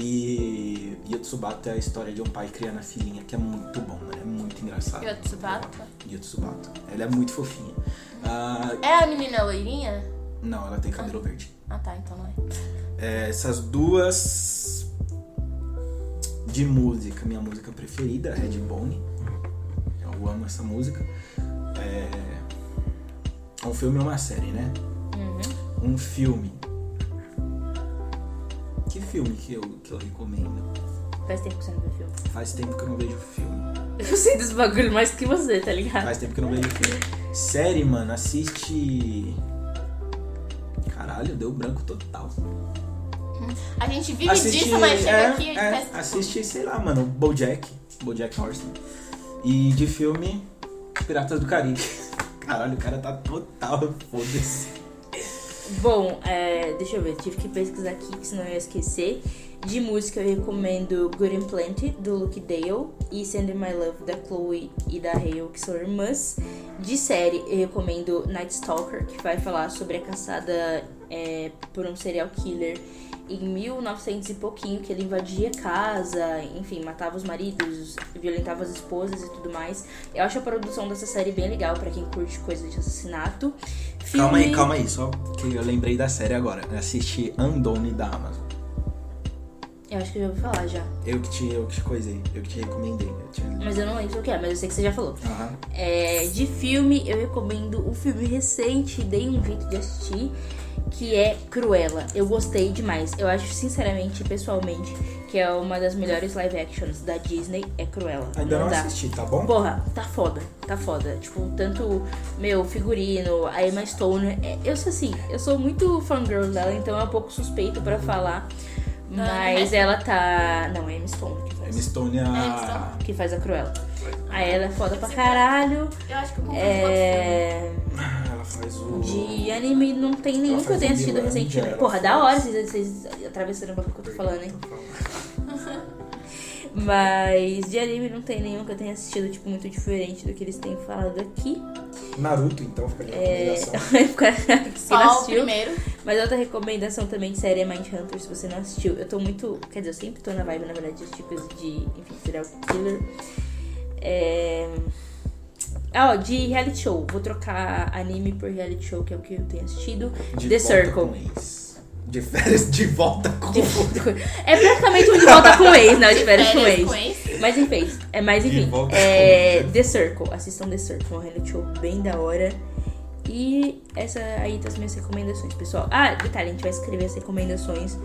S2: E Yotsubato é a história de um pai criando a filhinha, que é muito bom, mano. É muito engraçado.
S3: Yotsubato?
S2: Yotsubato. Ela é muito fofinha. Ah,
S3: É a menina loirinha?
S2: não, ela tem cabelo verde.
S3: Ah tá, então não é.
S2: É, essas duas de música, minha música preferida, Redbone. Eu amo essa música. É um filme ou uma série, né?
S1: Uhum.
S2: Um filme. Que filme que eu, que eu recomendo?
S1: Faz tempo que você não vê filme.
S2: Faz tempo que eu não vejo filme.
S1: Eu sei desse bagulho mais que você, tá ligado?
S2: Faz tempo que eu não vejo filme. Série, mano, assiste. Caralho. deu branco total.
S3: A gente vive disso, mas chega
S2: é,
S3: aqui e
S2: é,
S3: faz-
S2: assiste, sei lá, mano, Bojack, Bojack Horseman. E de filme, Piratas do Caribe. [laughs] Caralho, o cara tá total, foda-se.
S1: Bom, é, deixa eu ver, tive que pesquisar aqui, que senão eu ia esquecer. De música eu recomendo Good and do Luke Dale, e Send My Love, da Chloe e da Hale, que são irmãs. De série eu recomendo Night Stalker, que vai falar sobre a caçada é, por um serial killer em 1900 e pouquinho, que ele invadia casa, enfim, matava os maridos, violentava as esposas e tudo mais. Eu acho a produção dessa série bem legal pra quem curte coisa de assassinato.
S2: Calma aí,
S1: Filme-
S2: calma aí, só que eu lembrei da série agora. Eu assisti Undone da Amazon.
S1: Eu acho que eu já ouvi falar já.
S2: Eu que te, eu que te coisei, eu que te recomendei. Eu te...
S1: Mas eu não lembro o que é, mas eu sei que você já falou.
S2: Aham.
S1: É, de filme, eu recomendo um filme recente, dei um jeito de assistir, que é Cruella. Eu gostei demais. Eu acho, sinceramente, pessoalmente, que é uma das melhores live actions da Disney, é Cruella.
S2: Ainda não
S1: dá.
S2: assisti, tá bom?
S1: Porra, tá foda, tá foda. Tipo, tanto, meu, figurino, a Emma Stone. é, Eu sou assim, eu sou muito fangirl dela, então é um pouco suspeito pra falar. Mas ela tá. Não, é Emma Stone que faz,
S2: Emma Stone é
S3: Emma
S2: a...
S3: Stone.
S1: que faz a Cruella. Aí ela é foda pra caralho.
S3: Eu acho que eu.
S1: É.
S2: Ela faz o...
S1: De anime não tem nenhum que eu tenha assistido recentemente.
S2: ela
S1: Porra, da hora vocês, vocês atravessando o bagulho que eu tô falando, hein? [laughs] Mas de anime não tem nenhum que eu tenha assistido, tipo, muito diferente do que eles têm falado aqui.
S2: Naruto, então, fica de
S1: É.
S2: recomendação. [laughs]
S1: Se
S3: Só
S1: não
S3: o
S1: assistiu.
S3: primeiro.
S1: Mas outra recomendação também de série é Mindhunter, se você não assistiu. Eu tô muito. Quer dizer, eu sempre tô na vibe, na verdade, de tipos de. Enfim, serial killer. É. Ah, ó, de reality show. Vou trocar anime por reality show, que é o que eu tenho assistido.
S2: De
S1: The Circle.
S2: De férias de volta com
S1: De- É praticamente um de volta com o ex, né? De férias com o
S3: Férias
S1: ex.
S3: com ex.
S1: Mas enfim, é,
S2: De
S1: enfim. É,
S2: o ex.
S1: The Circle. Assistam The Circle, um reality show bem da hora. E essa aí das minhas recomendações, pessoal. Ah, detalhe, a gente vai escrever as recomendações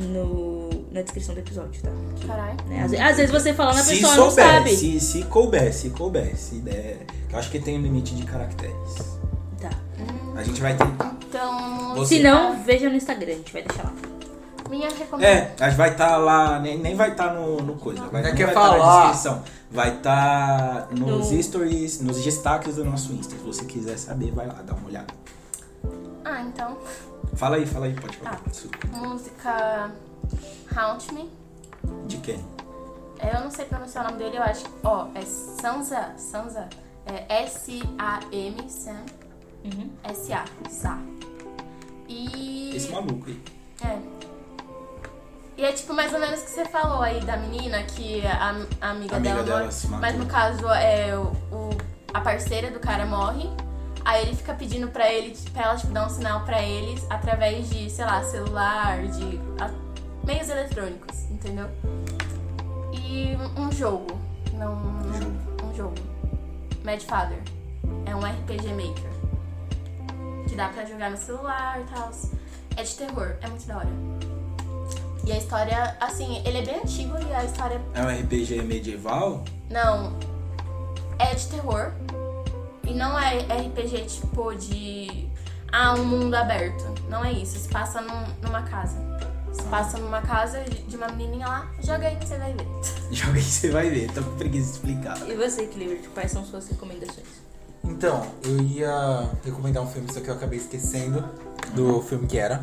S1: no, na descrição do episódio, tá?
S3: Caralho.
S1: né, Às, às vezes você falando, a
S2: se
S1: pessoa não
S2: souber,
S1: sabe.
S2: Se, se couber, se couber, se der. Eu acho que tem um limite de caracteres.
S1: Tá.
S2: A gente vai tentar.
S3: Então.
S2: Você-
S1: Se não, veja no Instagram, a gente vai deixar lá.
S3: Minha recomendação.
S2: É, a gente vai estar lá, nem, nem vai estar no, no coisa. Vai, não
S4: quer
S2: vai tá na
S4: falar.
S2: descrição. Vai estar nos
S1: No-
S2: stories, nos destaques do nosso Insta. Se você quiser saber, vai lá, dá uma olhada.
S3: Ah, então.
S2: Fala aí, fala aí, pode falar.
S3: Tá.
S2: Desculpa.
S3: Música Haunt Me.
S2: De quem?
S3: É, Eu não sei pronunciar o nome dele, eu acho. Ó, é Sansa. Sansa. É S-A-M, Sam.
S1: Uhum.
S3: S-A. Sa. E.
S2: Esse maluco aí.
S3: É. E é tipo mais ou menos o que você falou aí da menina, que a, a amiga,
S2: A amiga
S3: dela, morre.
S2: se matou.
S3: Mas no caso, é, o, o- a parceira do cara morre. Aí ele fica pedindo pra ele, pra ela tipo, dar um sinal pra eles através de, sei lá, celular, de a- meios eletrônicos, entendeu? E um jogo. Não, um, um jogo. Mad Father. É um RPG Maker. Que dá pra jogar no celular e tal. É de terror, é muito da hora. E a história, assim, ele é bem antigo e a história.
S2: É um RPG medieval?
S3: Não. É de terror. E não é RPG tipo de. Ah, um mundo aberto. Não é isso. Se passa num- numa casa. Se passa numa casa de uma menininha lá, joga aí que você vai ver. [laughs]
S2: Joga aí, você vai ver. Tô com preguiça de explicar.
S1: E você, Cliver, quais são suas recomendações?
S4: Então, eu ia recomendar um filme, só que eu acabei esquecendo do filme que era.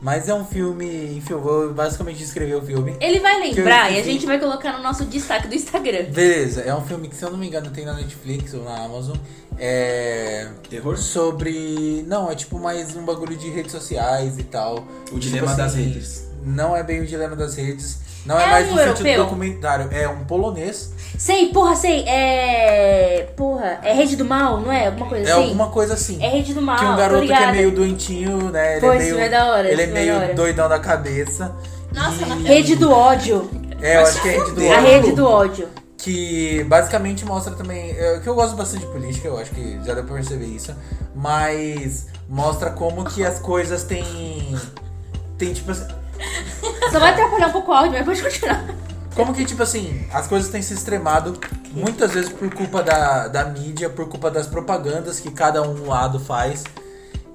S4: Mas é um filme, enfim, eu vou basicamente descrever o filme.
S1: Ele vai lembrar
S4: eu-
S1: e a gente vai colocar no nosso destaque do Instagram.
S4: Beleza, é um filme que, se eu não me engano, tem na Netflix ou na Amazon. É.
S2: Terror?
S4: Sobre. Não, é tipo mais um bagulho de redes sociais e tal.
S2: O dilema das redes.
S4: Não é bem o dilema das redes. Não é,
S1: É
S4: mais
S1: um
S4: no sentido documentário. É um polonês.
S1: Sei, porra, sei. É. Porra, é Rede do Mal, não é? Alguma coisa
S4: É
S1: assim?
S4: alguma coisa assim.
S1: É Rede do Mal.
S4: que um garoto que é meio doentinho, né? Ele
S1: Pô,
S4: é meio,
S1: vai da hora,
S4: ele é
S1: vai
S4: meio
S1: da hora.
S4: doidão da cabeça.
S3: Nossa,
S4: e...
S3: mas
S1: Rede do ódio.
S4: É, eu acho que é rede do
S2: A
S1: A
S4: ódio.
S1: rede do ódio.
S4: Que basicamente mostra também. é, que eu gosto bastante de política, eu acho que já deu pra perceber isso. Mas mostra como que as coisas têm. Tem tipo assim.
S1: Só vai atrapalhar um pouco o áudio, mas pode continuar.
S4: Como que, tipo assim, as coisas têm se extremado muitas vezes por culpa da, da mídia, por culpa das propagandas que cada um lado faz.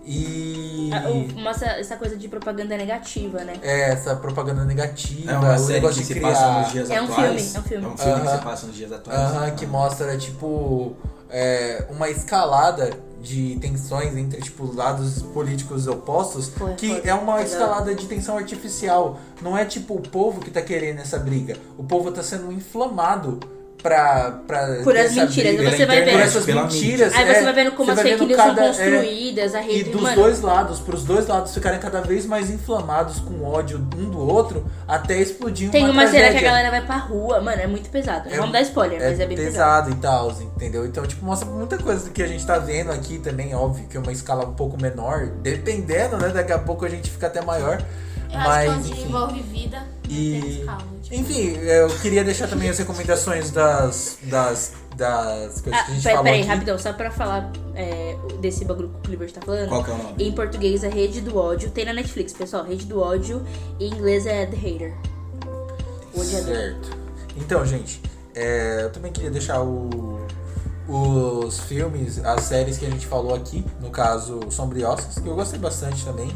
S4: E.
S1: Ah, o- Mostra essa coisa de propaganda negativa, né?
S4: É, essa propaganda negativa,
S2: É uma
S4: o
S2: série
S4: negócio
S2: que
S4: de
S2: se
S4: criar.
S2: passa nos dias
S1: É um
S2: atuais.
S1: filme, é um filme.
S2: É um filme que
S4: Aham.
S2: se passa nos dias atuais.
S4: Aham, que mostra, tipo, é, uma escalada de tensões entre, tipo, lados políticos opostos,
S1: é
S4: que
S1: foda.
S4: é uma escalada de tensão artificial. Não é, tipo, o povo que tá querendo essa briga. O povo tá sendo inflamado pra... pra
S1: Por as mentiras,
S4: briga.
S1: você vai
S2: internet,
S4: Por
S1: vendo.
S4: essas
S2: pela
S4: mentiras.
S1: Aí você
S4: é,
S1: vai vendo como as fake
S4: vendo
S1: news são
S4: cada- é,
S1: construídas, a
S4: e
S1: rede.
S4: dos
S1: mano,
S4: dois lados, pros dois lados ficarem cada vez mais inflamados com ódio um do outro, até explodir
S1: Tem
S4: uma
S1: uma cena que a galera vai pra rua, mano, é muito pesado. Não
S4: É-
S1: vamos dar spoiler, mas é bem pesado.
S4: pesado, e tal, entendeu? Então, tipo, mostra muita coisa do que a gente tá vendo aqui também, óbvio, que é uma escala um pouco menor, dependendo, né? Daqui a pouco a gente fica até maior.
S3: Eu
S4: mas,
S3: acho que onde
S4: enfim.
S3: envolve vida,
S4: E-
S3: escala. Tipo,
S4: Enfim, eu queria deixar também as recomendações das, das, das coisas
S1: Ah,
S4: que a gente
S1: pera,
S4: falou
S1: peraí,
S4: aqui.
S1: rapidão, só pra falar é, desse bagulho que o Cliver tá falando.
S2: Qual que é o nome?
S1: Em português é Rede do Ódio. Tem na Netflix, pessoal. Rede do Ódio. Em inglês é The Hater. O odiador.
S4: Certo. Então, gente, é, eu também queria deixar o- os filmes, as séries que a gente falou aqui, no caso Sombriosas, que eu gostei bastante também.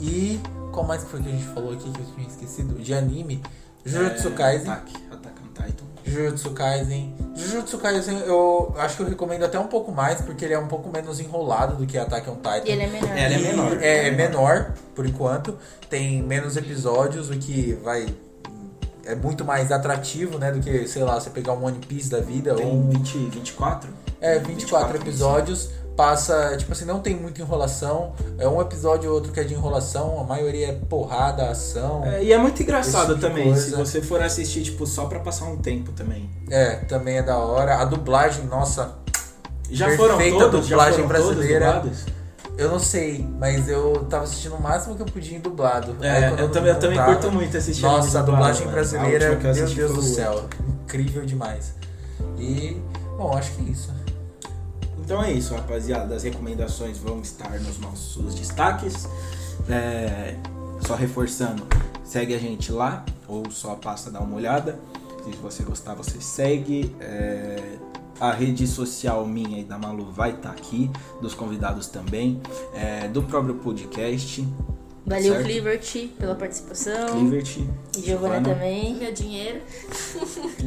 S4: E qual mais que foi que a gente falou aqui que eu tinha esquecido? De anime. Jujutsu
S2: É,
S4: Kaisen.
S2: Attack, Attack on Titan.
S4: Jujutsu Kaisen. Jujutsu Kaisen eu acho que eu recomendo até um pouco mais, porque ele é um pouco menos enrolado do que Attack on Titan.
S1: E ele é menor.
S2: Ele é
S4: E
S2: menor.
S4: É, é menor, por enquanto. Tem menos episódios, o que vai. É muito mais atrativo, né? Do que, sei lá, você pegar um One Piece da vida
S2: Tem
S4: ou. um-
S2: 20, 24?
S4: É, 24 episódios. Passa, tipo assim, não tem muita enrolação. É um episódio ou outro que é de enrolação. A maioria é porrada, ação.
S2: É, e é muito engraçado
S4: tipo
S2: também, se você for assistir, tipo, só pra passar um tempo também.
S4: É, também é da hora. A dublagem, nossa,
S2: Já
S4: Perfeita
S2: foram todos? Já
S4: dublagem
S2: foram todos
S4: brasileira.
S2: dublados?
S4: eu não sei, mas eu tava assistindo o máximo que eu podia em dublado.
S2: É, eu
S4: não
S2: também, eu também curto muito assistir
S4: Nossa, a dublagem
S2: mano.
S4: brasileira,
S2: eu
S4: meu Deus do céu. Incrível demais. E, bom, acho que é isso.
S2: Então é isso, rapaziada. As recomendações vão estar nos nossos destaques. É, só reforçando, segue a gente lá, ou só passa dar uma olhada. Se você gostar, você segue. É, a rede social minha e da Malu vai estar aqui, dos convidados também, é, do próprio podcast.
S1: Valeu,
S2: Certo.
S1: Clivert, pela participação.
S2: Liberty.
S1: E Giovana também.
S3: meu dinheiro.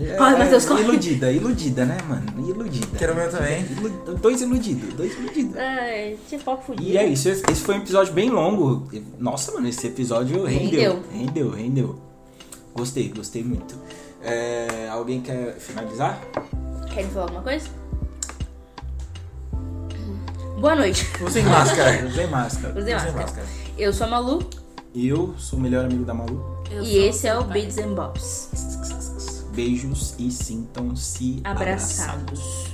S2: É,
S1: Corre, Matheus, corre.
S2: Iludida, iludida, né, mano? Iludida.
S4: Quero meu também.
S2: Ilu- Dois iludidos, dois iludidos.
S1: Ai, tinha foco fudido.
S2: E é isso, esse foi um episódio bem longo. Nossa, mano, esse episódio rendeu.
S1: Rendeu.
S2: Rendeu, rendeu. Gostei, gostei muito. É, alguém quer finalizar?
S1: Querem falar alguma coisa? Boa noite.
S4: Usem máscara. [laughs]
S2: Usem máscara.
S1: Usem
S4: Usem
S1: máscara. Eu sou a Malu
S2: Eu sou o melhor amigo da Malu.
S3: Eu
S1: e esse é o. Beats and Bobs.
S2: Beijos e sintam-se
S1: Abraçados.